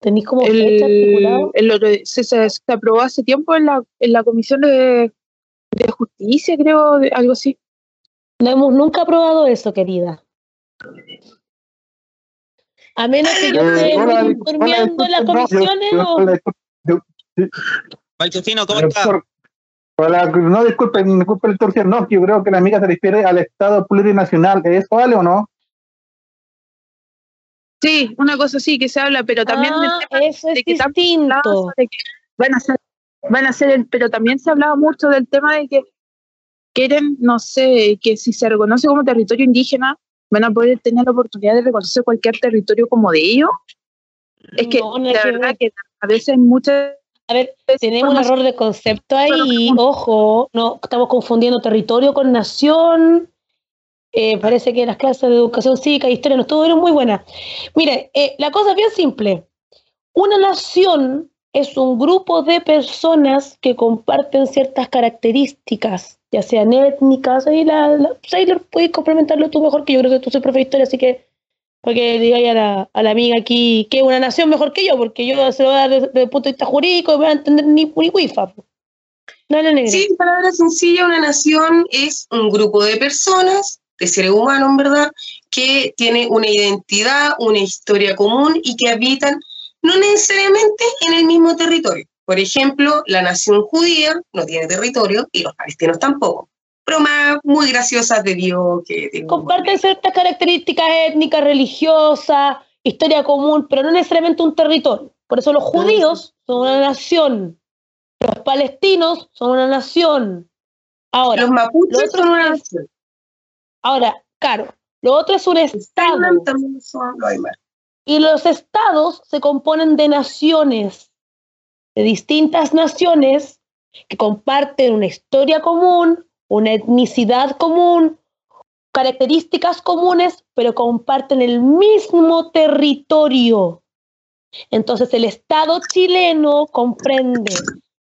¿Tenéis como fecha articulado? el, el otro- se, se- se aprobó hace tiempo en la, en la Comisión de, de Justicia, creo, de- algo así. No hemos nunca aprobado eso, querida. A menos que yo esté muy discul- durmiendo en las comisiones o... ¿cómo está? Hola, no disculpen, disculpen la interrupción, no, que yo creo que la amiga se refiere al Estado plurinacional, ¿eso vale o no? Sí, una cosa así que se habla, pero también del Ah, tema eso es de que distinto. que van a ser, van a ser el, pero también se hablaba mucho del tema de que quieren, no sé, que si se reconoce como territorio indígena, van a poder tener la oportunidad de reconocer cualquier territorio como de ellos. Es que No, no la que verdad ver. que a veces muchas A ver, tenemos un error de concepto ahí, ojo, no estamos confundiendo territorio con nación. Eh, parece que las clases de educación cívica e historia no estuvieron muy buenas. Mire, eh, la cosa es bien simple. Una nación es un grupo de personas que comparten ciertas características, ya sean étnicas, ahí, la, la, pues ahí lo puedes complementarlo tú mejor, que yo creo que tú soy profe de historia, así que para que digáis a la, a la amiga aquí que es una nación mejor que yo, porque yo se lo voy a dar desde, el punto de vista jurídico y voy a entender ni, ni wifa. No. Sí, en palabras sencillas, una nación es un grupo de personas, de seres humanos, en verdad, que tiene una identidad, una historia común y que habitan no necesariamente en el mismo territorio. Por ejemplo, la nación judía no tiene territorio y los palestinos tampoco. Bromas muy graciosas debido que tengo Comparten ciertas características étnicas, religiosas, historia común, pero no necesariamente un territorio. Por eso los judíos son una nación, los palestinos son una nación. Ahora, los mapuches son una nación. Ahora, claro, lo otro es un estado. Y los estados se componen de naciones, de distintas naciones que comparten una historia común, una etnicidad común, características comunes, pero comparten el mismo territorio. Entonces el Estado chileno comprende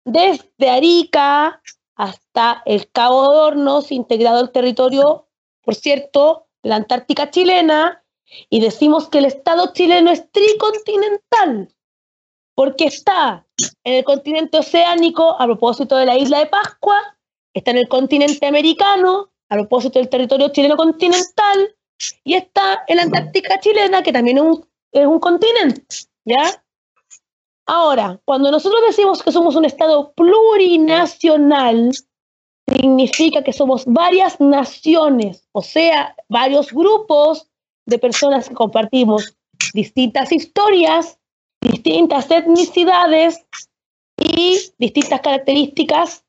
desde Arica hasta el Cabo de Hornos, integrado el territorio, por cierto, la Antártica chilena, y decimos que el Estado chileno es tricontinental, porque está en el continente oceánico, a propósito de la isla de Pascua, está en el continente americano, a propósito del territorio chileno continental, y está en la Antártica chilena, que también es un, continente, ¿ya? Ahora, cuando nosotros decimos que somos un Estado plurinacional, significa que somos varias naciones, o sea, varios grupos de personas que compartimos distintas historias, distintas etnicidades y distintas características,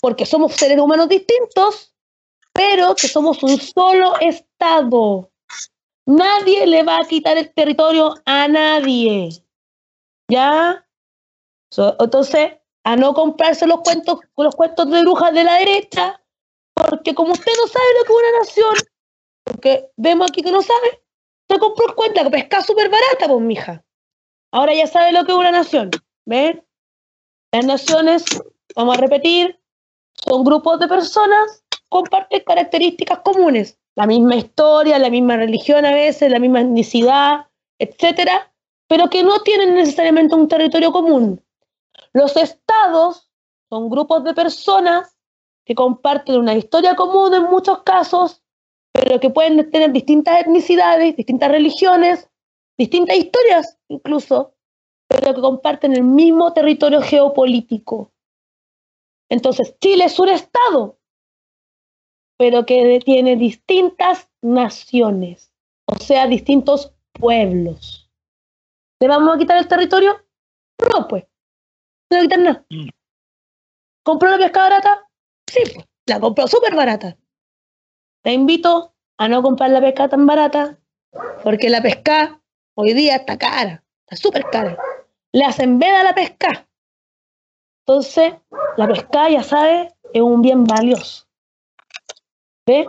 porque somos seres humanos distintos, pero que somos un solo Estado. Nadie le va a quitar el territorio a nadie. ¿Ya? Entonces, a no comprarse los cuentos, los cuentos de brujas de la derecha, porque como usted no sabe lo que es una nación, porque vemos aquí que no sabe, se compró cuento, la pesca súper barata, pues, mija. Ahora ya sabe lo que es una nación. Las naciones, vamos a repetir, son grupos de personas, comparten características comunes. La misma historia, la misma religión a veces, la misma etnicidad, etcétera, pero que no tienen necesariamente un territorio común. Los estados son grupos de personas que comparten una historia común en muchos casos, pero que pueden tener distintas etnicidades, distintas religiones, distintas historias incluso, pero que comparten el mismo territorio geopolítico. Entonces, Chile es un estado, pero que tiene distintas naciones, o sea, distintos pueblos. ¿Le vamos a quitar el territorio? No, pues. No le quitar nada. ¿Compró la pesca barata? Sí, pues, la compró súper barata. Te invito a no comprar la pesca tan barata, porque la pesca hoy día está cara, está súper cara. Le hacen veda a la pesca. Entonces, la pesca, ya sabes, es un bien valioso. ¿Ve?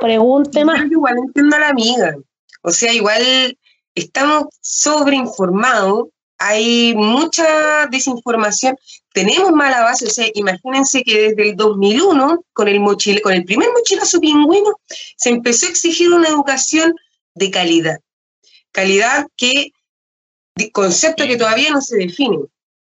Pregunte más. Yo igual entiendo a la amiga. O sea, igual estamos sobreinformados, hay mucha desinformación, tenemos mala base, o sea, imagínense que desde el 2001, con el, mochile, con el primer mochilazo pingüino, se empezó a exigir una educación de calidad. Calidad que, concepto que todavía no se define.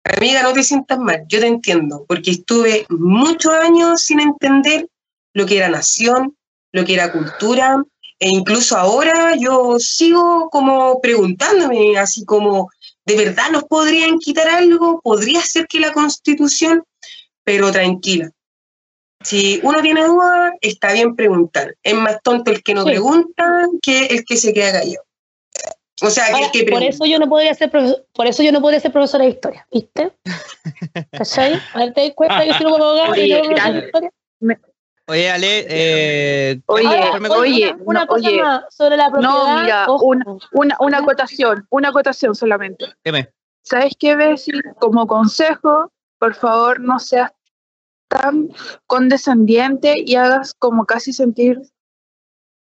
Amiga, no te sientas mal, yo te entiendo, porque estuve muchos años sin entender lo que era nación, lo que era cultura, e incluso ahora yo sigo como preguntándome, así como, ¿de verdad nos podrían quitar algo? ¿Podría ser que la constitución? Pero tranquila. Si uno tiene dudas, está bien preguntar. Es más tonto el que no Sí. pregunta que el que se queda callado. O sea, que Ahora, el que por eso yo no podría ser profesor, por eso yo no podría ser profesora de historia, ¿viste? ¿Cachai? A ver, te das cuenta que si no puedo abogar y yo de gran- historia. Oye, Ale, eh, Oye, Ahora, me- oye, una no, cosa oye, más sobre la propiedad. no, mira, una, una, una acotación, una acotación solamente. dime. ¿Sabes qué, Bessie? Como consejo, por favor, no seas tan condescendiente y hagas como casi sentir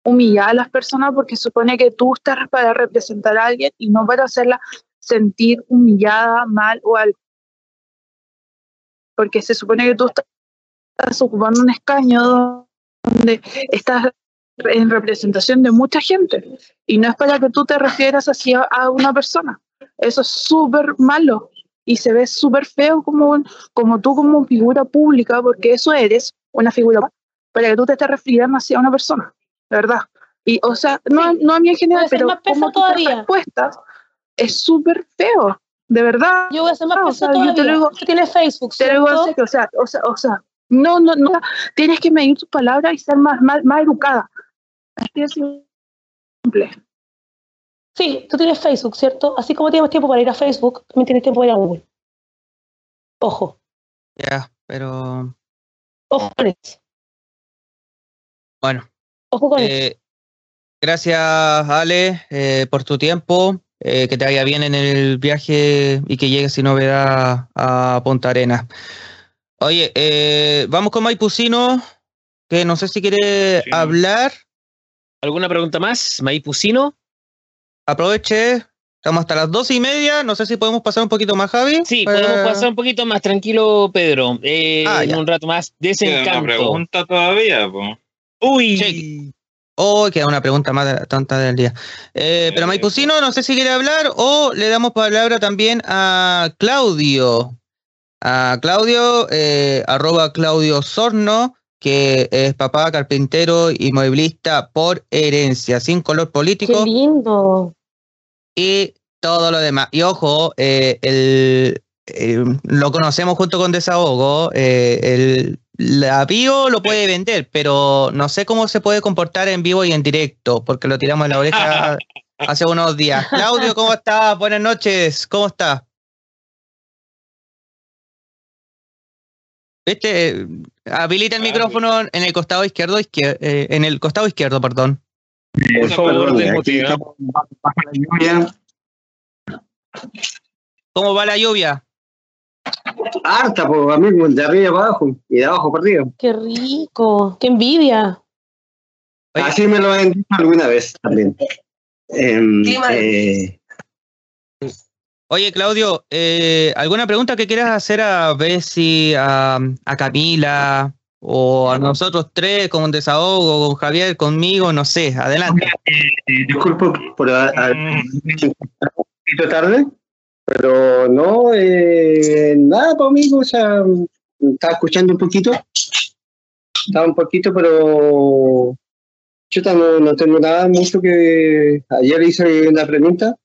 humillada a las personas porque supone que tú estás para representar a alguien y no para hacerla sentir humillada, mal o algo. Porque se supone que tú estás ocupando un escaño donde estás en representación de mucha gente y no es para que tú te refieras así a, una persona. Eso es súper malo y se ve súper feo como, como tú como figura pública, porque eso eres, una figura para que tú te estés refiriendo hacia una persona, de verdad. Y, o sea, no, no a mí en general, pero más como todavía. respuestas es súper feo, de verdad. Yo voy a ser más o pesada sea, yo te todavía. lo digo, tiene Facebook, te lo digo o sea, o sea, o sea, no, no, no, tienes que medir tus palabras y ser más, más, más educada. Así de simple. Sí, tú tienes Facebook, ¿cierto? Así como tienes tiempo para ir a Facebook, también tienes tiempo para ir a Google. Ojo, Ya, pero ojo con eso. bueno. Ojo con eso. Eh, gracias, Ale, eh, por tu tiempo. eh, que te vaya bien en el viaje y que llegues sin novedad a Punta Arena. Oye, eh, vamos con Maipusino, que no sé si quiere hablar. ¿Alguna pregunta más? Maipusino. Aproveche, estamos hasta las doce y media. No sé si podemos pasar un poquito más, Javi. Sí, podemos Eh, pasar un poquito más tranquilo, Pedro. Eh, Ah, en ya. un rato más. Queda una Desencanto. pregunta todavía, po. Uy. Oh, queda una pregunta más tonta del día. Eh, pero Maipusino, no sé si quiere hablar o le damos palabra también a Claudio. A Claudio, eh, arroba Claudio Sorno, que es papá, carpintero y mueblista por herencia, sin color Qué político lindo. y todo lo demás. Y ojo, eh, el, eh, lo conocemos junto con Desahogo. eh, el, la bio lo puede vender, pero no sé cómo se puede comportar en vivo y en directo, porque lo tiramos en la oreja hace unos días. Claudio, ¿cómo estás? Buenas noches, ¿cómo estás? Viste, Eh, habilita el micrófono en el costado izquierdo, izquier- eh, en el costado izquierdo, perdón. Por favor, Perdón, aquí aquí estamos bajo la lluvia. ¿Cómo va la lluvia? Harta, pues, amigo, de arriba para abajo y de abajo para arriba. Qué rico. Qué envidia. Así me lo han dicho alguna vez también. Em, eh, Oye, Claudio, eh, ¿alguna pregunta que quieras hacer a Bessie, a, a Camila o a nosotros tres con un desahogo, con Javier, conmigo? No sé, adelante. eh, disculpo por a- a- un poquito tarde, pero no, eh, nada, pues, amigo, o sea, estaba escuchando un poquito, estaba un poquito, pero yo no, no tengo nada mucho que... Ayer hice una pregunta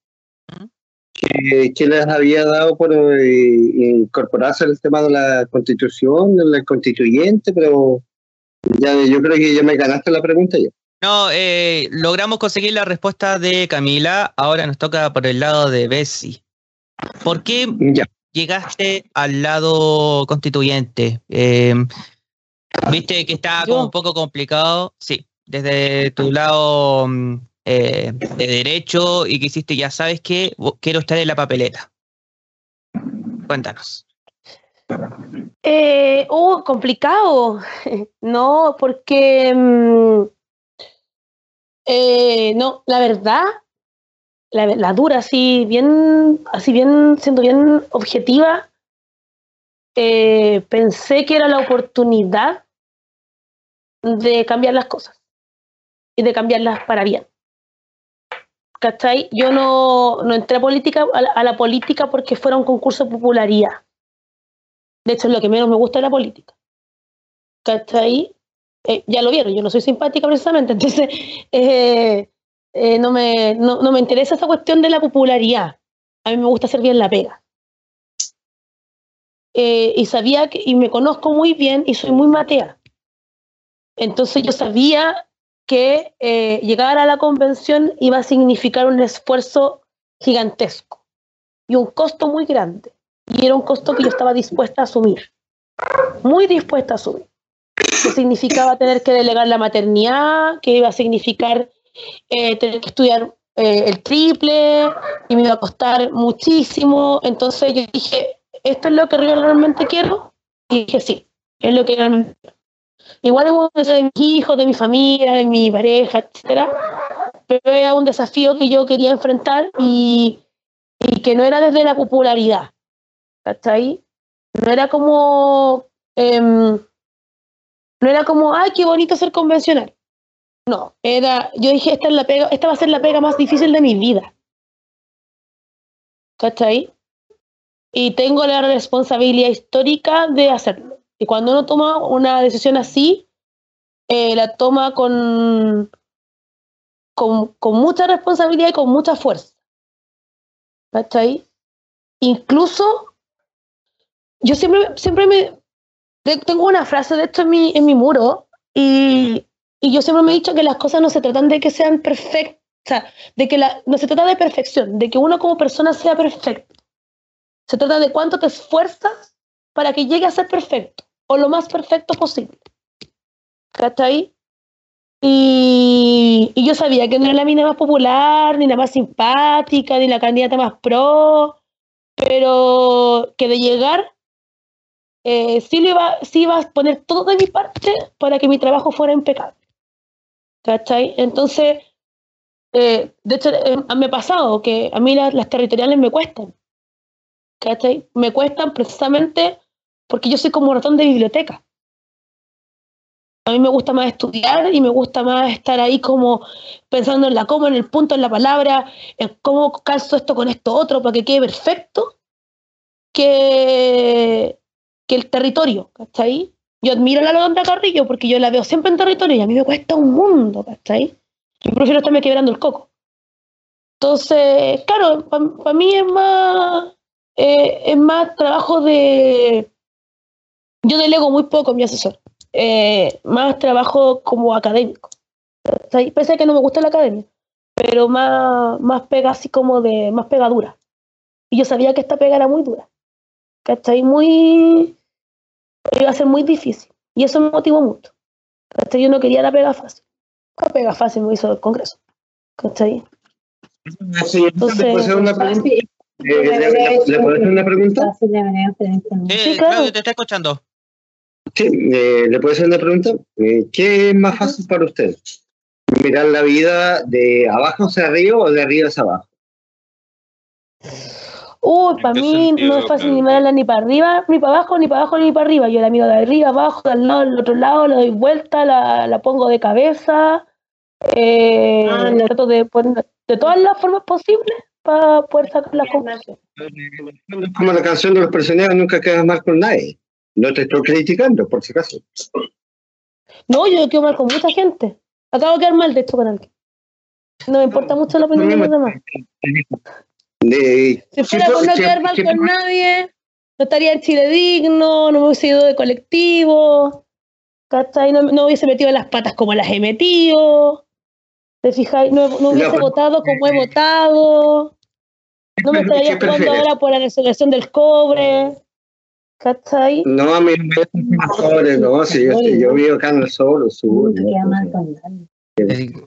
que, les había dado por eh, incorporarse al tema de la constitución, de la constituyente, pero ya yo creo que ya me ganaste la pregunta ya. No, eh, logramos conseguir la respuesta de Camila, ahora nos toca por el lado de Bessie. ¿Por qué, Ya. llegaste al lado constituyente? Eh, ¿Viste que estaba como un poco complicado? Sí, desde tu lado mm, eh, de derecho y que hiciste, ya sabes que quiero estar en la papeleta. Cuéntanos. Eh, oh, complicado. No, porque mm, eh, no, la verdad, la, la, dura, así bien, así bien, siendo bien objetiva, pensé que era la oportunidad de cambiar las cosas y de cambiarlas para bien. ¿Cachai? Yo no, no entré a, política, a la, a, la, política porque fuera un concurso de popularidad. De hecho, es lo que menos me gusta de la política. ¿Cachai? Eh, ya lo vieron, yo no soy simpática precisamente, entonces eh, eh, no, me, no, no, me interesa esa cuestión de la popularidad. A mí me gusta hacer bien la pega. y sabía que, y me conozco muy bien y soy muy matea. Entonces yo sabía que llegar a la convención iba a significar un esfuerzo gigantesco y un costo muy grande. Y era un costo que yo estaba dispuesta a asumir, muy dispuesta a asumir que significaba tener que delegar la maternidad, que iba a significar eh, tener que estudiar eh, el triple y me iba a costar muchísimo. Entonces yo dije, ¿esto es lo que realmente quiero? Y dije, sí, es lo que realmente. Igual es de mis hijos, de mi familia, de mi pareja, etcétera, pero era un desafío que yo quería enfrentar y, que no era desde la popularidad, ¿cachai? No era como... Eh, no era como, ay, qué bonito ser convencional. No, era, yo dije, esta, es la pega, esta va a ser la pega más difícil de mi vida. ¿Cachai? Y tengo la responsabilidad histórica de hacerlo. Y cuando uno toma una decisión así, eh, la toma con, con, con, mucha responsabilidad y con mucha fuerza. ¿Cachai? Incluso, yo siempre, siempre me, tengo una frase de esto en mi, en mi muro y, y, yo siempre me he dicho que las cosas no se tratan de que sean perfectas, o sea, de que la, no se trata de perfección, de que uno como persona sea perfecto. Se trata de cuánto te esfuerzas para que llegue a ser perfecto o lo más perfecto posible. ahí? Y, y yo sabía que no era la mina más popular, ni la más simpática, ni la candidata más pro, pero que de llegar eh, sí, le iba, sí iba a poner todo de mi parte para que mi trabajo fuera impecable. ¿Cachai? Entonces, eh, de hecho, eh, me ha pasado que a mí las, las, territoriales me cuestan. ¿Cachai? Me cuestan precisamente porque yo soy como ratón de biblioteca. A mí me gusta más estudiar y me gusta más estar ahí como pensando en la coma, en el punto, en la palabra, en cómo calzo esto con esto otro para que quede perfecto, que, que el territorio, ¿cachai? Yo admiro a la Londra Carrillo porque yo la veo siempre en territorio y a mí me cuesta un mundo, ¿cachai? Yo prefiero estarme quebrando el coco. Entonces, claro, para mí es más, eh, es más trabajo de... Yo delego muy poco a mi asesor. Eh, más trabajo como académico. Pese a que no me gusta la academia, pero más, más pega así como de... más pegadura. Y yo sabía que esta pega era muy dura. ¿Cachai? Muy... Iba a ser muy difícil. Y eso me motivó mucho. ¿Cachai? Yo no quería la pega fácil. La pega fácil me hizo el Congreso. ¿Cachai? Sí, Entonces, ¿Le puedo hacer una pregunta? ¿Le, puedo hacer una pregunta? Sí, claro. te está escuchando. Sí, eh, ¿le puedo hacer una pregunta? Eh, ¿Qué es más fácil para usted? ¿Mirar la vida de abajo hacia arriba o de arriba hacia abajo? Uy, para mí no es fácil ni mirarla ni para arriba, ni para abajo, ni para abajo, ni para arriba. Yo la miro de arriba, abajo, del lado, del otro lado, la doy vuelta, la, la pongo de cabeza. Eh, ah, no. Trato de poner de todas las formas posibles para poder sacar la conclusión. Como la canción de los prisioneros, nunca quedas mal con nadie. No te estoy criticando, por si acaso. No, yo quedo mal con mucha gente. Acabo de quedar mal de esto con alguien. No me importa mucho la opinión de los demás. De, si fuera por no quedar mal con nadie, no estaría en Chile digno, no me hubiese ido de colectivo. No, no hubiese metido las patas como las he metido, ¿te fijáis? No, no hubiese votado como he votado. No me ¿Qué estaría jugando ahora por la resurrección del cobre. ¿Cachai? No, a mí me sobre, no, si yo, si yo vivo acá en el sur, sur.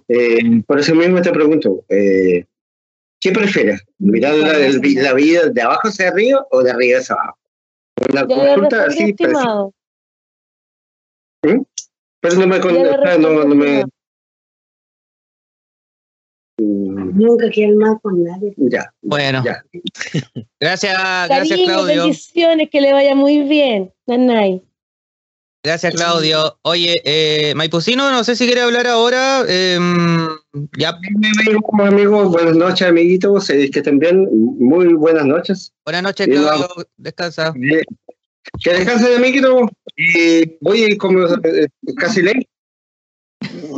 Eh, por eso mismo te pregunto, eh, ¿qué prefieres? ¿Mirar la, el- la vida de abajo hacia arriba o de arriba hacia abajo? Una consulta así, pero, pero no me, con- no me, Nunca quieren mal con nadie. ya, Bueno, ya. gracias, gracias Cariño, Claudio. bendiciones, que le vaya muy bien. Nanay. Gracias Claudio. Oye, eh, Maipucino, no sé si quiere hablar ahora. em, ya, Amigo, amigo, buenas noches, amiguitos, eh, que estén bien, muy buenas noches. buenas noches Claudio, descansa. Eh, Que descansen, amiguito, y voy como eh, casi ley.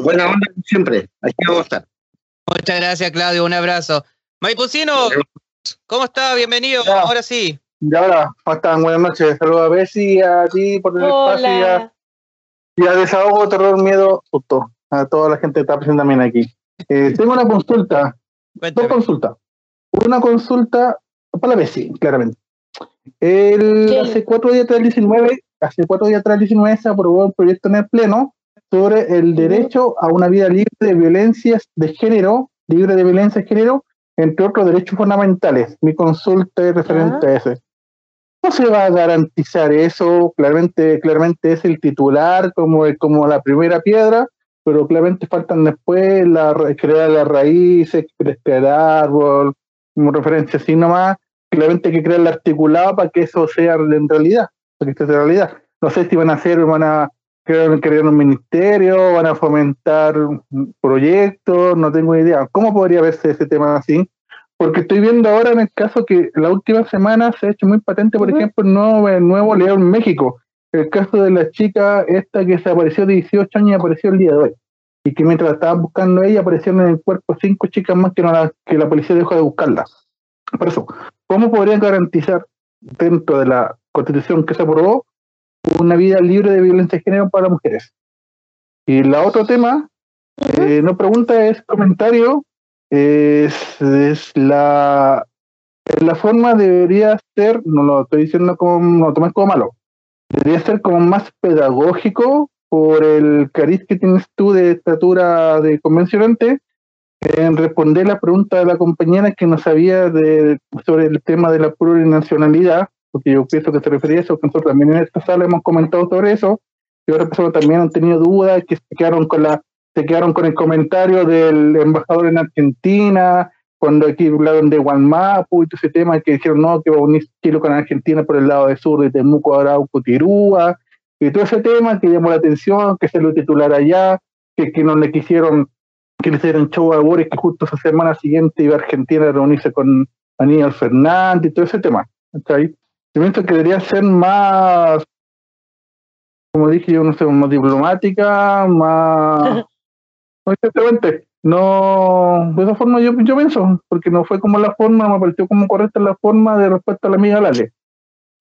Buena onda siempre, aquí vamos a estar. Muchas gracias Claudio, un abrazo. Maipucino, ¿cómo está? Bienvenido, Ya. ahora sí. Y ahora, ¿cómo están? Buenas noches. Saludos a Bessie, a ti por el espacio y a, y a Desahogo, Terror, Miedo, Susto. A toda la gente que está presente también aquí. Eh, tengo una consulta, dos consultas. Una consulta para la Bessie, claramente. El, ¿Qué? hace cuatro días atrás, el 19, hace cuatro días atrás, el 19, se aprobó el proyecto en el Pleno sobre el derecho a una vida libre de violencias de género, libre de violencia de género, entre otros derechos fundamentales. Mi consulta es referente Ah. a ese. ¿Cómo se va a garantizar eso? Claramente, claramente es el titular como, como la primera piedra, pero claramente faltan después la, crear las raíces, crear árbol, como referencia así nomás. Claramente hay que crear el articulado para que eso sea en realidad, para que esto sea realidad. No sé si van a hacer, van a crear, crear un ministerio, van a fomentar proyectos, no tengo idea. ¿Cómo podría verse ese tema así? Porque estoy viendo ahora en el caso que la última semana se ha hecho muy patente, por ejemplo, el nuevo, el nuevo León México. El caso de la chica esta que desapareció de 18 años y apareció el día de hoy. Y que mientras la estaban buscando ella, aparecieron en el cuerpo cinco chicas más que, no la, que la policía dejó de buscarla. Por eso, ¿cómo podrían garantizar dentro de la constitución que se aprobó una vida libre de violencia de género para mujeres? Y la otro tema, eh, no pregunta, es comentario, es, es la, la forma debería ser, no lo estoy diciendo como, no lo tomes como malo, debería ser como más pedagógico por el cariz que tienes tú de estatura de convencionante en responder la pregunta de la compañera que no sabía de, sobre el tema de la plurinacionalidad, porque yo pienso que se refería a eso, que nosotros también en esta sala hemos comentado sobre eso, y otras personas también han tenido dudas, que se quedaron con la se quedaron con el comentario del embajador en Argentina, cuando aquí hablaron de Guanmapu y todo ese tema, que dijeron no, que va a unir Chile con Argentina por el lado de sur de Temuco, Arauco, Tirúa, y todo ese tema que llamó la atención, que se lo titulara allá, que, que no le quisieron, que le hicieron show a Boris, que justo esa semana siguiente iba a Argentina a reunirse con Aníbal Fernández y todo ese tema. ¿cachai? Yo pienso que debería ser más, como dije yo, no sé, más diplomática, más... no, exactamente. No, de esa forma yo, yo pienso, porque no fue como la forma, me pareció como correcta la forma de respuesta a la amiga Lale.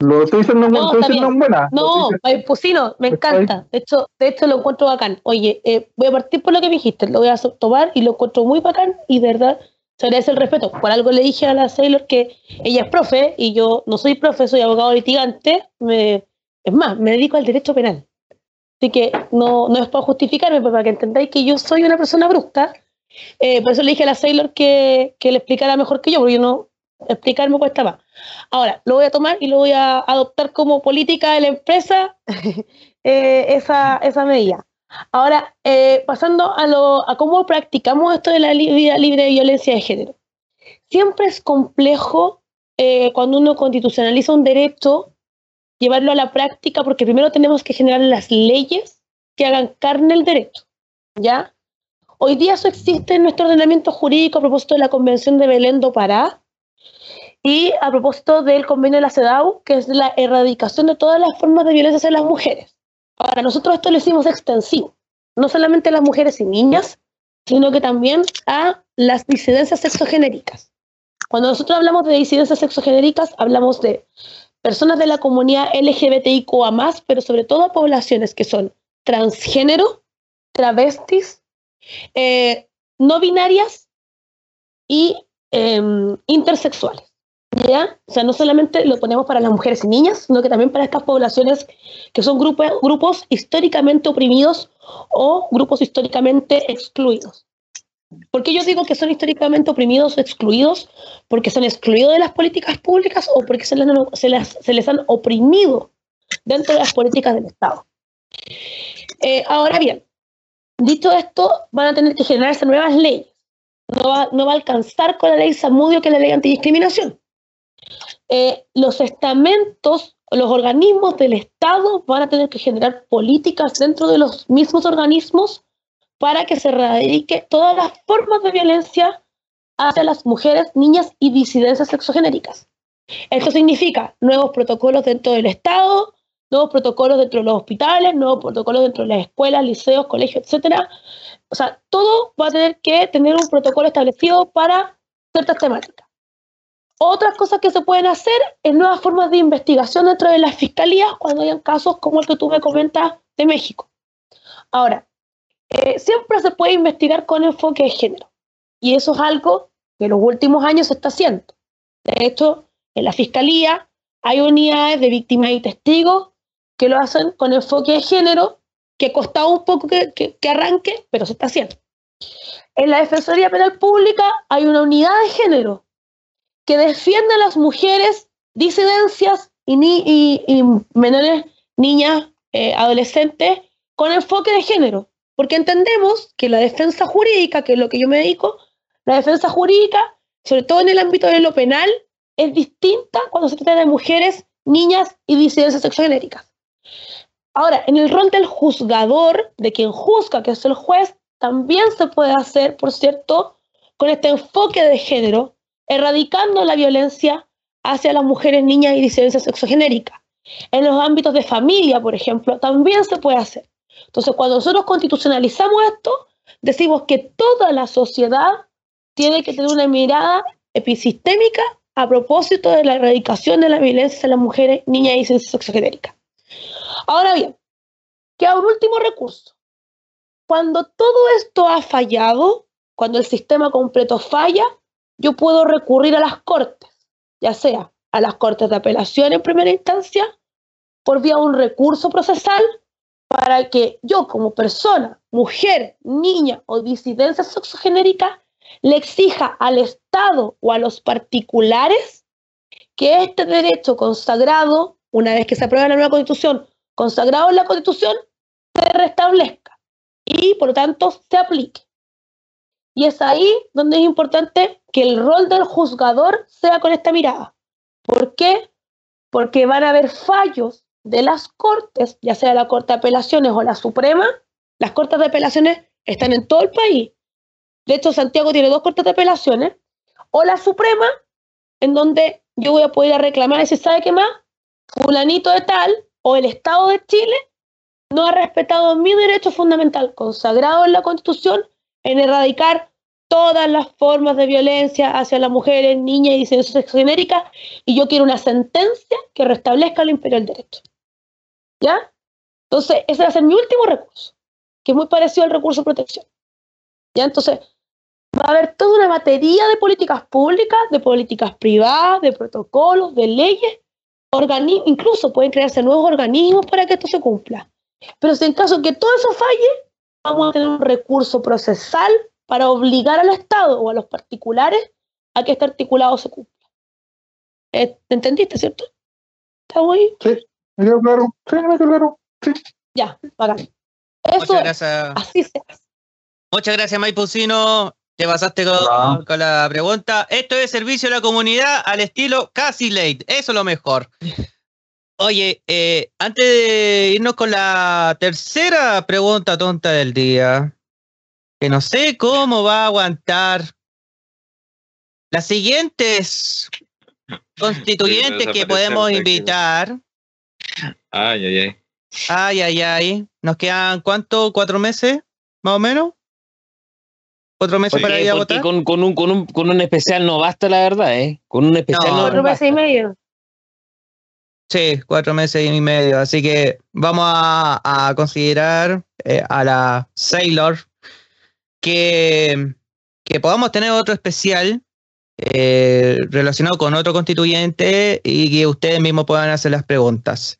Lo estoy diciendo, No, estoy diciendo buena. No, ay, Pusino, me encanta. De hecho, de hecho lo encuentro bacán. Oye, eh, voy a partir por lo que me dijiste, lo voy a tomar y lo encuentro muy bacán y de verdad se agradece el respeto. Por algo le dije a la Sailor que ella es profe y yo no soy profe, soy abogado litigante. Me, es más, me dedico al derecho penal. Así que no, no es para justificarme, pero para que entendáis que yo soy una persona brusca. Eh, por eso le dije a la Sailor que, que le explicara mejor que yo, porque yo no explicarme cuesta más. Ahora, lo voy a tomar y lo voy a adoptar como política de la empresa, eh, esa, esa medida. Ahora, eh, pasando a, lo, a cómo practicamos esto de la vida libre de violencia de género. Siempre es complejo eh, cuando uno constitucionaliza un derecho llevarlo a la práctica porque primero tenemos que generar las leyes que hagan carne el derecho, ¿ya? Hoy día eso existe en nuestro ordenamiento jurídico a propósito de la Convención de Belén do Pará y a propósito del convenio de la CEDAW, que es la erradicación de todas las formas de violencia hacia las mujeres. Ahora, nosotros esto lo hicimos extensivo, no solamente a las mujeres y niñas, sino que también a las disidencias sexogenéricas. Cuando nosotros hablamos de disidencias sexogenéricas, hablamos de personas de la comunidad LGBTIQA+, pero sobre todo a poblaciones que son transgénero, travestis, eh, no binarias y em, intersexuales. ¿Ya? O sea, no solamente lo ponemos para las mujeres y niñas, sino que también para estas poblaciones que son grupos, grupos históricamente oprimidos o grupos históricamente excluidos. ¿Por qué yo digo que son históricamente oprimidos o excluidos? Porque son excluidos de las políticas públicas o porque se les, han- oprimido dentro de las políticas del Estado. Eh, ahora bien, dicho esto, van a tener que generarse nuevas leyes. No va, no va a alcanzar con la ley Samudio, que es la ley antidiscriminación. Eh, los estamentos, los organismos del Estado van a tener que generar políticas dentro de los mismos organismos para que se erradique todas las formas de violencia hacia las mujeres, niñas y disidencias sexogenéricas. Esto significa nuevos protocolos dentro del Estado, nuevos protocolos dentro de los hospitales, nuevos protocolos dentro de las escuelas, liceos, colegios, etcétera. O sea, todo va a tener que tener un protocolo establecido para ciertas temáticas. Otras cosas que se pueden hacer es nuevas formas de investigación dentro de las fiscalías cuando hayan casos como el que tú me comentas de México. Ahora, eh, siempre se puede investigar con enfoque de género. Y eso es algo que en los últimos años se está haciendo. De hecho, en la fiscalía hay unidades de víctimas y testigos que lo hacen con enfoque de género, que costaba un poco que, que- que arranque, pero se está haciendo. En la Defensoría Penal Pública hay una unidad de género que defiende a las mujeres disidencias y, menores, niñas, eh, adolescentes, con enfoque de género. Porque entendemos que la defensa jurídica, que es lo que yo me dedico, la defensa jurídica, sobre todo en el ámbito de lo penal, es distinta cuando se trata de mujeres, niñas y disidencias sexogenéricas. Ahora, en el rol del juzgador, de quien juzga, que es el juez, también se puede hacer, por cierto, con este enfoque de género, erradicando la violencia hacia las mujeres, niñas y disidencias sexogenéricas. En los ámbitos de familia, por ejemplo, también se puede hacer. Entonces, cuando nosotros constitucionalizamos esto, decimos que toda la sociedad tiene que tener una mirada episistémica a propósito de la erradicación de la violencia hacia las mujeres, niñas y disidencias sexogenéricas. Ahora bien, queda un último recurso. Cuando todo esto ha fallado, cuando el sistema completo falla, yo puedo recurrir a las cortes, ya sea a las cortes de apelación en primera instancia, por vía de un recurso procesal, para que yo como persona, mujer, niña o disidencia sexogenérica, le exija al Estado o a los particulares que este derecho consagrado, una vez que se aprueba la nueva constitución, consagrado en la constitución, se restablezca y por lo tanto se aplique. Y es ahí donde es importante que el rol del juzgador sea con esta mirada. ¿Por qué? Porque van a haber fallos de las cortes, ya sea la Corte de Apelaciones o la Suprema. Las cortes de apelaciones están en todo el país. De hecho, Santiago tiene dos cortes de apelaciones. O la Suprema, en donde yo voy a poder reclamar decir, ¿sabe qué más? Fulanito de tal o el Estado de Chile no ha respetado mi derecho fundamental consagrado en la Constitución en erradicar todas las formas de violencia hacia las mujeres, niñas y disidencias sexogenéricas y yo quiero una sentencia que restablezca el imperio del derecho. ¿Ya? Entonces, ese va a ser mi último recurso, que es muy parecido al recurso protección. ¿Ya? Entonces, va a haber toda una batería de políticas públicas, de políticas privadas, de protocolos, de leyes, organi- incluso pueden crearse nuevos organismos para que esto se cumpla. Pero si en caso que todo eso falle, vamos a tener un recurso procesal para obligar al Estado o a los particulares a que este articulado se cumpla. Eh, ¿Entendiste, cierto? ¿Está muy? Sí, me quedó claro. Sí, me quedó claro. Sí. Ya, bacán. Muchas Eso es, gracias. así se hace. Muchas gracias, Mike Pucino. Te pasaste con, con la pregunta. Esto es servicio a la comunidad al estilo casi late. Eso es lo mejor. Oye, eh, antes de irnos con la tercera pregunta tonta del día, que no sé cómo va a aguantar las siguientes constituyentes que podemos invitar. Ay, ay, ay. Ay, ay, ay. ¿Nos quedan cuánto? ¿Cuatro meses? ¿Más o menos? ¿Cuatro meses ¿Por para ir a votar? con, con un, con, un, con un especial no basta, la verdad, ¿eh? Con un especial No, no, Cuatro meses y medio. Sí, cuatro meses y medio. Así que vamos a, considerar eh, a la Sailor que, que podamos tener otro especial eh, relacionado con otro constituyente y que ustedes mismos puedan hacer las preguntas.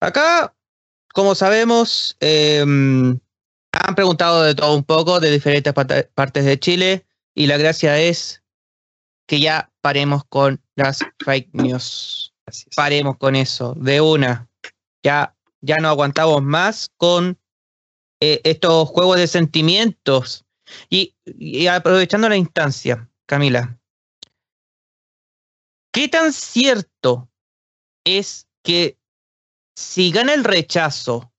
Acá, como sabemos, eh, han preguntado de todo un poco, de diferentes partes de Chile, y la gracia es que ya paremos con las fake news. Paremos con eso, de una. Ya, ya no aguantamos más con eh, estos juegos de sentimientos. Y, y aprovechando la instancia, Camila, ¿qué tan cierto es que si gana el rechazo,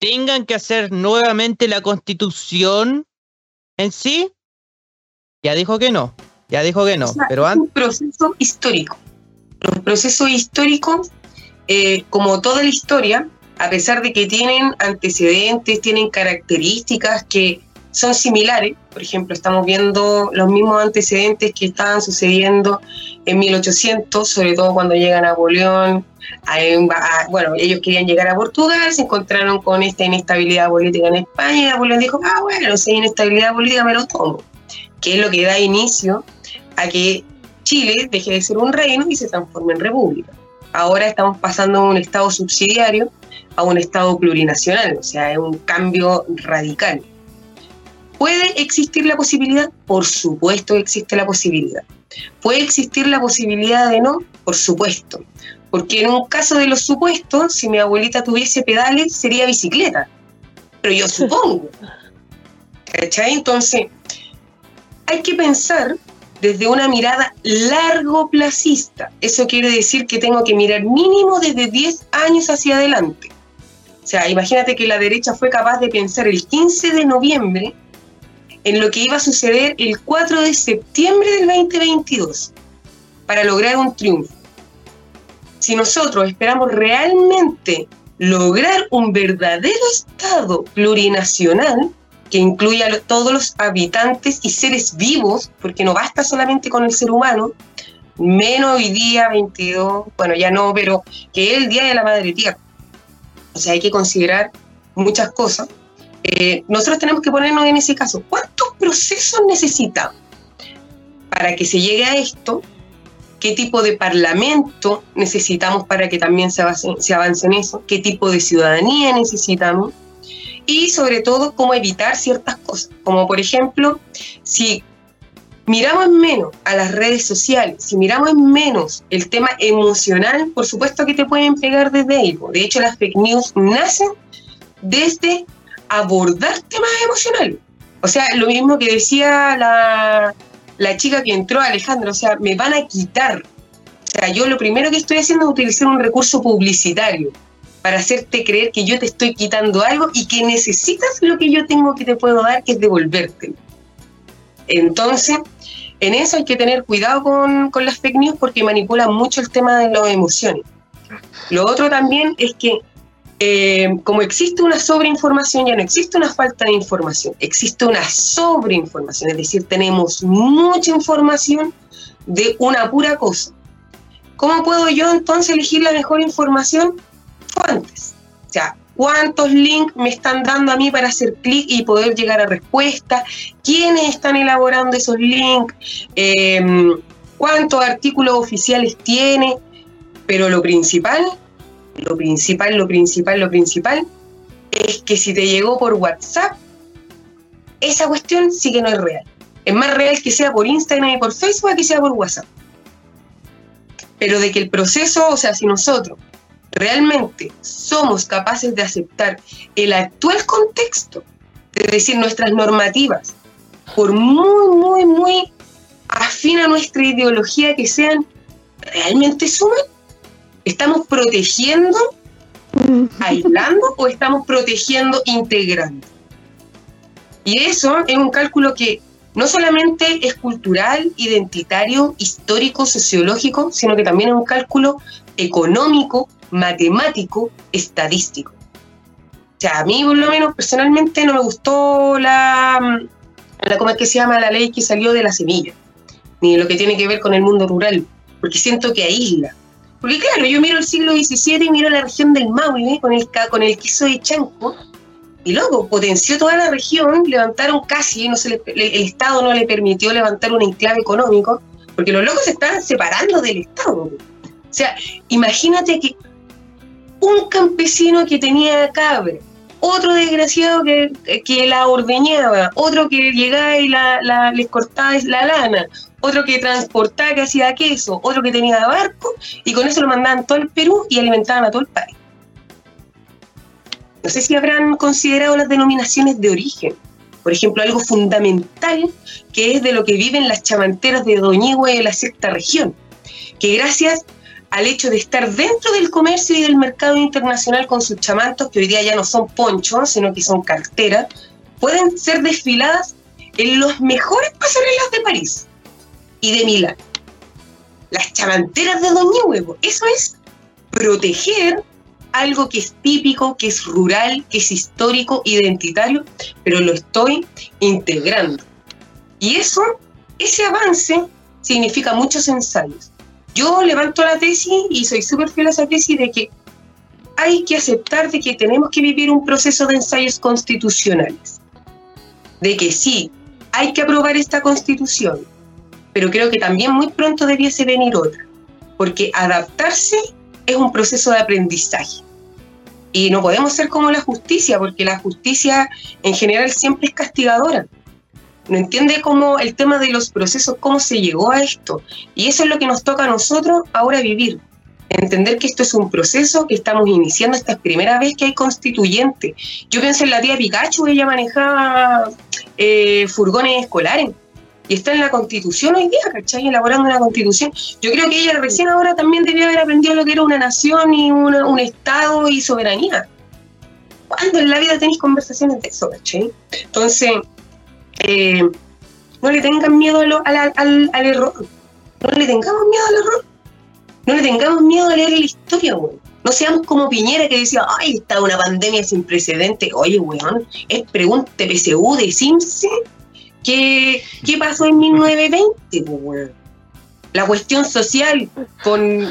tengan que hacer nuevamente la constitución en sí? Ya dijo que no, ya dijo que no, O sea, pero es antes... un proceso histórico. Los procesos históricos, eh, como toda la historia, a pesar de que tienen antecedentes, tienen características que son similares, por ejemplo, estamos viendo los mismos antecedentes que estaban sucediendo en 1800, sobre todo cuando llega Napoleón, a- bueno, ellos querían llegar a Portugal, se encontraron con esta inestabilidad política en España y Napoleón dijo, ah, bueno, si hay inestabilidad política me lo tomo, que es lo que da inicio a que Chile deje de ser un reino y se transforme en república. Ahora estamos pasando de un estado subsidiario a un estado plurinacional, o sea, es un cambio radical. ¿Puede existir la posibilidad? Por supuesto que existe la posibilidad. ¿Puede existir la posibilidad de no? Por supuesto. Porque en un caso de los supuestos, si mi abuelita tuviese pedales, sería bicicleta. Pero yo supongo. ¿Cachai? Entonces, hay que pensar desde una mirada largo placista. Eso quiere decir que tengo que mirar mínimo desde 10 años hacia adelante. O sea, imagínate que la derecha fue capaz de pensar el 15 de noviembre en lo que iba a suceder el 4 de septiembre del 2022 para lograr un triunfo. Si nosotros esperamos realmente lograr un verdadero Estado plurinacional que incluya a todos los habitantes y seres vivos, porque no basta solamente con el ser humano, menos hoy día 22, bueno, ya no, pero que es el Día de la Madre Tierra. O sea, hay que considerar muchas cosas. Eh, nosotros tenemos que ponernos en ese caso. ¿Cuántos procesos necesitamos para que se llegue a esto? ¿Qué tipo de parlamento necesitamos para que también se avance, se avance en eso? ¿Qué tipo de ciudadanía necesitamos? Y sobre todo, cómo evitar ciertas cosas. Como por ejemplo, si miramos en menos a las redes sociales, si miramos en menos el tema emocional, por supuesto que te pueden pegar desde ahí. De hecho, las fake news nacen desde abordar temas emocionales. O sea, lo mismo que decía la, la chica que entró, Alejandro, o sea, me van a quitar. O sea, yo lo primero que estoy haciendo es utilizar un recurso publicitario para hacerte creer que yo te estoy quitando algo y que necesitas lo que yo tengo que te puedo dar, que es devolvértelo. Entonces, en eso hay que tener cuidado con, con las fake news porque manipulan mucho el tema de las emociones. Lo otro también es que eh, como existe una sobreinformación, ya no existe una falta de información, existe una sobreinformación, es decir, tenemos mucha información de una pura cosa. ¿Cómo puedo yo entonces elegir la mejor información? Fuentes. O sea, ¿cuántos links me están dando a mí para hacer clic y poder llegar a respuesta? ¿Quiénes están elaborando esos links? Eh, ¿Cuántos artículos oficiales tiene? Pero lo principal lo principal, lo principal, lo principal es que si te llegó por WhatsApp, esa cuestión sí que no es real. Es más real que sea por Instagram y por Facebook que sea por WhatsApp. Pero de que el proceso, o sea, si nosotros realmente somos capaces de aceptar el actual contexto, es decir, nuestras normativas, por muy, muy, muy afín a nuestra ideología que sean, realmente suman, ¿Estamos protegiendo, aislando o estamos protegiendo, integrando? Y eso es un cálculo que no solamente es cultural, identitario, histórico, sociológico, sino que también es un cálculo económico, matemático, estadístico. O sea, a mí por lo menos personalmente no me gustó la, la ¿cómo es que se llama? La ley que salió de la semilla, ni lo que tiene que ver con el mundo rural, porque siento que aísla. Porque claro, yo miro el siglo XVII y miro la región del Maule con el, con el queso de chanco Y luego potenció toda la región, levantaron casi, no se le- el Estado no le permitió levantar un enclave económico, porque los locos se estaban separando del Estado. O sea, imagínate que un campesino que tenía cabra, otro desgraciado que, que la ordeñaba, otro que llegaba y la, les cortaba la lana, otro que transportaba, que hacía queso, otro que tenía barco, y con eso lo mandaban todo el Perú y alimentaban a todo el país. No sé si habrán considerado las denominaciones de origen. Por ejemplo, algo fundamental que es de lo que viven las chamanteras de Doñigüe de la sexta región, que gracias al hecho de estar dentro del comercio y del mercado internacional con sus chamantos, que hoy día ya no son ponchos, sino que son carteras, pueden ser desfiladas en los mejores pasarelas de París y de Milán. Las chamanteras de Doñigüe, po. eso es proteger algo que es típico, que es rural, que es histórico, identitario, pero lo estoy integrando. Y eso, ese avance, significa muchos ensayos. Yo levanto la tesis y soy súper fiel a esa tesis de que hay que aceptar de que tenemos que vivir un proceso de ensayos constitucionales. De que sí, hay que aprobar esta constitución, pero creo que también muy pronto debiese venir otra, porque adaptarse es un proceso de aprendizaje. Y no podemos ser como la justicia, porque la justicia en general siempre es castigadora. No entiende cómo el tema de los procesos, cómo se llegó a esto. Y eso es lo que nos toca a nosotros ahora vivir. Entender que esto es un proceso que estamos iniciando, esta es primera vez que hay constituyente. Yo pienso en la tía Pikachu, ella manejaba eh, furgones escolares y está en la constitución hoy día, ¿cachai? Elaborando una constitución. Yo creo que ella recién ahora también debió haber aprendido lo que era una nación y un Estado y soberanía. ¿Cuándo en la vida tenéis conversaciones de eso, cachai? Entonces, eh, no le tengan miedo al, error. No le tengamos miedo al error. No le tengamos miedo a leer la historia, weón. No seamos como Piñera que decía, ay, está una pandemia sin precedente. Oye, weón, es pregunta PSU de Simse. ¿Qué, ¿Qué pasó en 1920, po, weón? La cuestión social con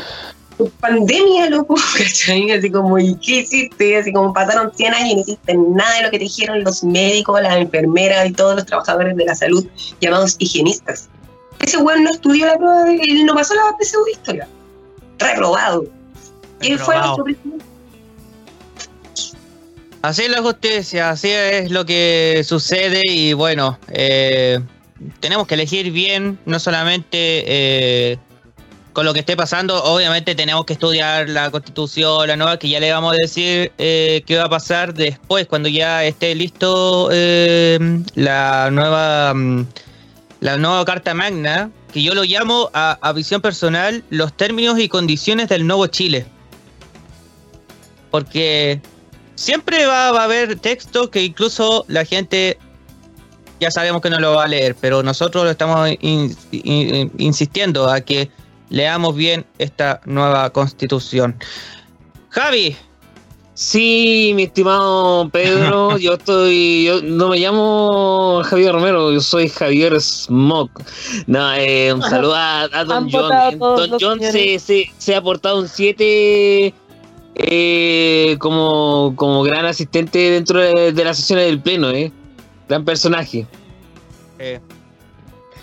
pandemia, loco, ¿cachai? Así como, ¿y qué hiciste? Así como pasaron 100 años y no hiciste nada de lo que te dijeron los médicos, las enfermeras y todos los trabajadores de la salud llamados higienistas. Ese weón no estudió la prueba, de, él no pasó la PSU de historia. Reprobado. ¿Quién fue nuestro presidente? Así es la justicia, así es lo que sucede y bueno, eh, tenemos que elegir bien, no solamente eh, con lo que esté pasando, obviamente tenemos que estudiar la constitución, la nueva, que ya le vamos a decir eh, qué va a pasar después, cuando ya esté listo eh, la nueva mm, la nueva carta magna, que yo lo llamo a, visión personal los términos y condiciones del nuevo Chile. Porque siempre va, va a haber textos que incluso la gente ya sabemos que no lo va a leer, pero nosotros lo estamos in- in- insistiendo a que leamos bien esta nueva constitución. Javi. Sí, mi estimado Pedro, yo estoy, yo no me llamo Javier Romero, yo soy Javier Smoke. No, eh, un saludo a, a Don John. Don John se, señores. se, se ha aportado un 7 eh, como, como gran asistente dentro de, de las sesiones del Pleno, eh. Gran personaje.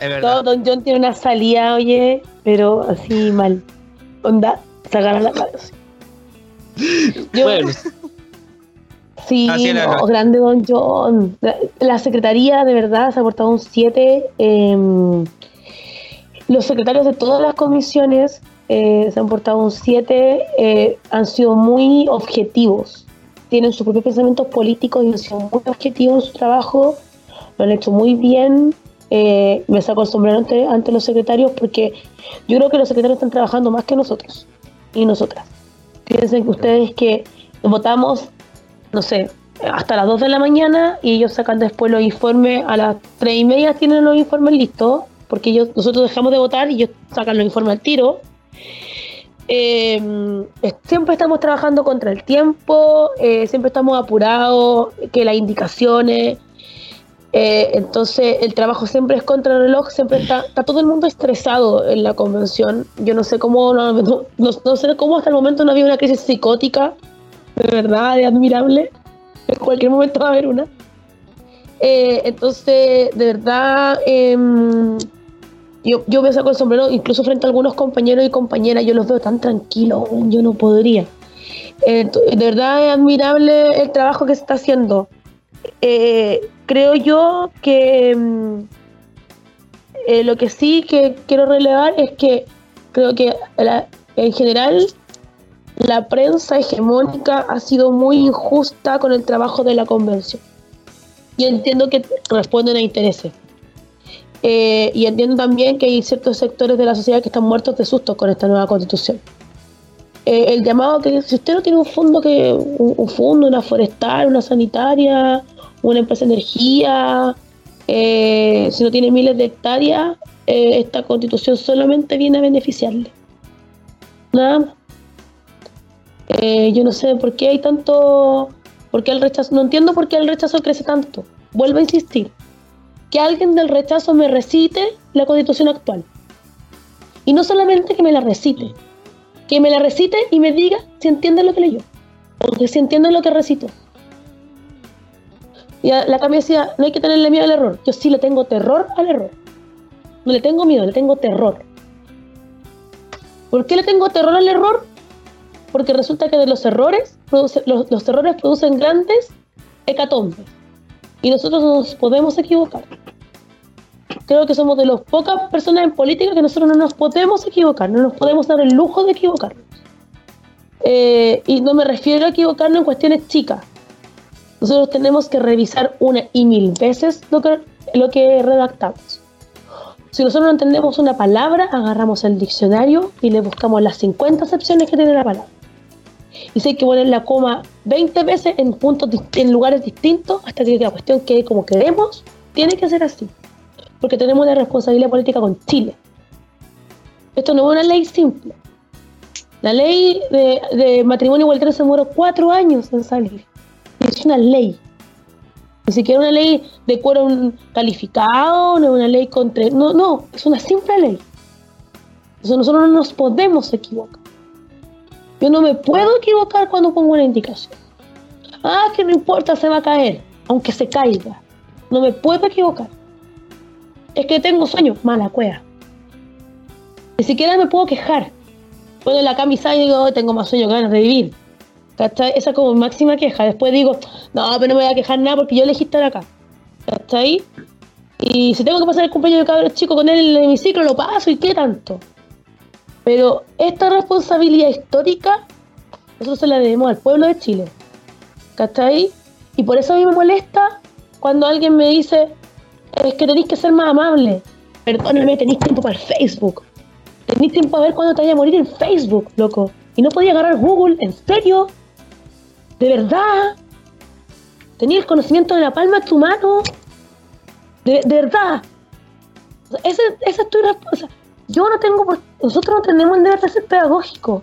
Es verdad. Todo, Don John tiene una salida, oye, pero así mal. Onda, sacar la así. Yo- Bueno, Sí, no, grande Don John. La, la secretaría de verdad se ha portado un 7. los secretarios de todas las comisiones eh, se han portado un 7. eh, han sido muy objetivos. Tienen sus propios pensamientos políticos y han sido muy objetivos en su trabajo. Lo han hecho muy bien. Eh, me saco el sombrero ante, los secretarios porque yo creo que los secretarios están trabajando más que nosotros y nosotras. Piensen que ustedes que votamos, no sé, hasta las 2 de la mañana y ellos sacan después los informes a las 3 y media tienen los informes listos, porque ellos, nosotros dejamos de votar y ellos sacan los informes al tiro. Eh, siempre estamos trabajando contra el tiempo, eh, siempre estamos apurados, que las indicaciones. Eh, entonces el trabajo siempre es contra el reloj, siempre está, está todo el mundo estresado en la convención. Yo no sé cómo, no, no- no- sé cómo hasta el momento no había una crisis psicótica, de verdad, es admirable. en cualquier momento va a haber una. Eh, entonces, de verdad, em, yo, yo me saco el sombrero, incluso frente a algunos compañeros y compañeras, yo los veo tan tranquilos, yo no podría. Eh, de verdad es admirable el trabajo que se está haciendo. Eh, creo yo que mm, eh, lo que sí que quiero relevar es que creo que en general la prensa hegemónica ha sido muy injusta con el trabajo de la convención. Y entiendo que responden a intereses. Eh, y entiendo también que hay ciertos sectores de la sociedad que están muertos de susto con esta nueva constitución. Eh, el llamado que si usted no tiene un fondo que un, fondo, una forestal, una sanitaria, una empresa de energía, eh, si no tiene miles de hectáreas, eh, esta constitución solamente viene a beneficiarle. Nada más. Yo no sé por qué hay tanto, por qué el rechazo, no entiendo por qué el rechazo crece tanto. Vuelvo a insistir, que alguien del rechazo me recite la constitución actual. Y no solamente que me la recite, que me la recite y me diga si entiende lo que leyó, o si entiende lo que recitó. Y la Cami decía, no hay que tenerle miedo al error. Yo sí le tengo terror al error. No le tengo miedo, le tengo terror. ¿Por qué le tengo terror al error? Porque resulta que de los errores, los, los errores producen grandes hecatombes. Y nosotros no nos podemos equivocar. Creo que somos de las pocas personas en política que nosotros no nos podemos equivocar, no nos podemos dar el lujo de equivocarnos. Eh, y no me refiero a equivocarnos en cuestiones chicas. Nosotros tenemos que revisar una y mil veces lo que, lo que redactamos. Si nosotros no entendemos una palabra, agarramos el diccionario y le buscamos las 50 acepciones que tiene la palabra. Y si hay que poner la coma 20 veces en puntos en lugares distintos hasta que la cuestión quede como queremos, tiene que ser así. Porque tenemos una responsabilidad política con Chile. Esto no es una ley simple. La ley de, matrimonio igualitario se demoró cuatro años en salir. Es una ley. Ni siquiera una ley de quórum calificado, no es una ley contra... No, no, es una simple ley. Entonces nosotros no nos podemos equivocar. Yo no me puedo equivocar cuando pongo una indicación. Ah, que no importa, se va a caer, aunque se caiga. No me puedo equivocar. Es que tengo sueño, mala cueva. Ni siquiera me puedo quejar. Pongo la camisa y digo, "Hoy tengo más sueño que ganas de vivir. ¿Cachai? Esa es como máxima queja. Después digo, no, pero no me voy a quejar nada porque yo elegí estar acá. ¿Cachai? Y si tengo que pasar el cumpleaños de cabros chico con él en el hemiciclo, lo paso y qué tanto. Pero esta responsabilidad histórica, nosotros se la debemos al pueblo de Chile. ¿Cachai? Y por eso a mí me molesta cuando alguien me dice, es que tenéis que ser más amable. Perdóname, tenéis tiempo para el Facebook. Tenéis tiempo a ver cuándo te vaya a morir en Facebook, loco. Y no podía agarrar Google, ¿en serio? ¿De verdad? ¿Tenía el conocimiento de la palma de tu mano? ¿De, verdad? O sea, ese, esa es tu respuesta. Yo no tengo por- Nosotros no tenemos el deber de ser pedagógico.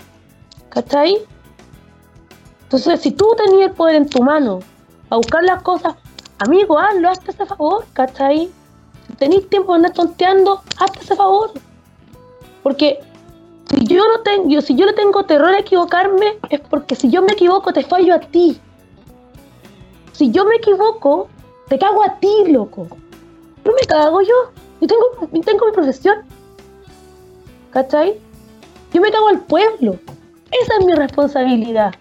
¿Cachai? Entonces, si tú tenías el poder en tu mano a buscar las cosas, amigo, hazlo, hazte ese favor, ¿cachai? Si tenéis tiempo de andar tonteando, hazte ese favor. Porque si yo no tengo, si yo le tengo terror a equivocarme, es porque si yo me equivoco, te fallo a ti. Si yo me equivoco, te cago a ti, loco. No me cago yo. Yo tengo, yo tengo mi profesión. ¿Cachai? Yo me cago al pueblo. Esa es mi responsabilidad.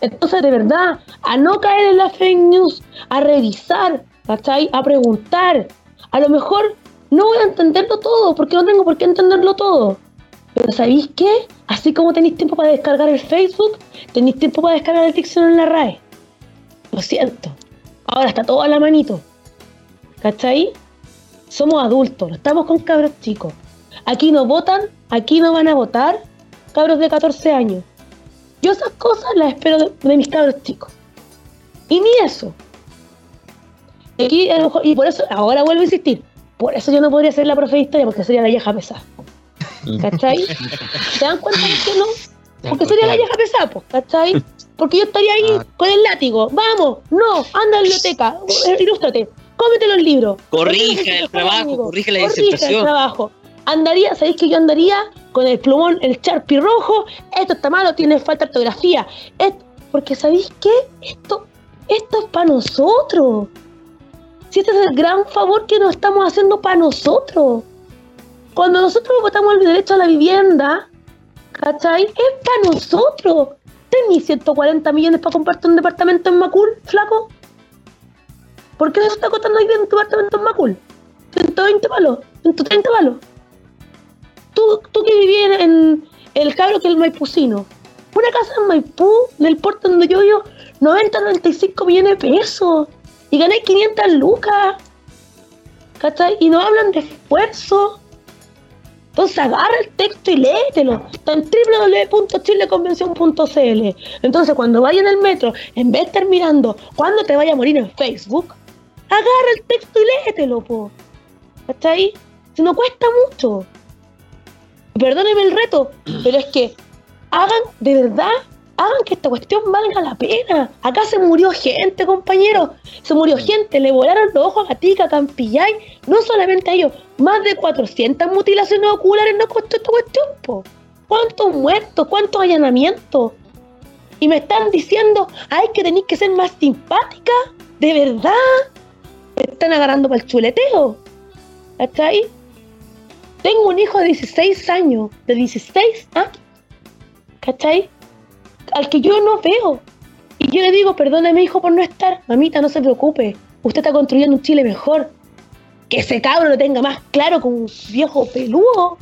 Entonces, de verdad, a no caer en la fake news, a revisar, ¿cachai? A preguntar. A lo mejor no voy a entenderlo todo, porque no tengo por qué entenderlo todo. Pero ¿sabéis qué? Así como tenéis tiempo para descargar el Facebook, tenéis tiempo para descargar el diccionario en la RAE. Lo siento. Ahora está todo a la manito. ¿Cachai? Somos adultos, estamos con cabros chicos. Aquí no votan, aquí no van a votar cabros de 14 años. Yo esas cosas las espero de, de mis cabros chicos. Y ni eso. Y, aquí, por eso, ahora vuelvo a insistir, por eso yo no podría ser la profe de historia, porque sería la vieja pesada. ¿Cachai? ¿Se dan cuenta de que no? Porque sería la vieja pesada, pues, ¿cachai? Porque yo estaría ahí con el látigo. Vamos, no, anda a la biblioteca, eh, ilústrate, cómete los libros. Corrija el trabajo, corrija la Corrija el disertación. trabajo. Andaría, ¿sabéis que yo andaría con el plumón, el charpi rojo? Esto está malo, tiene falta ortografía. Porque ¿sabéis qué? Esto, esto es para nosotros. Si este es el gran favor que nos estamos haciendo para nosotros. Cuando nosotros votamos el derecho a la vivienda, ¿cachai? Es para nosotros. ¿Tenís 140 millones para comprarte un departamento en Macul, flaco? ¿Por qué eso está costando ahí un departamento en Macul? 120 palos, 130 palos. Tú, tú que vivías en el cabro que es el Maipucino. Una casa en Maipú, del puerto donde yo vivo, 90, 95 millones de pesos. Y gané 500 lucas. ¿Cachai? Y no hablan de esfuerzo. Entonces agarra el texto y léetelo. Está en www.chileconvención.cl. Entonces cuando vaya en el metro, en vez de estar mirando cuándo te vaya a morir en Facebook, agarra el texto y léetelo, po. ¿Cachai? Si no cuesta mucho. Perdóneme el reto, pero es que hagan, de verdad, hagan que esta cuestión valga la pena. Acá se murió gente, compañero. Se murió gente, le volaron los ojos a Gatica, a Campillay. No solamente a ellos, más de 400 mutilaciones oculares nos costó esta cuestión, po. ¿Cuántos muertos? ¿Cuántos allanamientos? Y me están diciendo, ay, que tenéis que ser más simpática. ¿De verdad? Me están agarrando para el chuleteo. ¿Cachai? Tengo un hijo de 16 años, de 16, ¿ah? ¿Cachai? Al que yo no veo. Y yo le digo, perdóname hijo por no estar. Mamita, no se preocupe. Usted está construyendo un Chile mejor. Que ese cabro lo tenga más claro con un viejo peludo.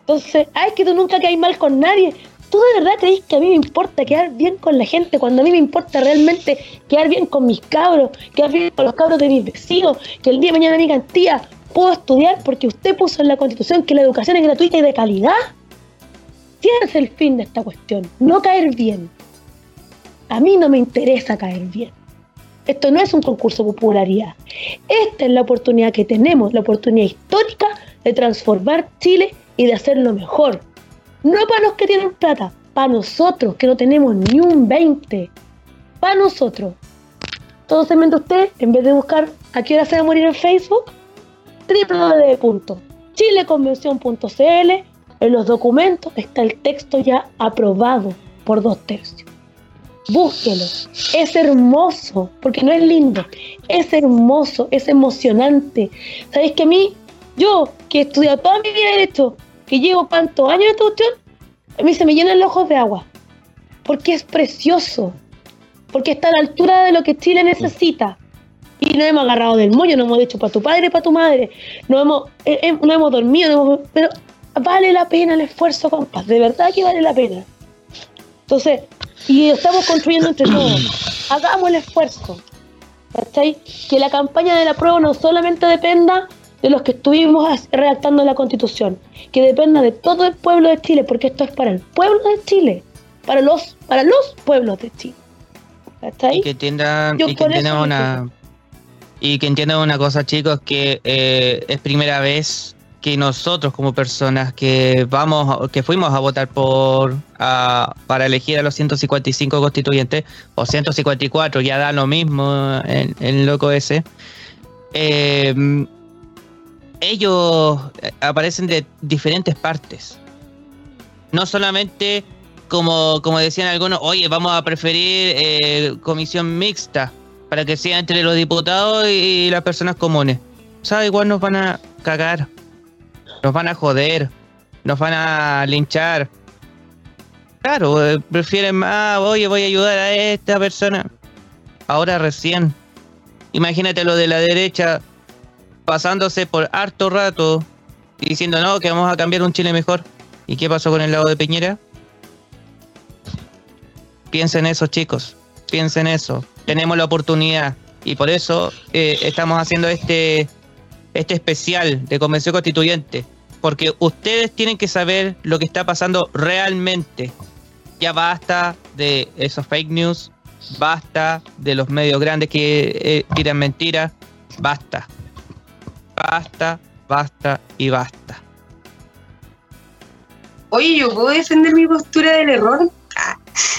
Entonces, ay, que tú nunca caes mal con nadie. ¿Tú de verdad crees que a mí me importa quedar bien con la gente cuando a mí me importa realmente quedar bien con mis cabros, quedar bien con los cabros de mis vecinos, que el día de mañana digan, tía, puedo estudiar porque usted puso en la constitución que la educación es gratuita y de calidad? Ese es el fin de esta cuestión, no caer bien. A mí no me interesa caer bien. Esto no es un concurso de popularidad. Esta es la oportunidad que tenemos, la oportunidad histórica de transformar Chile y de hacerlo mejor. No para los que tienen plata, para nosotros que no tenemos ni un 20. Para nosotros. Entonces, mientras usted, en vez de buscar a qué hora se va a morir en Facebook, www.chileconvención.cl en los documentos está el texto ya aprobado por dos tercios. Búsquelo. Es hermoso, porque no es lindo. Es hermoso, es emocionante. ¿Sabéis que a mí, yo que he estudiado toda mi vida derecho, que llevo cuántos años en esta a mí se me llenan los ojos de agua. Porque es precioso. Porque está a la altura de lo que Chile necesita. Y no hemos agarrado del moño, no hemos dicho para tu padre, para tu madre. No hemos, eh, eh, no hemos dormido, no hemos- pero vale la pena el esfuerzo, compas. De verdad que vale la pena. Entonces, y estamos construyendo entre todos. Hagamos el esfuerzo. ¿Cachai? Que la campaña de la prueba no solamente dependa de los que estuvimos redactando la constitución, que dependa de todo el pueblo de Chile, porque esto es para el pueblo de Chile, para los, para los pueblos de Chile. ¿Cachai? Y que Yo y que me una y que entiendan una cosa chicos que eh, es primera vez que nosotros como personas que vamos que fuimos a votar por para elegir a los 155 constituyentes o 154 ya da lo mismo el, el loco ese eh, ellos eh, aparecen de diferentes partes. No solamente como, como decían algunos, oye, vamos a preferir eh, comisión mixta para que sea entre los diputados y las personas comunes. O sea, igual nos van a cagar, nos van a joder, nos van a linchar. Claro, eh, prefieren más, oye, voy a ayudar a esta persona. Ahora recién. Imagínate lo de la derecha pasándose por harto rato diciendo no, que vamos a cambiar un Chile mejor. ¿Y qué pasó con el lado de Piñera? Piensen eso, chicos. Piensen eso. Tenemos la oportunidad. Y por eso eh, estamos haciendo este, este especial de Convención Constituyente. Porque ustedes tienen que saber lo que está pasando realmente. Ya basta de esos fake news. Basta de los medios grandes que eh, tiran mentiras. Basta. Basta, basta y basta. Oye, ¿yo puedo defender mi postura del error?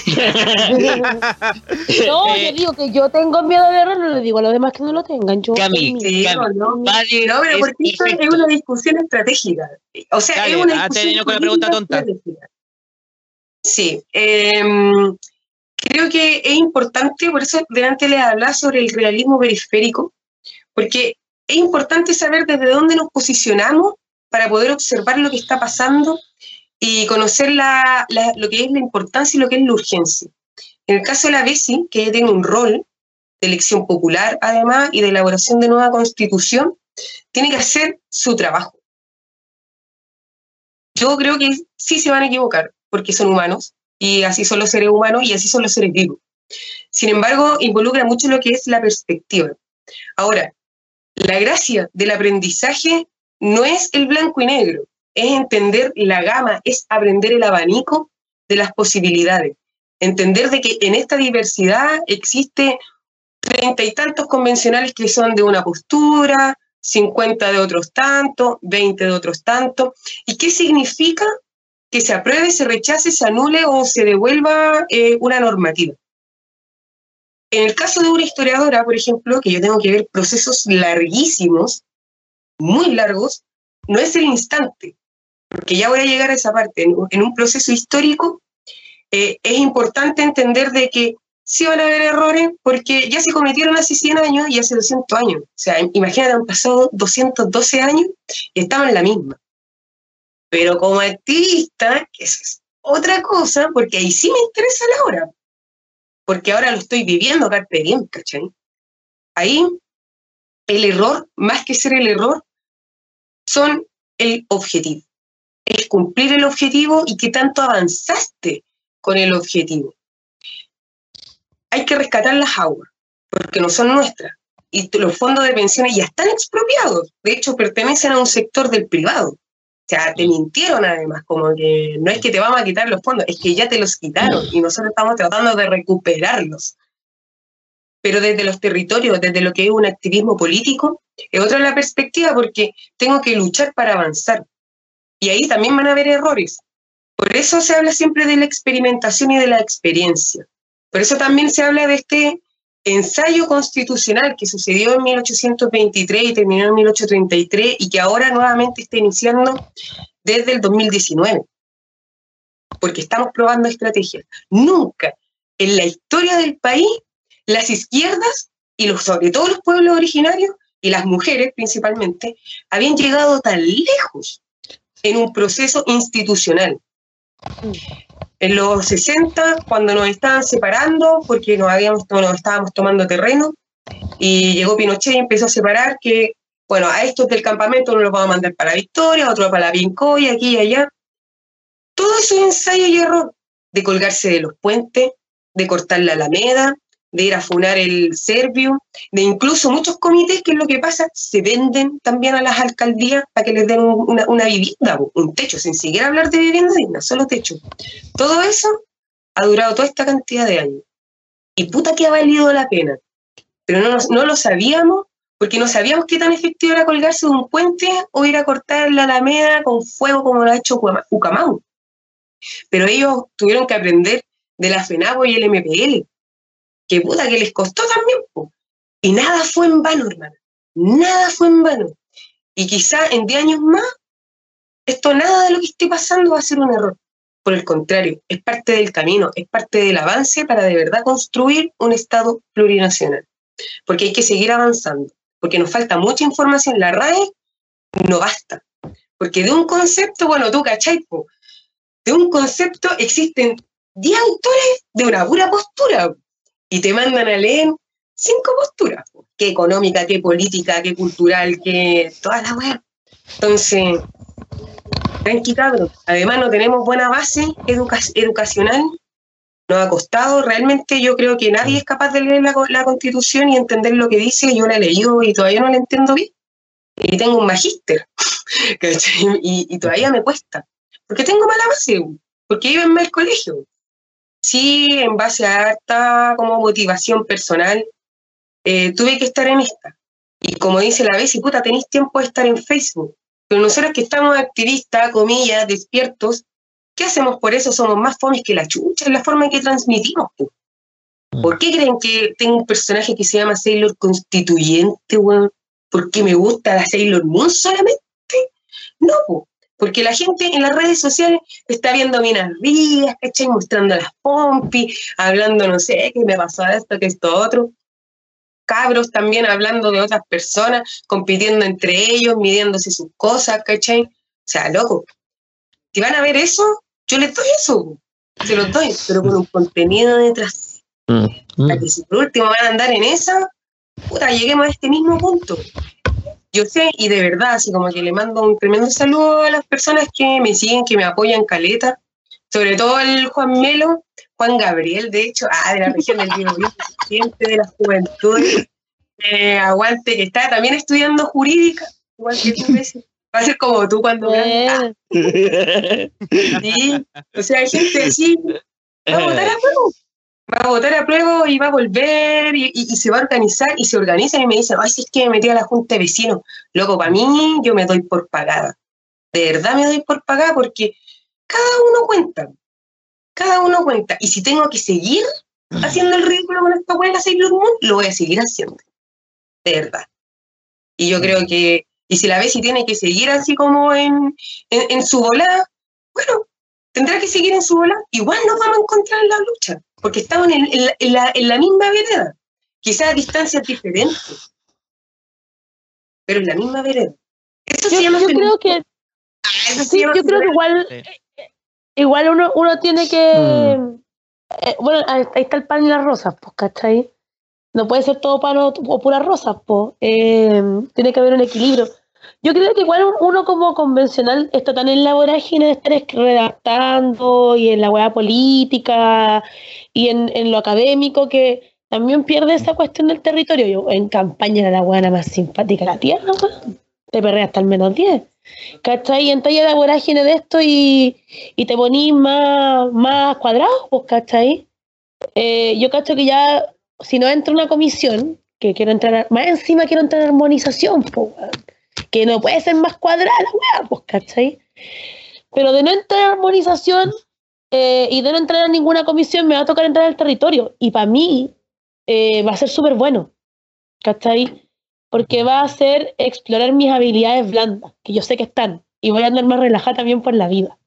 No, yo digo que yo tengo miedo del error, no le digo a los demás que no lo tengan. Yo Cami, tengo Sí, miedo. o no. Nadie No, pero es porque esto es una discusión estratégica. O sea, Dale, es una discusión con la pregunta tonta. estratégica. Sí. em, creo que es importante, por eso delante les hablaba sobre el realismo periférico, porque es importante saber desde dónde nos posicionamos para poder observar lo que está pasando y conocer la, lo que es la importancia y lo que es la urgencia. En el caso de la BESI, que tiene un rol de elección popular, además, y de elaboración de nueva constitución, tiene que hacer su trabajo. Yo creo que sí se van a equivocar, porque son humanos, y así son los seres humanos y así son los seres vivos. Sin embargo, involucra mucho lo que es la perspectiva. Ahora, la gracia del aprendizaje no es el blanco y negro, es entender la gama, es aprender el abanico de las posibilidades, entender de que en esta diversidad existe treinta y tantos convencionales que son de una postura, 50 de otros tantos, 20 de otros tantos. ¿Y qué significa que se apruebe, se rechace, se anule o se devuelva eh, una normativa? En el caso de una historiadora, por ejemplo, que yo tengo que ver procesos larguísimos, muy largos, no es el instante, porque ya voy a llegar a esa parte. En, un proceso histórico eh, es importante entender de que sí van a haber errores porque ya se cometieron hace 100 años y hace 200 años. O sea, imagínate, han pasado 212 años y estamos en la misma. Pero como activista, que es otra cosa, porque ahí sí me interesa la hora. Porque ahora lo estoy viviendo carpe bien, ¿cachai? Ahí el error, más que ser el error, son el objetivo. Es cumplir el objetivo y qué tanto avanzaste con el objetivo hay que rescatar las aguas, porque no son nuestras. Y los fondos de pensiones ya están expropiados. De hecho, pertenecen a un sector del privado. O sea, te mintieron además, como que no es que te vamos a quitar los fondos, es que ya te los quitaron y nosotros estamos tratando de recuperarlos. Pero desde los territorios, desde lo que es un activismo político, es otra la perspectiva porque tengo que luchar para avanzar. Y ahí también van a haber errores. Por eso se habla siempre de la experimentación y de la experiencia. Por eso también se habla de este ensayo constitucional que sucedió en 1823 y terminó en 1833 y que ahora nuevamente está iniciando desde el 2019. Porque estamos probando estrategias. Nunca en la historia del país las izquierdas y sobre todo los pueblos originarios y las mujeres principalmente habían llegado tan lejos en un proceso institucional en los 60, cuando nos estaban separando, porque nos, habíamos, nos estábamos tomando terreno, y llegó Pinochet y empezó a separar que, bueno, a estos del campamento uno los vamos a mandar para Victoria, otro para la Pincoy, aquí y allá. Todo eso es ensayo y error, de colgarse de los puentes, de cortar la alameda, de ir a funar el Servio, de incluso muchos comités, que es lo que pasa, se venden también a las alcaldías para que les den una, una vivienda, un techo, sin siquiera hablar de vivienda digna, solo techo. Todo eso ha durado toda esta cantidad de años. Y puta que ha valido la pena. Pero no, no lo sabíamos porque no sabíamos qué tan efectivo era colgarse de un puente o ir a cortar la alameda con fuego como lo ha hecho Ucamau. Pero ellos tuvieron que aprender de la FENAPO y el MPL que puta que les costó también. Y nada fue en vano, hermano. Nada fue en vano. Y quizá en 10 años más, esto nada de lo que esté pasando va a ser un error. Por el contrario, es parte del camino, es parte del avance para de verdad construir un Estado plurinacional. Porque hay que seguir avanzando, porque nos falta mucha información. La RAE no basta. Porque de un concepto, bueno, tú cachai, de un concepto existen 10 autores de una pura postura y te mandan a leer cinco posturas, qué económica, qué política, qué cultural, qué toda la web. Entonces, tranqui cabrón. Además no tenemos buena base educacional, nos ha costado, realmente yo creo que nadie es capaz de leer la, constitución y entender lo que dice, yo la he leído y todavía no la entiendo bien. Y tengo un magíster, y, todavía me cuesta, porque tengo mala base, porque iba en mal colegio sí, en base a harta como motivación personal, eh, tuve que estar en esta. Y como dice la vez, y puta, tenéis tiempo de estar en Facebook. Pero nosotros que estamos activistas, comillas, despiertos, ¿qué hacemos por eso? Somos más fomes que la chucha, es la forma en que transmitimos. Mm. ¿Por qué creen que tengo un personaje que se llama Sailor Constituyente, weón? ¿Porque me gusta la Sailor Moon solamente? No, Porque la gente en las redes sociales está viendo minas rías, ¿cachai? Mostrando las pompis, hablando, no sé, qué me pasó esto, que esto otro. Cabros también hablando de otras personas, compitiendo entre ellos, midiéndose sus cosas, ¿cachai? O sea, loco. Si van a ver eso, yo les doy eso. Se los doy, pero con un contenido detrás. Para que si por último van a andar en esa, puta, lleguemos a este mismo punto. Yo sé, y de verdad, así como que le mando un tremendo saludo a las personas que me siguen, que me apoyan caleta, sobre todo al Juan Melo, Juan Gabriel, de hecho, ah, de la región del Biobío, presidente de la juventud, eh, aguante, que está también estudiando jurídica, igual que tú. Va a ser como tú cuando veas. Sí, o sea, hay gente así, va a votar a prueba. Va a votar a prueba y va a volver y, y- y se va a organizar y se organiza y me dice, ay, si es que me metí a la junta de vecinos. Loco, para mí yo me doy por pagada. De verdad me doy por pagada porque cada uno cuenta. Cada uno cuenta. Y si tengo que seguir haciendo el ridículo con esta buena Sailor Moon, lo voy a seguir haciendo. De verdad. Y yo creo que, y si la Bessie tiene que seguir así como en, en, en su volada, bueno, tendrá que seguir en su volada. Igual nos vamos a encontrar en la lucha, porque estamos en, en la, en la- en la misma vereda. Quizás a distancias diferentes, pero en la misma vereda. Eso Yo, se llama yo feminismo. creo que eso se sí, llama yo creo que igual igual uno, uno tiene que eh, bueno, ahí ahí está el pan y las rosas, pues, ¿cachai? No puede ser todo pan o, o puras rosas, pues. Eh, tiene que haber un equilibrio. Yo creo que igual un- uno como convencional está tan en la vorágine de estar es- redactando y en la hueá política y en, en lo académico que también pierde esa cuestión del territorio. Yo en campaña era la hueá más simpática la tierra, weón. Te perré hasta el menos 10. ¿Cachai? Entonces la vorágine de esto y, y te ponís más, más cuadrado, pues, ¿cachai? Eh, yo cacho que ya, si no entra una comisión, que quiero entrar, a- más encima quiero entrar en armonización, pues. Que no puede ser más cuadrada la pues, ¿cachai? Pero de no entrar en armonización eh, y de no entrar en ninguna comisión, me va a tocar entrar al territorio. Y para mí eh, va a ser súper bueno, ¿cachai? Porque va a ser explorar mis habilidades blandas, que yo sé que están, y voy a andar más relajada también por la vida.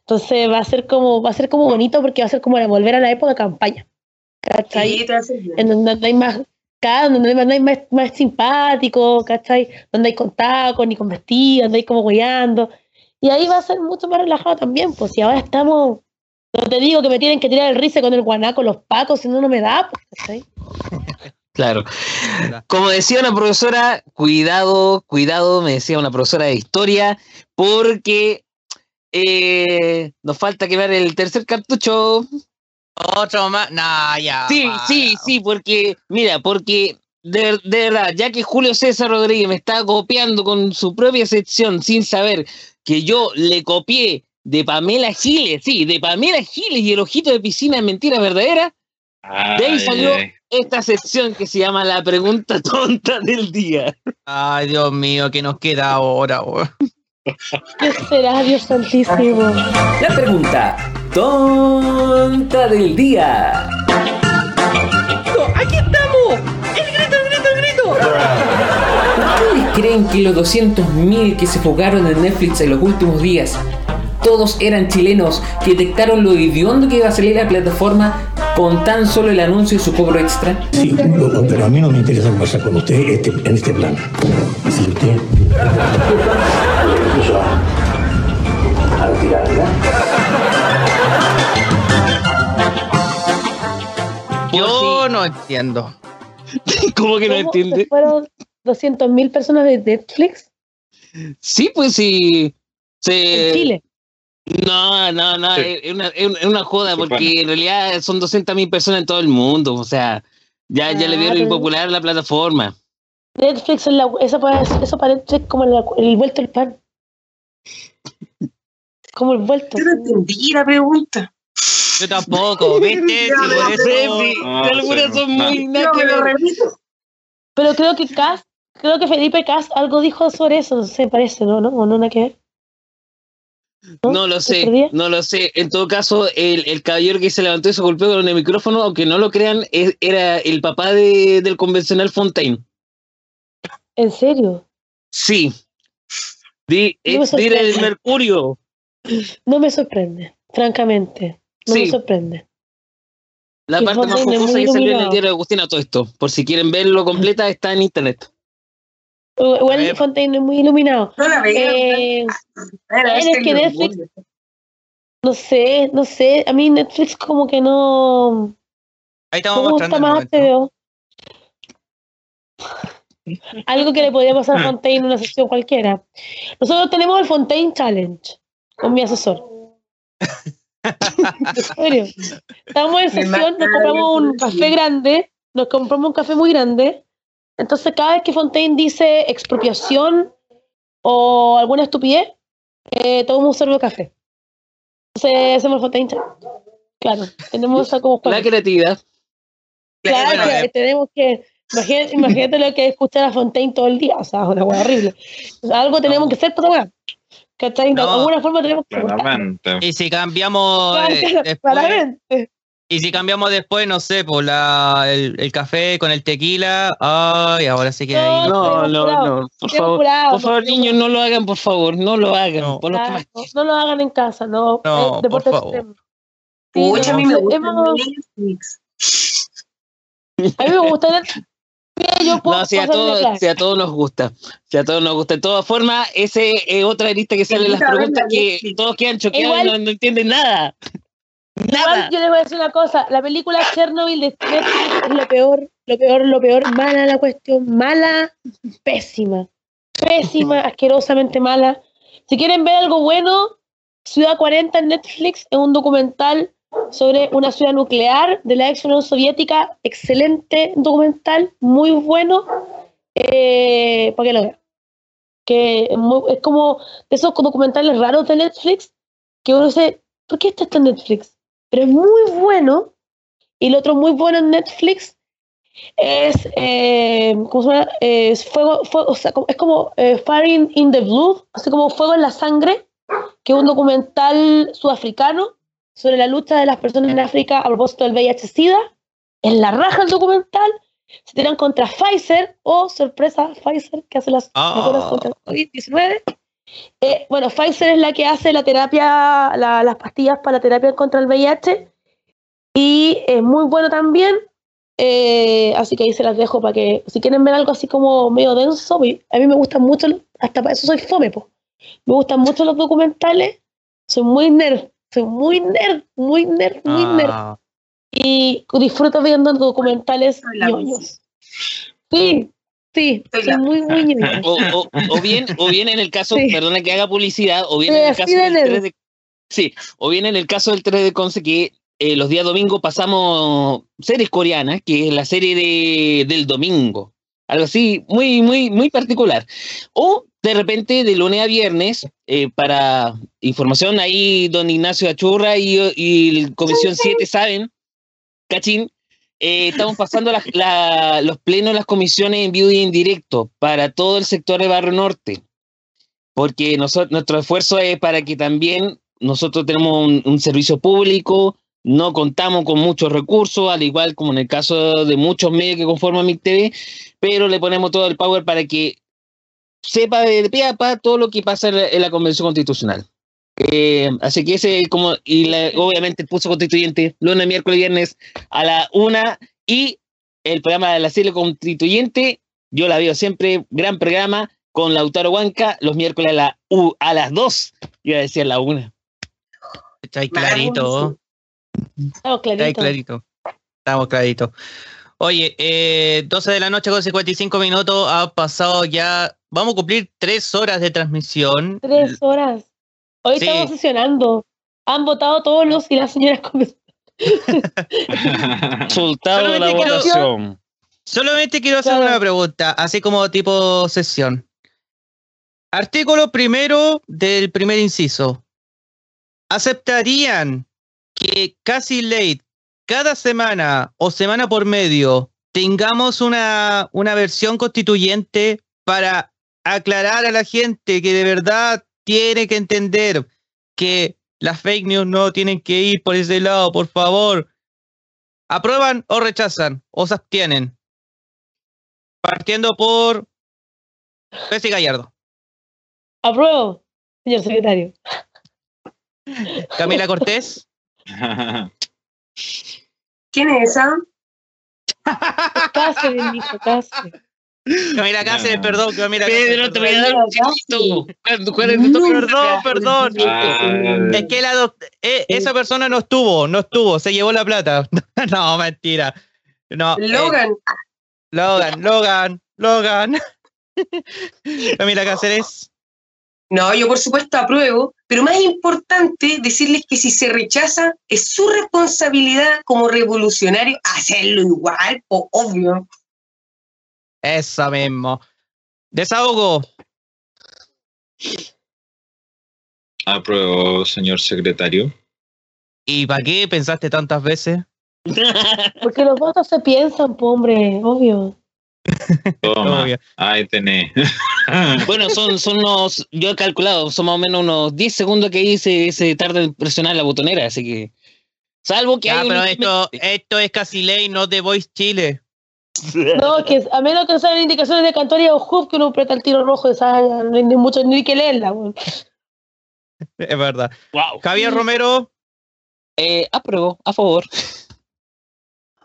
Entonces va a ser como, va a ser como bonito porque va a ser como volver a la época de campaña. ¿Cachai? Sí, a. En donde andáis más, donde andáis más, más simpático, ¿cachai? Donde hay con tacos, ni con vestido, andáis como guiando. Y ahí va a ser mucho más relajado también, pues si ahora estamos, no te digo que me tienen que tirar el rice con el guanaco, los pacos, si no, no me da, pues, ¿cachai? Claro. Como decía una profesora, cuidado, cuidado, me decía una profesora de historia, porque eh, nos falta quemar el tercer cartucho. Otro más. Nah, ya. Sí, va. sí, sí, porque, mira, porque de, de verdad, ya que Julio César Rodríguez me está copiando con su propia sección sin saber que yo le copié de Pamela Giles, sí, de Pamela Giles y el ojito de piscina en mentira verdadera, de ahí salió ay. esta sección que se llama la pregunta tonta del día. Ay, Dios mío, ¿qué nos queda ahora, weón? ¿Qué será, Dios santísimo? La pregunta tonta del día. ¡Aquí estamos! ¡El grito, el grito, el grito! ¿Ustedes creen que los 200.000 que se fugaron en Netflix en los últimos días, todos eran chilenos que detectaron lo hediondo que iba a salir la plataforma con tan solo el anuncio de su cobro extra? Sí, pero a mí no me interesa conversar con usted este- en este plan. Si usted Yo no entiendo. ¿Cómo que no ¿Cómo entiende? fueron 200.000 personas de Netflix Sí, pues sí. Se... en Chile. No, no, no, Sí. es, una, es una- joda, porque en realidad son 200.000 personas en todo el mundo. O sea, ya, ya le Ah, vieron pero- impopular a la plataforma. Netflix es la, eso, parece, eso parece como la- el vuelto del pan. Como el vuelto. Yo no entendí la pregunta. Yo tampoco, ¿viste? Sí, por eso- Sí, Ah, algunas son no. muy lo repito. Pero creo que Cas, creo que Felipe Cas algo dijo sobre eso, no sé, parece, ¿no? ¿No? ¿O no nada que ver? No lo ¿Me sé, no lo sé. En todo caso, el, el caballero que se levantó y se golpeó con el micrófono, aunque no lo crean, es- era el papá de- del convencional Fontaine. ¿En serio? Sí. Di, No me dir el mercurio. No me sorprende, francamente. No me sorprende. La parte más muy que salió en el diario de Agustina, todo esto. Por si quieren verlo completa, está en internet. Igual Fontaine es muy iluminado. No la veo. Eh, es este que Netflix, no sé, no sé. A mí Netflix como que no. Ahí Me estamos gusta mostrando. el más. HBO. Algo que le podría pasar a Fontaine en una sesión cualquiera. Nosotros tenemos el Fontaine Challenge con mi asesor. En serio. Estamos en sesión, nos compramos un café grande, nos compramos un café muy grande. Entonces, cada vez que Fontaine dice expropiación o alguna estupidez, eh, tomamos un sorbo de café. Entonces, hacemos Fontaine. Claro, tenemos esa como La creatividad. Claro, Bueno, que eh. tenemos que. Imagínate, imagínate lo que es escuchar a Fontaine todo el día, o sea, es una hueá horrible. Algo tenemos que hacer para tomar. ¿Cachai? De No. alguna forma tenemos que. Claramente. Y si cambiamos eh, Claro, después, claramente. y si cambiamos después, no sé, por la, el, el café con el tequila, ay, ahora sí que ahí. No, tenemos no, jurado. no. Por favor, por favor, niños, no lo hagan, por favor. No lo hagan. No. por que Claro, más- no lo hagan en casa, no. No, eh, deporte por favor. a mí no, me gusta hemos- a mí me gusta el- Mira, yo puedo No, si a, todos, si a todos nos gusta. Si a todos nos gusta. De todas formas, ese es otra lista que sale en las preguntas que Netflix. todos quedan choqueados y no, no entienden nada. Igual Nada. yo les voy a decir una cosa, la película Chernobyl de Netflix es lo peor, lo peor, lo peor, mala la cuestión, mala, pésima, pésima, asquerosamente mala. Si quieren ver algo bueno, Ciudad 40 en Netflix es un documental sobre una ciudad nuclear de la ex Unión Soviética, excelente documental, muy bueno, eh, para que lo vean. Que es, como esos documentales raros de Netflix que uno dice, ¿por qué esto está en Netflix? Pero es muy bueno. Y el otro muy bueno en Netflix es, eh, ¿cómo se llama? Fuego, fuego- o sea, es como eh, Fire in, in the Blood, así como Fuego en la Sangre, que es un documental sudafricano sobre la lucha de las personas en África a propósito del VIH-Sida. En la raja el documental, se tiran contra Pfizer, o sorpresa, Pfizer, que hace las Ah. vacunas contra el COVID-19. Eh, bueno, Pfizer es la que hace la terapia, la- las pastillas para la terapia contra el VIH. Y es muy bueno también. eh, así que ahí se las dejo para que, si quieren ver algo así como medio denso, a mí me gustan mucho, hasta para eso soy fome, po. Me gustan mucho los documentales. Soy muy nerd, soy muy nerd, muy nerd, muy nerd. Ah, Y disfruto viendo documentales ñoños. Sí, sí, Soy la- muy, muy ñoño. O, o- o bien, o bien en el caso, Sí. perdona que haga publicidad, o bien Sí, en el caso de del nerd. 3 de, sí, o bien en el caso del 3 de Conce que eh, los días domingos pasamos series coreanas, que es la serie de, del domingo, algo así muy, muy, muy particular. O de repente de lunes a viernes, eh, para información ahí don Ignacio Achurra y, y el Comisión 7 saben, cachín, eh, estamos pasando la- los plenos las comisiones en vivo y en directo para todo el sector de Barrio Norte, porque nosotros, nuestro esfuerzo es para que también nosotros tenemos un, un servicio público, no contamos con muchos recursos, al igual como en el caso de muchos medios que conforman MIC TV, pero le ponemos todo el power para que sepa de pie a pa todo lo que pasa en la, en la Convención Constitucional. Eh, así que ese es como, y la- obviamente el pulso constituyente, lunes, miércoles, viernes a la una, y el programa de la serie constituyente, yo la veo siempre, gran programa, con Lautaro Huanca, los miércoles a, la, u- a las dos, iba a decir a la una. está ahí clarito. Estamos Está ahí clarito. Estamos clarito. Oye, eh, 12 de la noche con 55 minutos. Ha pasado ya. Vamos a cumplir tres horas de transmisión. Tres horas. Hoy Sí. estamos sesionando. Han votado todos los y las señoras Resultado de la quiero- votación. Solamente quiero hacer Claro. una pregunta, así como tipo sesión. Artículo primero del primer inciso. ¿Aceptarían que casi late cada semana o semana por medio tengamos una, una versión constituyente para aclarar a la gente que de verdad tiene que entender que las fake news no tienen que ir por ese lado, por favor? ¿Aprueban o rechazan o se abstienen? Partiendo por Bessie Gallardo. Apruebo, señor secretario. Camila Cortés. ¿Quién es esa? Cáceres, dijo, Cáceres. Camila Cáceres, perdón, Camila Pedro, Cáceres, te voy a dar un chiquito. ¿Cuándo- cuándo te toca? Perdón, perdón. Ah, Es que la eh, esa persona no estuvo, no estuvo, se llevó la plata. no, mentira. No, eh, Logan. Logan, Logan, Logan. Camila Cáceres. No, yo por supuesto apruebo, pero más importante decirles que si se rechaza, es su responsabilidad como revolucionario hacerlo igual, o obvio. Eso mismo. Desahogo. Apruebo, señor secretario. ¿Y para qué pensaste tantas veces? Porque los votos se piensan, po, hombre, obvio. Toma. Obvio. Ahí tenés. Bueno, son, son unos, yo he calculado, son más o menos unos 10 segundos que ahí se, tarda en presionar la botonera, así que. Salvo que hay pero un- esto, esto es casi ley, no de Voice Chile. No, que a menos que sean indicaciones de Cantoria o Hub que uno aprieta el tiro rojo, esa ya no hay ni mucho ni que leerla. Es verdad. Wow. Javier Romero, Eh, apruebo, a favor.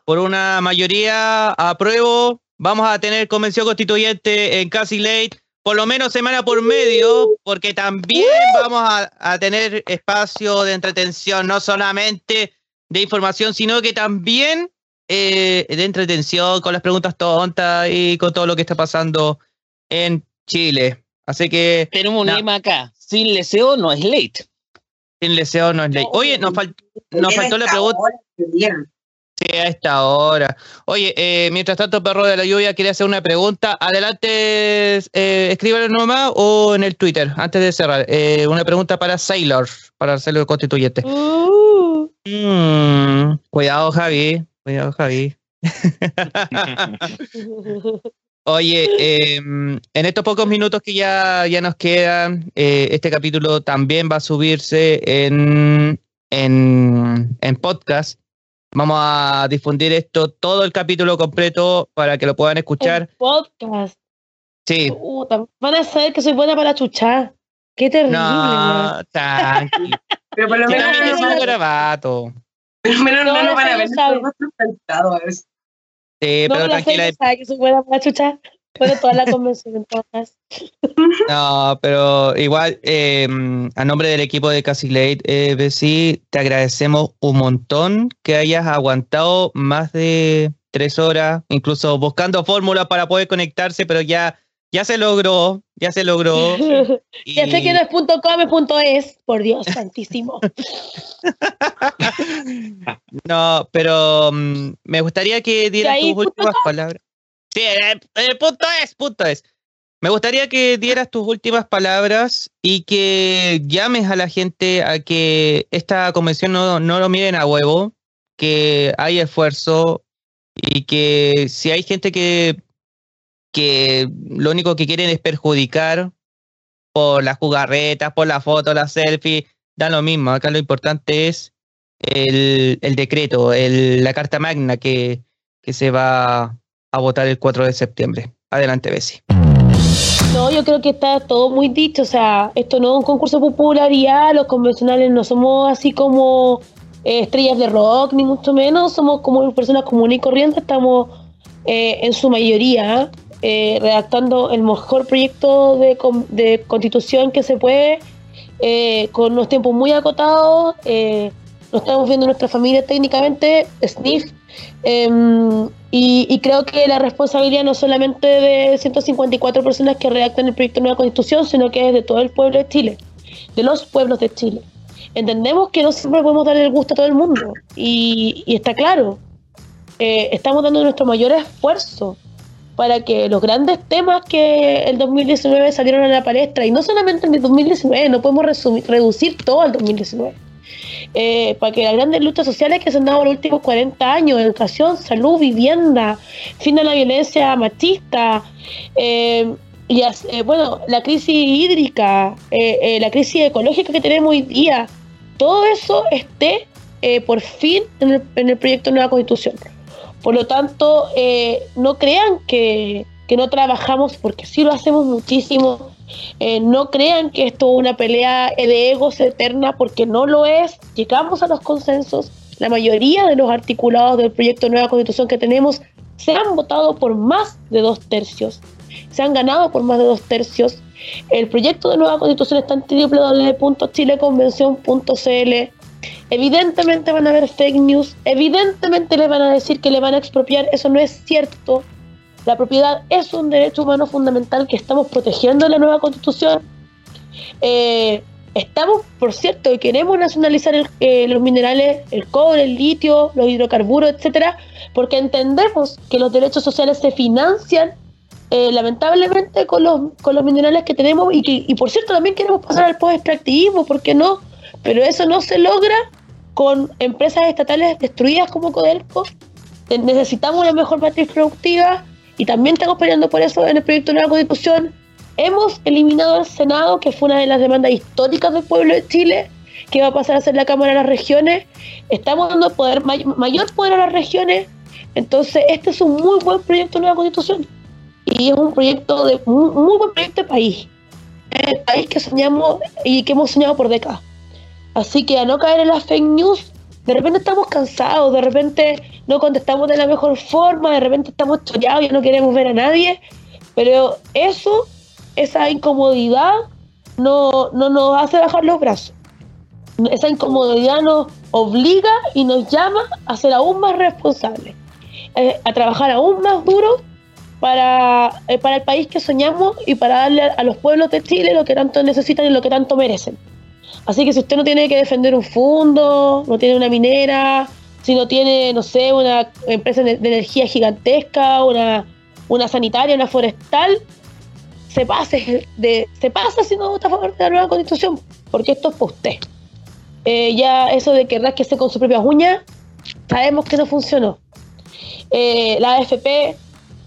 por una mayoría, apruebo. Vamos a tener convención constituyente en Casi Late, por lo menos semana por medio, porque también vamos a, a tener espacio de entretención, no solamente de información, sino que también eh, de entretención con las preguntas tontas y con todo lo que está pasando en Chile. Así que Tenemos un lema acá. Sin leseo no es late. sin deseo no es ley. Oye, nos, fal- nos faltó la pregunta. Sí, a esta hora. Oye, eh, mientras tanto, perro de la lluvia quería hacer una pregunta. Adelante, eh, escríbelo nomás o en el Twitter, antes de cerrar. Eh, una pregunta para Sailor, para hacerlo constituyente. Uh, Mm, cuidado, Javi. Cuidado, Javi. Oye, eh, en estos pocos minutos que ya, ya nos quedan, eh, este capítulo también va a subirse en, en, en podcast. Vamos a difundir esto, todo el capítulo completo para que lo puedan escuchar. el podcast. Sí, Puta, van a saber que soy buena para chuchar. Qué terrible. no, tranqui. Pero por lo Yo menos, también no, no, No, van a ver. Sí, no pero tranquila, no sabe que soy buena para chuchar. Bueno, toda la convención en todo caso. No, pero igual, eh, a nombre del equipo de Casi Late, eh, Bessie, te agradecemos un montón que hayas aguantado más de tres horas, incluso buscando fórmulas para poder conectarse, pero ya, ya se logró, ya se logró. Ya sé que no es punto .com, es punto .es. Por Dios santísimo. No, pero mm, me gustaría que dieras tus últimas palabras. Sí, eh, eh, punto es, punto es. Me gustaría que dieras tus últimas palabras y que llames a la gente a que esta convención no, no lo miren a huevo, que hay esfuerzo y que si hay gente que, que lo único que quieren es perjudicar por las jugarretas, por la foto, la selfie, da lo mismo. Acá lo importante es el, decreto, el- la carta magna que, se va a votar el 4 de septiembre. Adelante, Bessie. No, yo creo que está todo muy dicho. O sea, esto no es un concurso de popularidad. Los convencionales no somos así como eh, estrellas de rock, ni mucho menos. Somos como personas comunes y corrientes. Estamos eh, en su mayoría eh, redactando el mejor proyecto de, con- de constitución que se puede, eh, con unos tiempos muy acotados. Eh, lo estamos viendo en nuestra familia técnicamente, SNIF. Em, y, creo que la responsabilidad no solamente de 154 personas que redactan el proyecto de nueva constitución, sino que es de todo el pueblo de Chile, de los pueblos de Chile. Entendemos que no siempre podemos darle el gusto a todo el mundo, y, y está claro, eh, estamos dando nuestro mayor esfuerzo para que los grandes temas que el 2019 salieron a la palestra, y no solamente en el 2019, no podemos reducir todo al 2019 eh, para que las grandes luchas sociales que se han dado en los últimos 40 años, educación, salud, vivienda, fin de la violencia machista, eh, y eh, bueno, la crisis hídrica, eh, la crisis ecológica que tenemos hoy día, todo eso esté por fin en el, en el proyecto de nueva constitución. Por lo tanto, eh, no crean que, que no trabajamos, porque sí lo hacemos muchísimo. Eh, no crean que esto es una pelea de egos eterna, porque no lo es. Llegamos a los consensos. La mayoría de los articulados del proyecto de nueva constitución que tenemos se han votado por más de dos tercios. Se han ganado por más de dos tercios. El proyecto de nueva constitución está en www.chileconvención.cl. Evidentemente van a haber fake news, evidentemente le van a decir que le van a expropiar, eso no es cierto. La propiedad es un derecho humano fundamental que estamos protegiendo en la nueva constitución. Eh, estamos, por cierto, y queremos nacionalizar eh, los minerales, el cobre, el litio, los hidrocarburos, etcétera, porque entendemos que los derechos sociales se financian eh, lamentablemente con los, con los minerales que tenemos y, que, y por cierto también queremos pasar al post-extractivismo, ¿por qué no? Pero eso no se logra con empresas estatales destruidas como Codelco. Necesitamos una mejor matriz productiva y también estamos peleando por eso en el proyecto de nueva constitución. Hemos eliminado al Senado, que fue una de las demandas históricas del pueblo de Chile, que va a pasar a ser la Cámara de las Regiones. Estamos dando mayor poder a las regiones. Entonces, este es un muy buen proyecto de nueva constitución. Y es un proyecto de muy, muy buen proyecto de país. el país que soñamos y que hemos soñado por décadas. Así que a no caer en las fake news, de repente estamos cansados, de repente no contestamos de la mejor forma, de repente estamos chollados y no queremos ver a nadie, pero eso, esa incomodidad, no, no nos hace bajar los brazos. Esa incomodidad nos obliga y nos llama a ser aún más responsables, eh, a trabajar aún más duro para, eh, para el país que soñamos y para darle a los pueblos de Chile lo que tanto necesitan y lo que tanto merecen. Así que si usted no tiene que defender un fondo, no tiene una minera, si no tiene, no sé, una empresa de, energía gigantesca, una, una sanitaria, una forestal, se pase, de, se pasa si no vota a favor de la nueva constitución, porque esto es para usted. Eh, ya eso de que rasquese con su propia uña, sabemos que no funcionó. Eh, la AFP,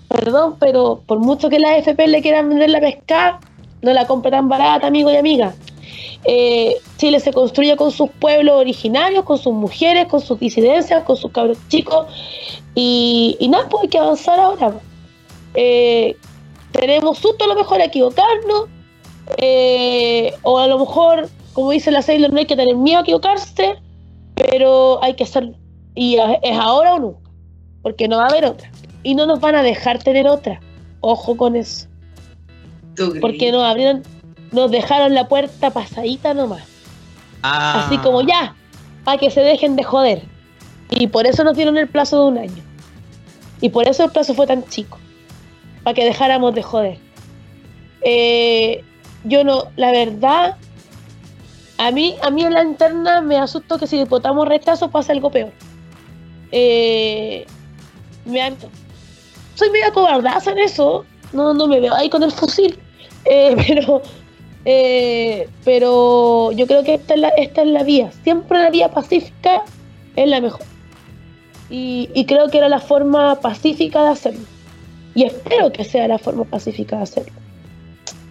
perdón, pero por mucho que la AFP le quieran vender la pesca, no la compra tan barata, amigo y amiga. Eh, Chile se construye con sus pueblos originarios, con sus mujeres, con sus disidencias, con sus cabros chicos. Y, nada, pues hay que avanzar ahora. Eh, tenemos susto a lo mejor a equivocarnos, eh, o a lo mejor, como dice la Sailor, no hay que tener miedo a equivocarse, pero hay que hacerlo. Y es ahora o nunca, porque no va a haber otra. Y no nos van a dejar tener otra. Ojo con eso. Porque nos abrieron nos dejaron la puerta pasadita nomás. Ah. Así como ya, para que se dejen de joder. Y por eso nos dieron el plazo de un año. Y por eso el plazo fue tan chico. Para que dejáramos de joder. Eh, yo no, la verdad, a mí, a mí en la interna me asustó que si votamos rechazo pase algo peor. Eh, me soy medio cobardaza en eso. No, no me veo ahí con el fusil. Eh, pero eh, pero yo creo que esta es, la, esta es la vía. Siempre la vía pacífica es la mejor. Y, creo que era la forma pacífica de hacerlo. Y espero que sea la forma pacífica de hacerlo.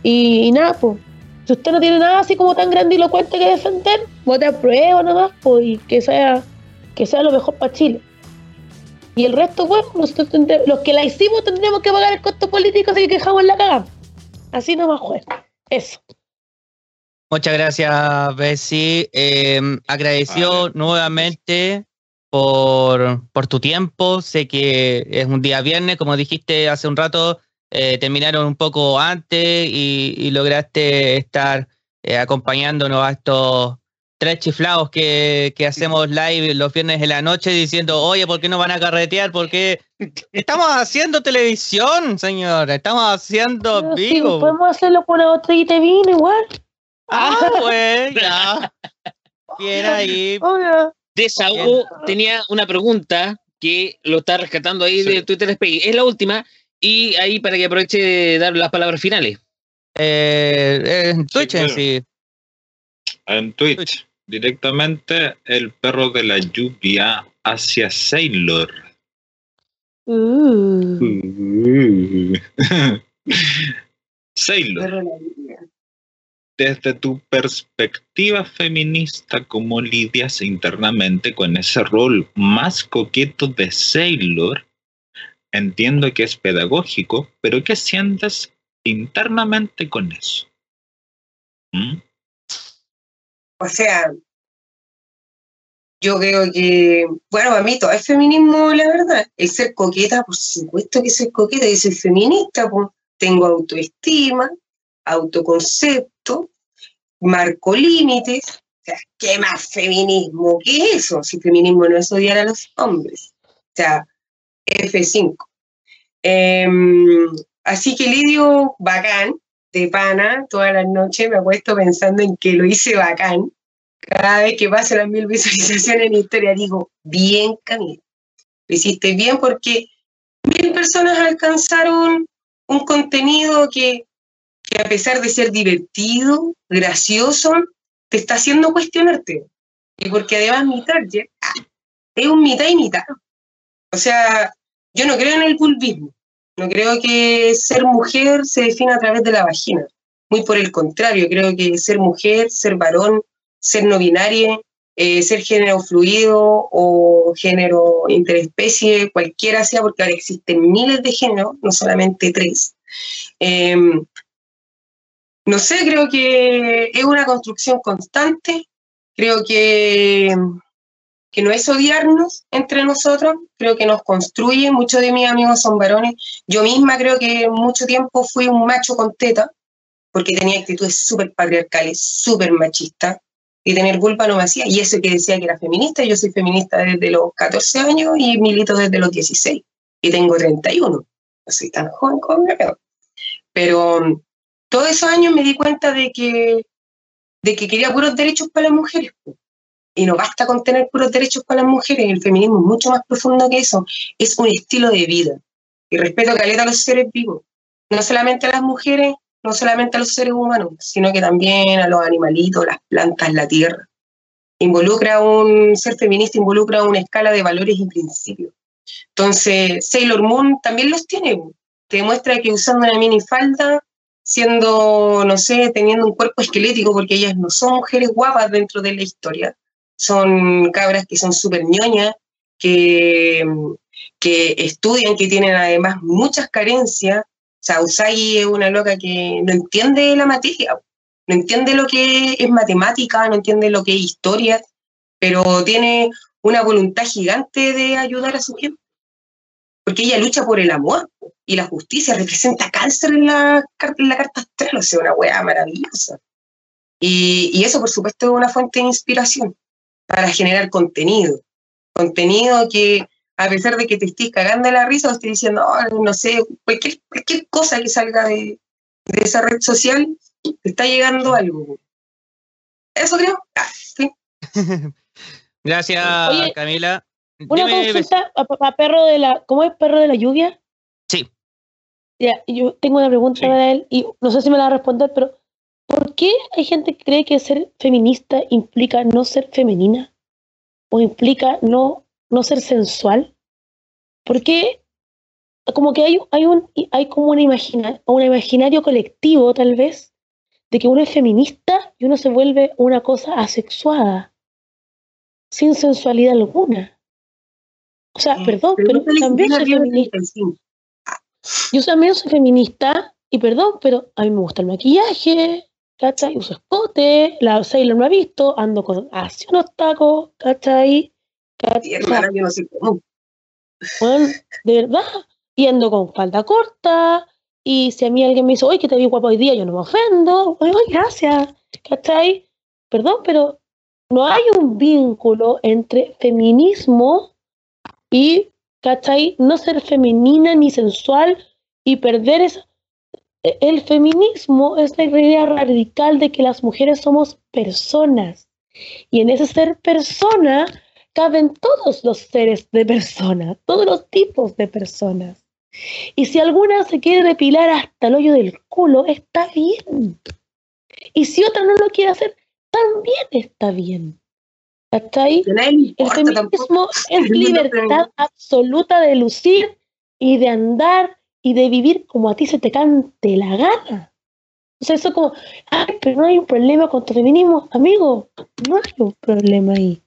Y, nada, pues, si usted no tiene nada así como tan grandilocuente que defender, vote a prueba nomás, pues, y que sea, que sea lo mejor para Chile. Y el resto, bueno, nosotros los que la hicimos tendremos que pagar el costo político si quejamos la cagada. Así nomás, juez. Eso. Muchas gracias, Bessie. Eh, agradecido nuevamente por, tu tiempo. Sé que es un día viernes, como dijiste hace un rato, eh, terminaron un poco antes y, lograste estar eh, acompañándonos a estos tres chiflados que, hacemos live los viernes de la noche diciendo, oye, ¿por qué no van a carretear? Porque estamos haciendo televisión, señor. Estamos haciendo vivo. podemos hacerlo con la otra y te vino igual. Ah, pues, ya. Bien ahí. Desahogo tenía una pregunta que lo está rescatando ahí de Twitter Space. Es la última. Y ahí para que aproveche de dar las palabras finales. Eh, en Twitch, sí, sí. En Twitch, directamente el perro de la lluvia hacia Sailor. Uh. Sailor desde tu perspectiva feminista, ¿cómo lidias internamente con ese rol más coqueto de Sailor entiendo que es pedagógico, pero ¿qué sientes internamente con eso? ¿Mm? O sea, yo creo que, bueno, a mí todo es feminismo, la verdad. El ser coqueta, por supuesto que ser coqueta, y soy feminista, pues tengo autoestima, autoconcepto, marco límites. O sea, ¿qué más feminismo que eso? Si feminismo no es odiar a los hombres. O sea, F5. Em, así que Lidio, bacán, de pana, todas las noches me acuesto pensando en que lo hice bacán. Cada vez que pasa las mil visualizaciones en historia, digo, bien, Camila. Lo hiciste bien porque mil personas alcanzaron un contenido que, que a pesar de ser divertido, gracioso, te está haciendo cuestionarte. Y porque además mi target es un mitad y mitad. O sea, yo no creo en el bulbismo. No creo que ser mujer se defina a través de la vagina. Muy por el contrario, creo que ser mujer, ser varón, ser no binario, eh, ser género fluido o género interespecie, cualquiera sea, porque ahora existen miles de géneros, no solamente tres. Em, no sé, creo que es una construcción constante, creo que, que no es odiarnos entre nosotros, creo que nos construye, muchos de mis amigos son varones, yo misma creo que mucho tiempo fui un macho con teta, porque tenía actitudes súper patriarcales, súper machistas, y tener culpa no me hacía. Y eso que decía que era feminista, yo soy feminista desde los 14 años y milito desde los 16. Y tengo 31. No soy tan joven como me veo. Pero todos esos años me di cuenta de que, de que quería puros derechos para las mujeres. Y no basta con tener puros derechos para las mujeres, el feminismo es mucho más profundo que eso. Es un estilo de vida. Y respeto caleta a los seres vivos. No solamente a las mujeres, no solamente a los seres humanos, sino que también a los animalitos, las plantas, la tierra. Involucra un ser feminista, involucra una escala de valores y principios. Entonces, Sailor Moon también los tiene. Te demuestra que usando una minifalda, siendo, no sé, teniendo un cuerpo esquelético, porque ellas no son mujeres guapas dentro de la historia, son cabras que son súper ñoñas, que, que estudian, que tienen además muchas carencias, sea, Usagi es una loca que no entiende la materia, no entiende lo que es matemática, no entiende lo que es historia, pero tiene una voluntad gigante de ayudar a su gente. Porque ella lucha por el amor y la justicia, representa cáncer en la, en la carta astral, o sea, una weá maravillosa. Y, y eso, por supuesto, es una fuente de inspiración para generar contenido. Contenido que a pesar de que te estés cagando la risa o estés diciendo, no sé, cualquier, cualquier cosa que salga de, esa red social, te está llegando algo. Eso creo. Ah, sí. Gracias, Camila. Una consulta a, perro de la. ¿Cómo es perro de la lluvia? Sí. Ya, yo tengo una pregunta para él y no sé si me la va a responder, pero ¿por qué hay gente que cree que ser feminista implica no ser femenina? ¿O implica no no ser sensual? Porque como que hay, hay, un, hay como un, imagina, un imaginario colectivo, tal vez, de que uno es feminista y uno se vuelve una cosa asexuada, sin sensualidad alguna. O sea, perdón, pero también soy feminista. Yo también soy feminista, y perdón, pero a mí me gusta el maquillaje, ¿cachai? Uso escote, la Sailor me ha visto, ando con hacia unos tacos, ¿cachai? Bueno, de verdad, yendo con falda corta, y si a mí alguien me dice, oye, que te vi guapo hoy día, yo no me ofendo, oye, gracias, ¿cachai? Perdón, pero no hay un vínculo entre feminismo y, ¿cachai? No ser femenina ni sensual y perder. E, el feminismo es la idea radical de que las mujeres somos personas. Y en ese ser persona caben todos los seres de personas, todos los tipos de personas. Y si alguna se quiere depilar hasta el hoyo del culo, está bien. Y si otra no lo quiere hacer, también está bien. ¿Está ahí? El feminismo es libertad absoluta de lucir y de andar y de vivir como a ti se te cante la gana. O sea, eso como, ay, pero no hay un problema con tu feminismo, amigo. No hay un problema ahí.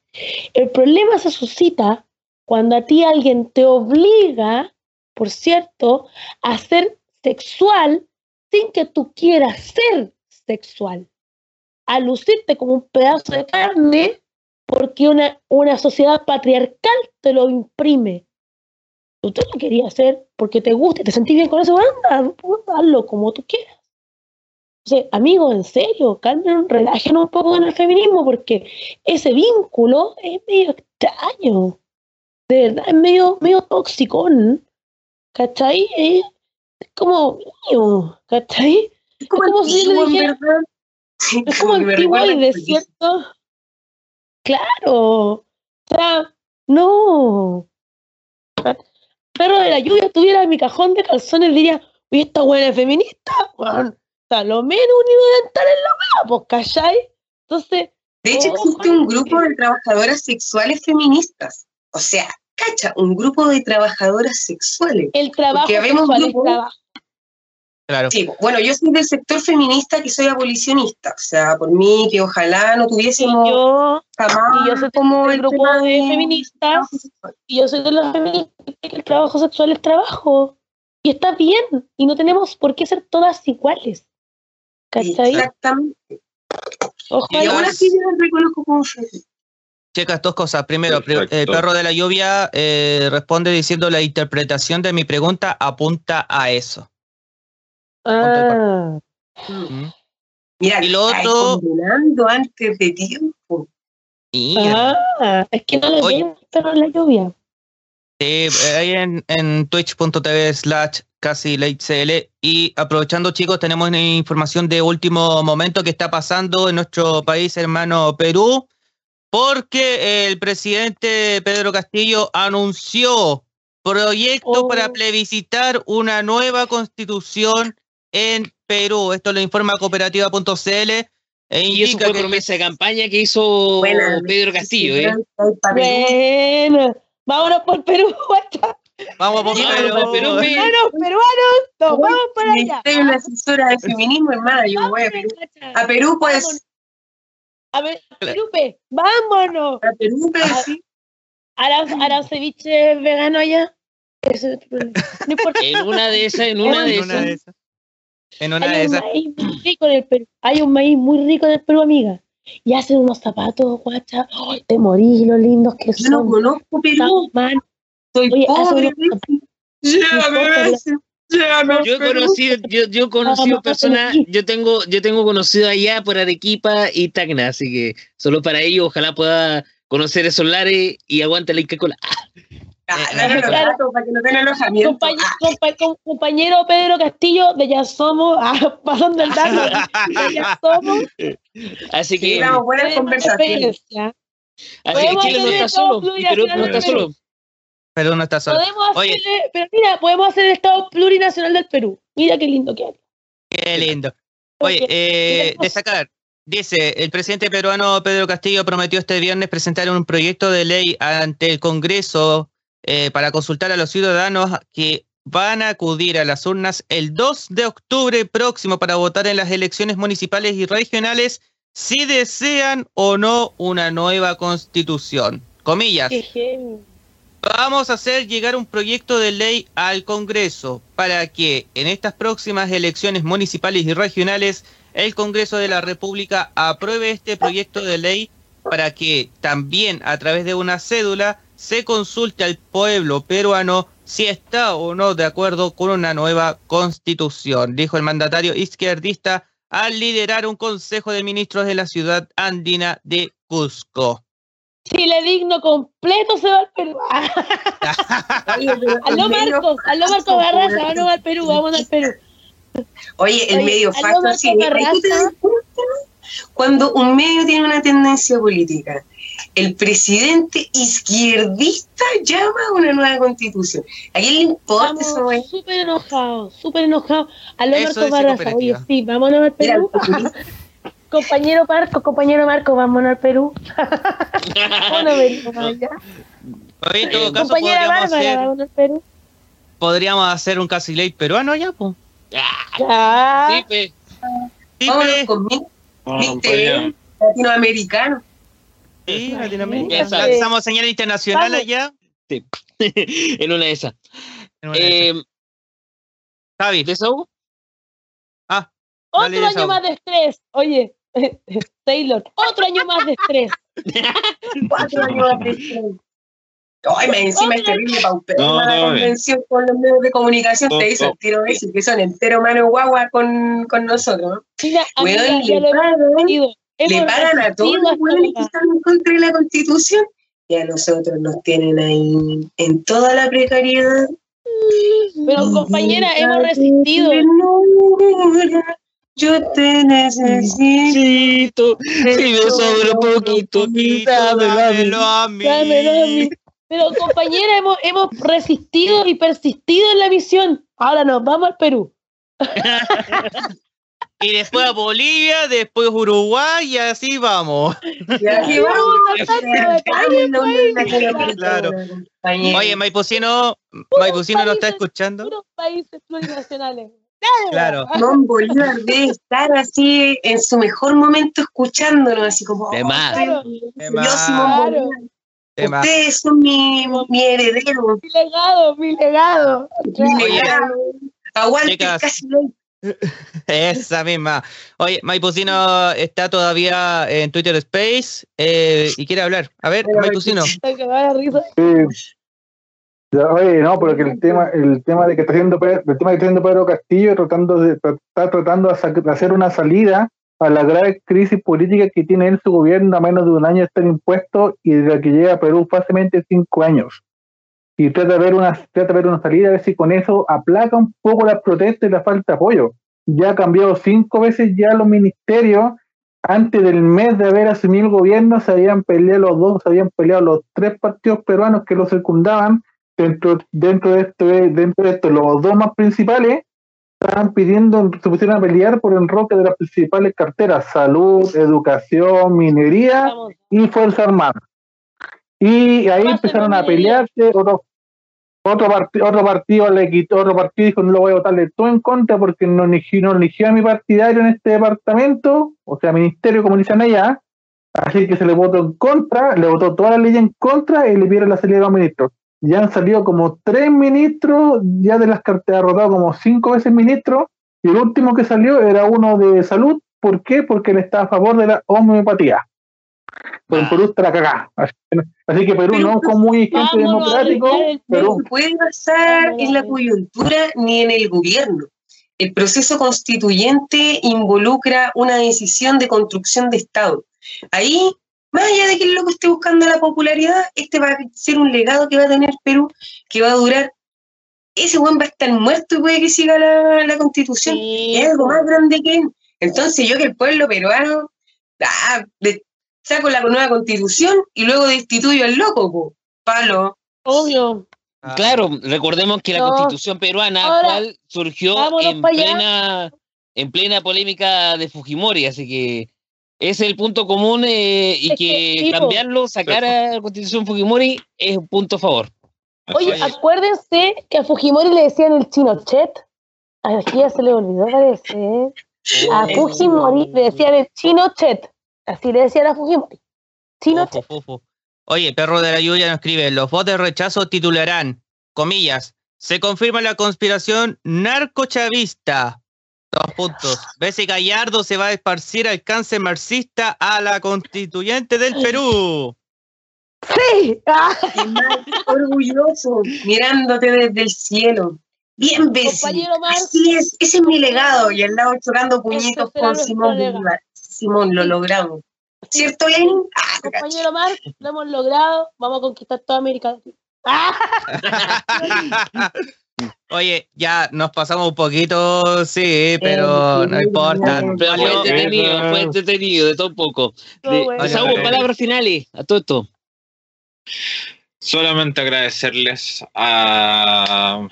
El problema se suscita cuando a ti alguien te obliga por cierto, a ser sexual sin que tú quieras ser sexual. A lucirte como un pedazo de carne porque una, una sociedad patriarcal te lo imprime. Tú lo querías hacer porque te gusta y te sentís bien con eso, anda, hazlo como tú quieras. O sea, amigos, en serio, calmen, relajen un poco con el feminismo porque ese vínculo es medio extraño. De verdad, es medio, medio toxicón. ¿Cachai? Es, como mío, ¿cachai? Es como, es como si yo le dijera- es como colegio. ¿cierto? Claro. O sea, no. Perro de la lluvia tuviera mi cajón de calzones, diría, oye, esta buena es feminista. O sea, lo menos unidental en la weá, pues, ¿cachai? Entonces, De hecho, oh, existe un grupo de trabajadoras sexuales feministas. O sea, cacha, un grupo de trabajadoras sexuales. el trabajo sexual es grupos- trabajo. Claro. Sí, bueno, yo soy del sector feminista que soy abolicionista. O sea, por mí que ojalá no Y tuviésemos yo, jamás y yo soy como el grupo de feministas, y yo soy de los feministas que el trabajo sexual es trabajo. Y está bien, y no tenemos por qué ser todas iguales. ¿Cachai? Exactamente. Y Ojalá. aún así yo las reconozco como feministas. Checas dos cosas. Primero, el perro de la lluvia eh, responde diciendo la interpretación de mi pregunta apunta a eso. Ah, ¿Mm? Mira, lo antes de tiempo. Ah, es que no le Oye. veo en la lluvia. eh, ahí en, en twitch.tv slash casi CL. Y aprovechando, chicos, tenemos una información de último momento que está pasando en nuestro país hermano Perú, porque el presidente Pedro Castillo anunció proyecto Oh. para plebiscitar una nueva constitución en Perú. Esto lo informa cooperativa.cl. E Y eso fue que promesa de campaña que hizo Buena, Pedro Castillo, ¿eh? Bueno, vámonos por Perú. Vamos por Perú. Perú, ve. Hermanos peruanos, nos vamos para allá. Soy una asesora de feminismo, hermana. Yo voy a Perú. Guacha. A Perú, pues. A ver, Perupe, vámonos. A Perú, pues, sí. ¿Harán, harán ceviche vegano allá? No importa. En una de esas, en una de En una esas. de esas. En una de Hay un esas. maíz muy rico en el Perú. Hay un maíz muy rico en el Perú, amiga. Y hacen unos zapatos, guacha. ¡Ay, te morís, lo lindos que Yo no son! conozco Perú. Soy Oye, pobre. Llévame. Llévame, Yo he conocido, yo, yo he conocido personas, yo tengo, yo tengo conocido allá por Arequipa y Tacna, así que solo para ello ojalá pueda conocer esos lares y aguante la Inca Cola. Claro. no compañero Pedro Castillo, de Ya Somos, ah, pasando el dato, de Ya Somos, Así sí, que, buenas conversaciones. experiencia. así que podemos Chile no hacer está solo, y Perú no está solo. Perú no está solo. Podemos Oye. hacerle, pero mira, podemos hacer el Estado plurinacional del Perú. Mira qué lindo que hay. Qué lindo. Oye, eh, destacar. Dice, el presidente peruano Pedro Castillo prometió este viernes presentar un proyecto de ley ante el Congreso eh, para consultar a los ciudadanos que van a acudir a las urnas el 2 de octubre próximo para votar en las elecciones municipales y regionales si desean o no una nueva constitución. Comillas. Vamos a hacer llegar un proyecto de ley al Congreso para que en estas próximas elecciones municipales y regionales el Congreso de la República apruebe este proyecto de ley para que también a través de una cédula se consulte al pueblo peruano si está o no de acuerdo con una nueva constitución, dijo el mandatario izquierdista al liderar un consejo de ministros de la ciudad andina de Cusco. Chile digno completo se va al Perú. Aló Marcos, aló Marcos Barraza, vamos al Perú, vamos al Perú. Oye, el Oye, medio sí. Cuando un medio tiene una tendencia política. El presidente izquierdista llama a una nueva constitución. ¿A quién le importa eso? súper enojados, súper enojados. Aló dice Barraza, oye, sí, vámonos al Perú. compañero Marco, compañero Marco, vámonos al Perú. Vámonos, Perú, vamos allá. Oye, en todo caso, Compañera podríamos Bárbara, hacer, vámonos al Perú. podríamos hacer un casi ley peruano ya, pues. Ya. Sí, pe. Sí, Vámonos con mi- Vamos mi latinoamericano. Sí, Latinoamérica. Lanzamos señal internacional Vamos. allá. en una de esas. Eh, Javi. ¿Desahogo? Ah. Otro dale, año más de estrés. Oye, Taylor, otro año más de estrés. Cuatro años de estrés. Ay, me encima es terrible paupera No, la no, bien. convención con los medios de comunicación. No, Te hizo no. el tiro ese, que son entero mano guagua con, con nosotros. ¿no? Mira, ya lo hemos pagan, resistido. Le pagan a todos los hueones que están en contra de la constitución y a nosotros nos tienen ahí en toda la precariedad. Pero compañera, hemos resistido. Yo te necesito. Si me sobra poquito, Dámelo a mí. Dámelo a mí. Pero compañera, hemos, hemos resistido y persistido en la misión. Ahora nos vamos al Perú. Y después a Bolivia, después Uruguay y así vamos. Y aquí vamos. Claro. Oye, Maipucino, Maipucino nos está escuchando. Puros países plurinacionales. Claro. Simón Bolívar debe estar así en su mejor momento escuchándonos, así como. De "Oh, más. De Claro. Ustedes son mi, mi heredero. Mi legado, mi legado. Mi legado. Aguante Chicas. casi. Esa misma. Oye, Maipucino está todavía en Twitter Space eh, y quiere hablar. A ver, Maipucino. Oye, no, pero que el tema, el tema de que está haciendo Pedro, el tema que está haciendo Pedro Castillo tratando de, está tratando de hacer una salida a la grave crisis política que tiene él su gobierno a menos de un año de estar impuesto y de la que llega a Perú fácilmente cinco años. Y trata de ver una, trata de ver una salida, a ver si con eso aplaca un poco las protestas y la falta de apoyo. Ya ha cambiado cinco veces ya los ministerios. Antes del mes de haber asumido el gobierno, se habían peleado los dos, se habían peleado los tres partidos peruanos que lo secundaban dentro, dentro de esto, dentro de esto, los dos más principales estaban pidiendo, se pusieron a pelear por el enroque de las principales carteras, salud, educación, minería y Fuerza Armada. Y ahí empezaron a pelearse, otro, otro, parti- otro partido le quitó, otro partido dijo no lo voy a votarle todo en contra porque no eligió, no eligió a mi partidario en este departamento, o sea, ministerio como dicen allá, así que se le votó en contra, le votó toda la ley en contra y le pidieron la salida de los ministros. Ya han salido como tres ministros, ya de las carteras, rotado como cinco veces ministros, y el último que salió era uno de salud, ¿por qué? Porque él está a favor de la homeopatía. Pues en Perú está la cagada. Así, que- así que Perú no es como muy gente democrático, el Perú No se puede basar en la coyuntura ni en el gobierno. El proceso constituyente involucra una decisión de construcción de Estado. Ahí, más allá de que el loco esté buscando la popularidad, este va a ser un legado que va a tener Perú, que va a durar. Ese buen va a estar muerto y puede que siga la, la constitución. Sí, es algo más grande que él. Entonces, yo que el pueblo peruano, ah, de- saco la nueva constitución y luego destituyo al loco, po. palo. obvio. Claro, recordemos que la No. constitución peruana Ahora, actual surgió en allá. plena, en plena polémica de Fujimori, así que ese es el punto común eh, y Es que, cambiarlo, sacar a la constitución Fujimori es un punto a favor. Oye, Oye. acuérdense que a Fujimori le decían el chino chet. Aquí ya se le olvidó, parece. A El Fujimori le decían el chino chet. Así le decían a Fujimori. Chino Ojo. Oye, Perro de la Lluvia nos escribe, los votos de rechazo titularán, comillas, se confirma la conspiración narcochavista. Dos puntos. Bessie Gallardo se va a esparcir al cáncer marxista a la constituyente del Perú. ¡Sí! ¡Ah! Orgulloso, mirándote desde el cielo. Bien, Bessie. Así es, ese es mi legado. Y al lado chocando puñitos con Simón. Bolívar. Simón, lo logramos. ¿Cierto, Lenin? Ah, cacho. Compañero Marx, lo hemos logrado. Vamos a conquistar toda América Latina. ¡Ah! Oye, ya nos pasamos un poquito, sí, pero no importa. Pero fue entretenido, fue entretenido, de todo un poco. De, bueno. Vale. palabras finales a todo esto. Solamente agradecerles a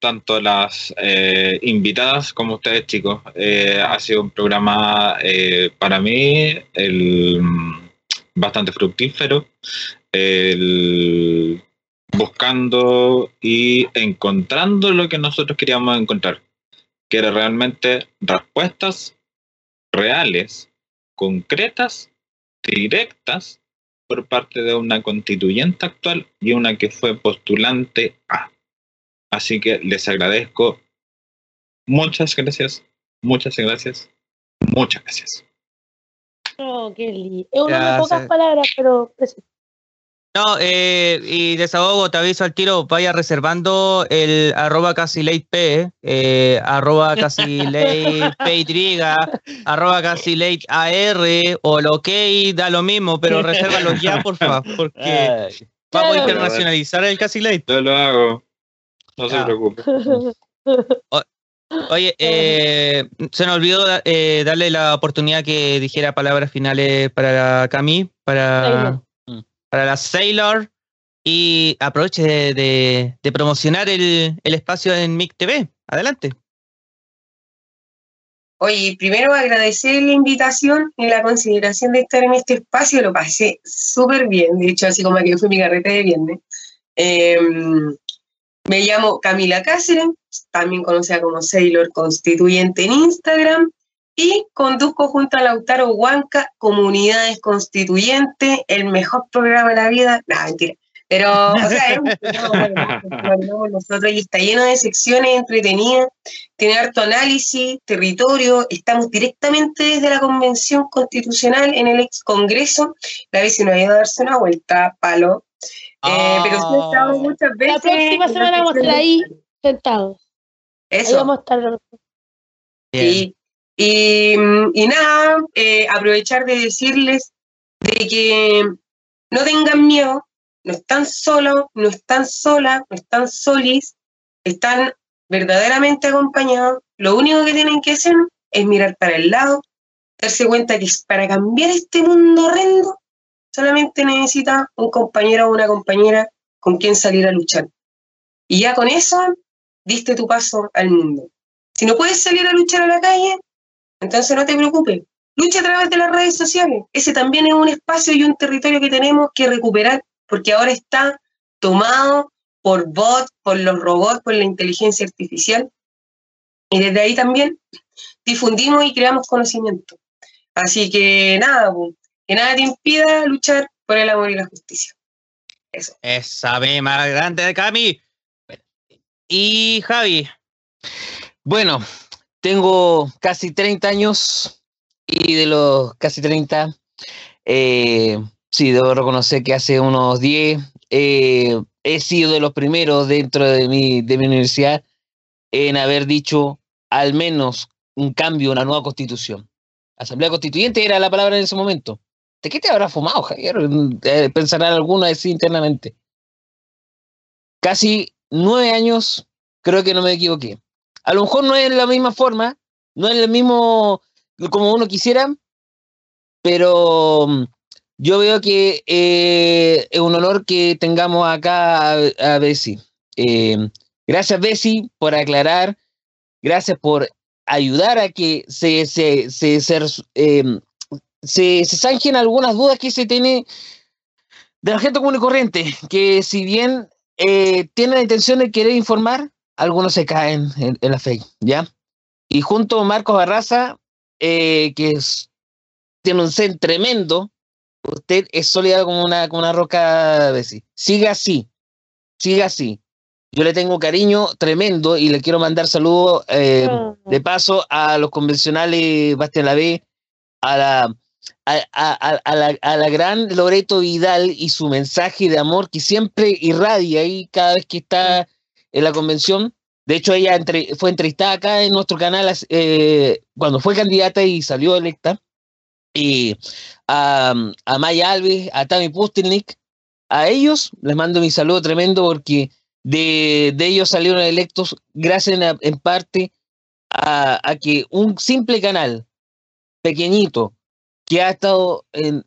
tanto las eh, invitadas como ustedes, chicos. Eh, ha sido un programa eh, para mí el, bastante fructífero. El, buscando y encontrando lo que nosotros queríamos encontrar, que era realmente respuestas reales, concretas, directas por parte de una constituyente actual y una que fue postulante a. Así que les agradezco. Muchas gracias. Muchas gracias. Muchas gracias. Oh, qué lindo. Es una de pocas palabras, pero No, eh, y desahogo, te aviso al tiro, vaya reservando el arroba casi late P, eh, arroba casi late arroba casi late AR o lo ok, da lo mismo, pero resérvalo ya, por favor, porque vamos a internacionalizar el casi late. Yo lo hago. No se preocupe. Oye, eh, se nos olvidó eh, darle la oportunidad que dijera palabras finales para Cami, para, para la Sailor, y aproveche de, de- de promocionar el, el espacio en MIC TV. Adelante. Oye, primero agradecer la invitación y la consideración de estar en este espacio, lo pasé súper bien, de hecho, así como que fue mi carrete de viernes. Em, me llamo Camila Cáceres, también conocida como Sailor Constituyente en Instagram, y conduzco junto a Lautaro Huanca Comunidades Constituyentes, el mejor programa de la vida. No, mentira. Pero, o sea, es un programa bueno, nosotros y está lleno de secciones entretenidas, tiene harto análisis, territorio, estamos directamente desde la Convención Constitucional en el ex Congreso, la vez si no ha ido a darse una vuelta, palo. Eh, pero sí he estado muchas veces. la próxima semana vamos a estar ahí sentados. Ahí Eso. vamos a estar. Sí. Y, y nada, eh, aprovechar de decirles de que no tengan miedo, no están solos, no están solas, no están solis, están verdaderamente acompañados. Lo único que tienen que hacer es mirar para el lado, darse cuenta que para cambiar este mundo horrendo solamente necesita un compañero o una compañera con quien salir a luchar. Y ya con eso diste tu paso al mundo. Si no puedes salir a luchar a la calle, entonces no te preocupes. Lucha a través de las redes sociales. Ese también es un espacio y un territorio que tenemos que recuperar porque ahora está tomado por bots, por los robots, por la inteligencia artificial. Y desde ahí también difundimos y creamos conocimiento. Así que nada, po, que nada te impida luchar por el amor y la justicia. Eso. Esa B más grande de Cami. Y Javi. Bueno, tengo casi 30 años y de los casi 30, eh, sí, debo reconocer que hace unos 10 eh, he sido de los primeros dentro de mi, de mi universidad en haber dicho al menos un cambio, una nueva constitución. Asamblea Constituyente era la palabra en ese momento. ¿De qué te habrá fumado, Javier? Eh, pensarán algunos así internamente. Casi nueve años, creo que no me equivoqué. A lo mejor no es la misma forma, no es el mismo como uno quisiera, pero mm, yo veo que eh, es un honor que tengamos acá a, a Bessie. Eh, gracias, Bessie, por aclarar. Gracias por ayudar a que se, se, se, se, eh, se, se zanjen algunas dudas que se tiene de la gente común y corriente, que si bien eh, tiene la intención de querer informar, algunos se caen en, en la fe, ¿ya? Y junto a Marcos Barraza, eh, que es, tiene un zen tremendo, usted es sólida como una, como una roca. Siga así, siga así. Yo le tengo cariño tremendo y le quiero mandar saludos eh, de paso a los convencionales Bastián Lavé, a la, a, a, a, la, a la gran Loreto Vidal y su mensaje de amor que siempre irradia ahí cada vez que está en la convención. De hecho, ella entre, fue entrevistada acá en nuestro canal eh, cuando fue candidata y salió electa. Y a, a Maya Alves, a Tami Pustelnik, a ellos les mando mi saludo tremendo porque de, de ellos salieron electos gracias en, en parte a, a, que un simple canal pequeñito que ha estado en,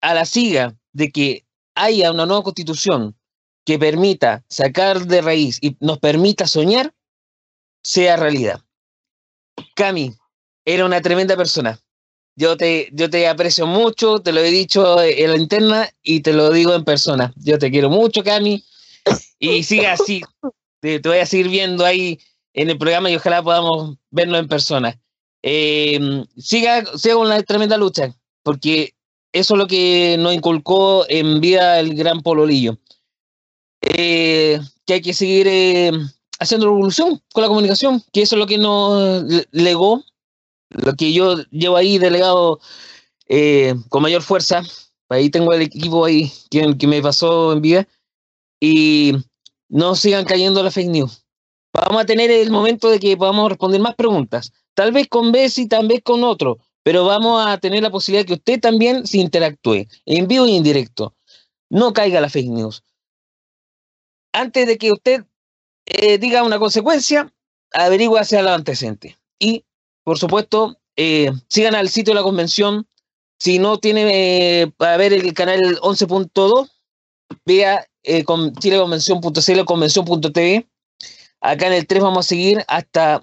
a la siga de que haya una nueva constitución que permita sacar de raíz y nos permita soñar, sea realidad. Cami, era una tremenda persona. Yo te, yo te aprecio mucho, te lo he dicho en la interna y te lo digo en persona. Yo te quiero mucho, Cami, y siga así. Te, te voy a seguir viendo ahí en el programa y ojalá podamos vernos en persona. Eh, siga, siga la tremenda lucha, porque eso es lo que nos inculcó en vida el gran Pololillo. Eh, que hay que seguir eh, haciendo revolución con la comunicación, que eso es lo que nos legó, lo que yo llevo ahí delegado eh, con mayor fuerza. Ahí tengo el equipo ahí que, que me pasó en vida. Y no sigan cayendo las fake news. Vamos a tener el momento de que podamos responder más preguntas. Tal vez con Bessie, tal vez con otro, pero vamos a tener la posibilidad de que usted también se interactúe en vivo y en directo. No caiga la fake news. Antes de que usted eh, diga una consecuencia, averigua hacia el antecedente. Y, por supuesto, eh, sigan al sitio de la convención. Si no tiene eh, para ver el canal 11.2, vea eh, con chileconvención.cl o convención.tv. Acá en el 3 vamos a seguir hasta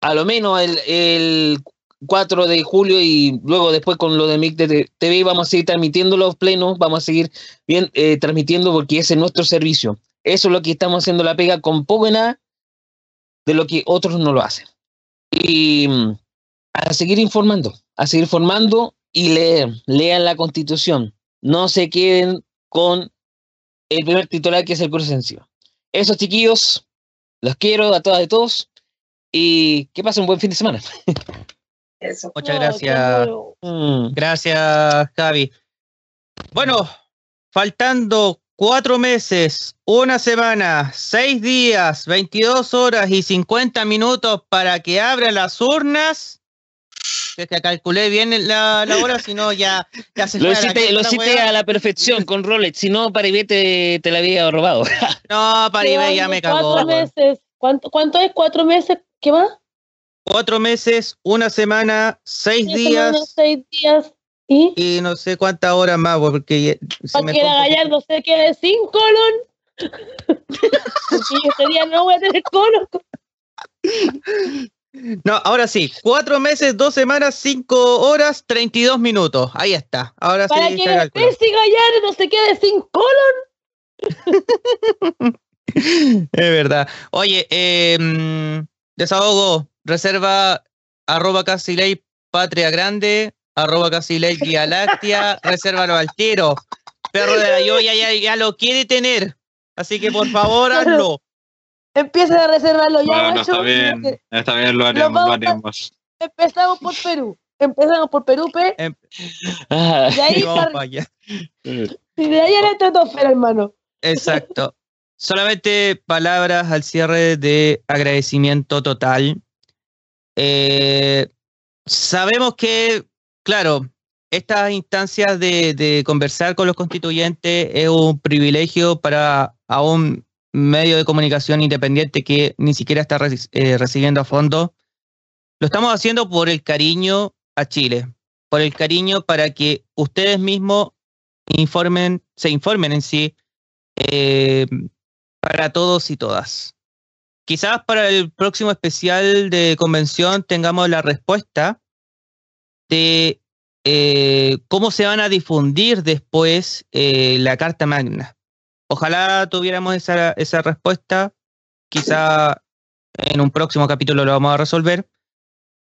a lo menos el, el 4 de julio y luego después con lo de MIC TV vamos a seguir transmitiendo los plenos, vamos a seguir bien eh, transmitiendo porque ese es nuestro servicio. Eso es lo que estamos haciendo la pega con poco y nada de lo que otros no lo hacen. Y mm, a seguir informando, a seguir formando y leer, lean la constitución. No se queden con el primer titular que es el curso sencillo. Eso chiquillos, los quiero a todas y todos y que pasen un buen fin de semana. Muchas gracias. Mm. Gracias, Javi. Bueno, faltando cuatro meses, una semana, seis días, 22 horas y 50 minutos para que abran las urnas. Es que calculé bien la, la hora, si no ya, ya se Lo hiciste, lo hiciste a la perfección con Rolex, si no, Paribé te, te la había robado. No, Paribé ya me cagó. Cuatro meses. ¿Cuánto, ¿Cuánto es? ¿Cuatro meses? ¿Qué más? Cuatro meses, una semana, seis días seis días. ¿Y? y no sé cuántas horas más, porque ya- se Para me que fue la. Gallardo se quede sin colon. Porque yo ese día no voy a tener colon. No, ahora sí, cuatro meses, dos semanas, cinco horas, 32 minutos. Ahí está. Ahora Para sí que se calculó. Messi Gallardo se quede sin colon. Es verdad. Oye, eh, desahogo, reserva arroba casi ley patria grande, arroba casi ley guía láctea, resérvalo al tiro. Perro de la Yoya ya, ya lo quiere tener. Así que por favor hazlo. Empieza a reservarlo ya, Bueno, macho. está bien, está bien, lo haremos, lo a-. Empezamos por Perú. Empezamos por Perú, pe. Em- Ah, De ahí, para- para allá. y de ahí a la estratosfera, hermano. Exacto. Solamente palabras al cierre de agradecimiento total. Eh, sabemos que, claro, estas instancias de, de conversar con los constituyentes es un privilegio para a un medio de comunicación independiente que ni siquiera está eh, recibiendo a fondo. Lo estamos haciendo por el cariño a Chile, por el cariño para que ustedes mismos informen, se informen en sí eh, para todos y todas. Quizás para el próximo especial de convención tengamos la respuesta de eh, cómo se van a difundir después la Carta Magna. Ojalá tuviéramos esa, esa respuesta. Quizá en un próximo capítulo lo vamos a resolver.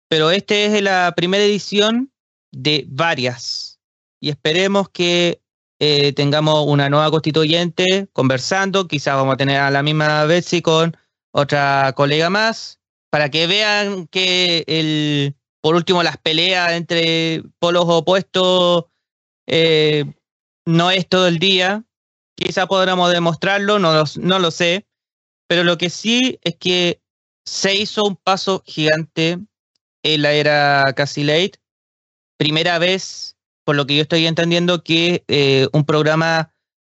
Pero esta es la primera edición de varias. Y esperemos que eh, tengamos una nueva constituyente conversando. Quizá vamos a tener a la misma Betsy con otra colega más. Para que vean que el, por último, las peleas entre polos opuestos eh, no es todo el día. Quizá podamos demostrarlo, no lo, no lo sé. Pero lo que sí es que se hizo un paso gigante en la era Casi Late. Primera vez, por lo que yo estoy entendiendo, que eh, un programa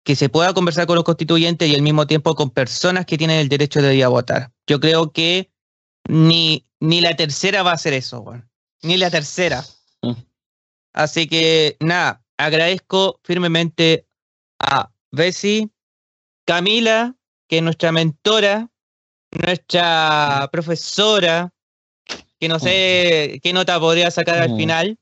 que se pueda conversar con los constituyentes y al mismo tiempo con personas que tienen el derecho de ir a votar. Yo creo que ni, ni la tercera va a hacer eso, weón. Ni la tercera. Así que nada, agradezco firmemente a Bessie, Camila, que es nuestra mentora, nuestra profesora, que no sé qué nota podría sacar al Mm. final.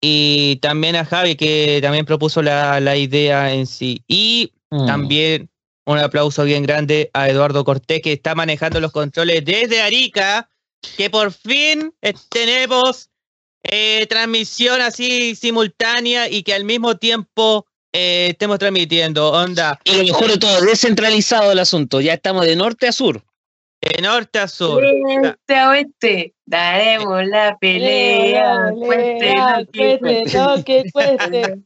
Y también a Javi, que también propuso la, la idea en sí. Y Mm. también un aplauso bien grande a Eduardo Cortés, que está manejando los controles desde Arica, que por fin tenemos eh, transmisión así simultánea y que al mismo tiempo eh, estemos transmitiendo. Onda. Y lo mejor de todo, descentralizado el asunto. Ya estamos de norte a sur. De norte a sur. Este a oeste, daremos la pelea. Cueste lo que Cueste lo que cueste.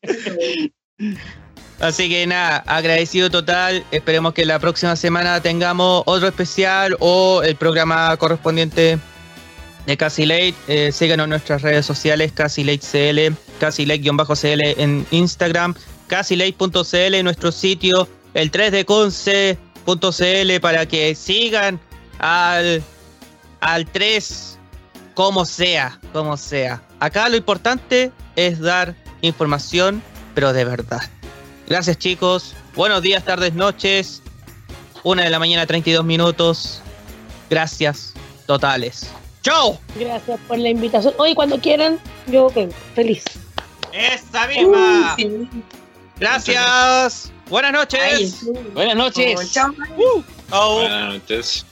Así que nada, agradecido total. Esperemos que la próxima semana tengamos otro especial o el programa correspondiente de Casi Late. Eh, síganos en nuestras redes sociales, Casi Late CL, Casi Late-CL en Instagram, CasiLate.cl en nuestro sitio, el 3deconce.cl para que sigan al, al 3 como sea, como sea. Acá lo importante es dar información, pero de verdad. Gracias chicos. Buenos días, tardes, noches. Una de la mañana, 32 minutos. Gracias totales. ¡Chao! Gracias por la invitación. Hoy cuando quieran, yo ok, feliz. ¡Esa misma! Gracias. Buenas noches. Ay, sí. Buenas noches. Oh, chao. Uh. Oh. Buenas noches.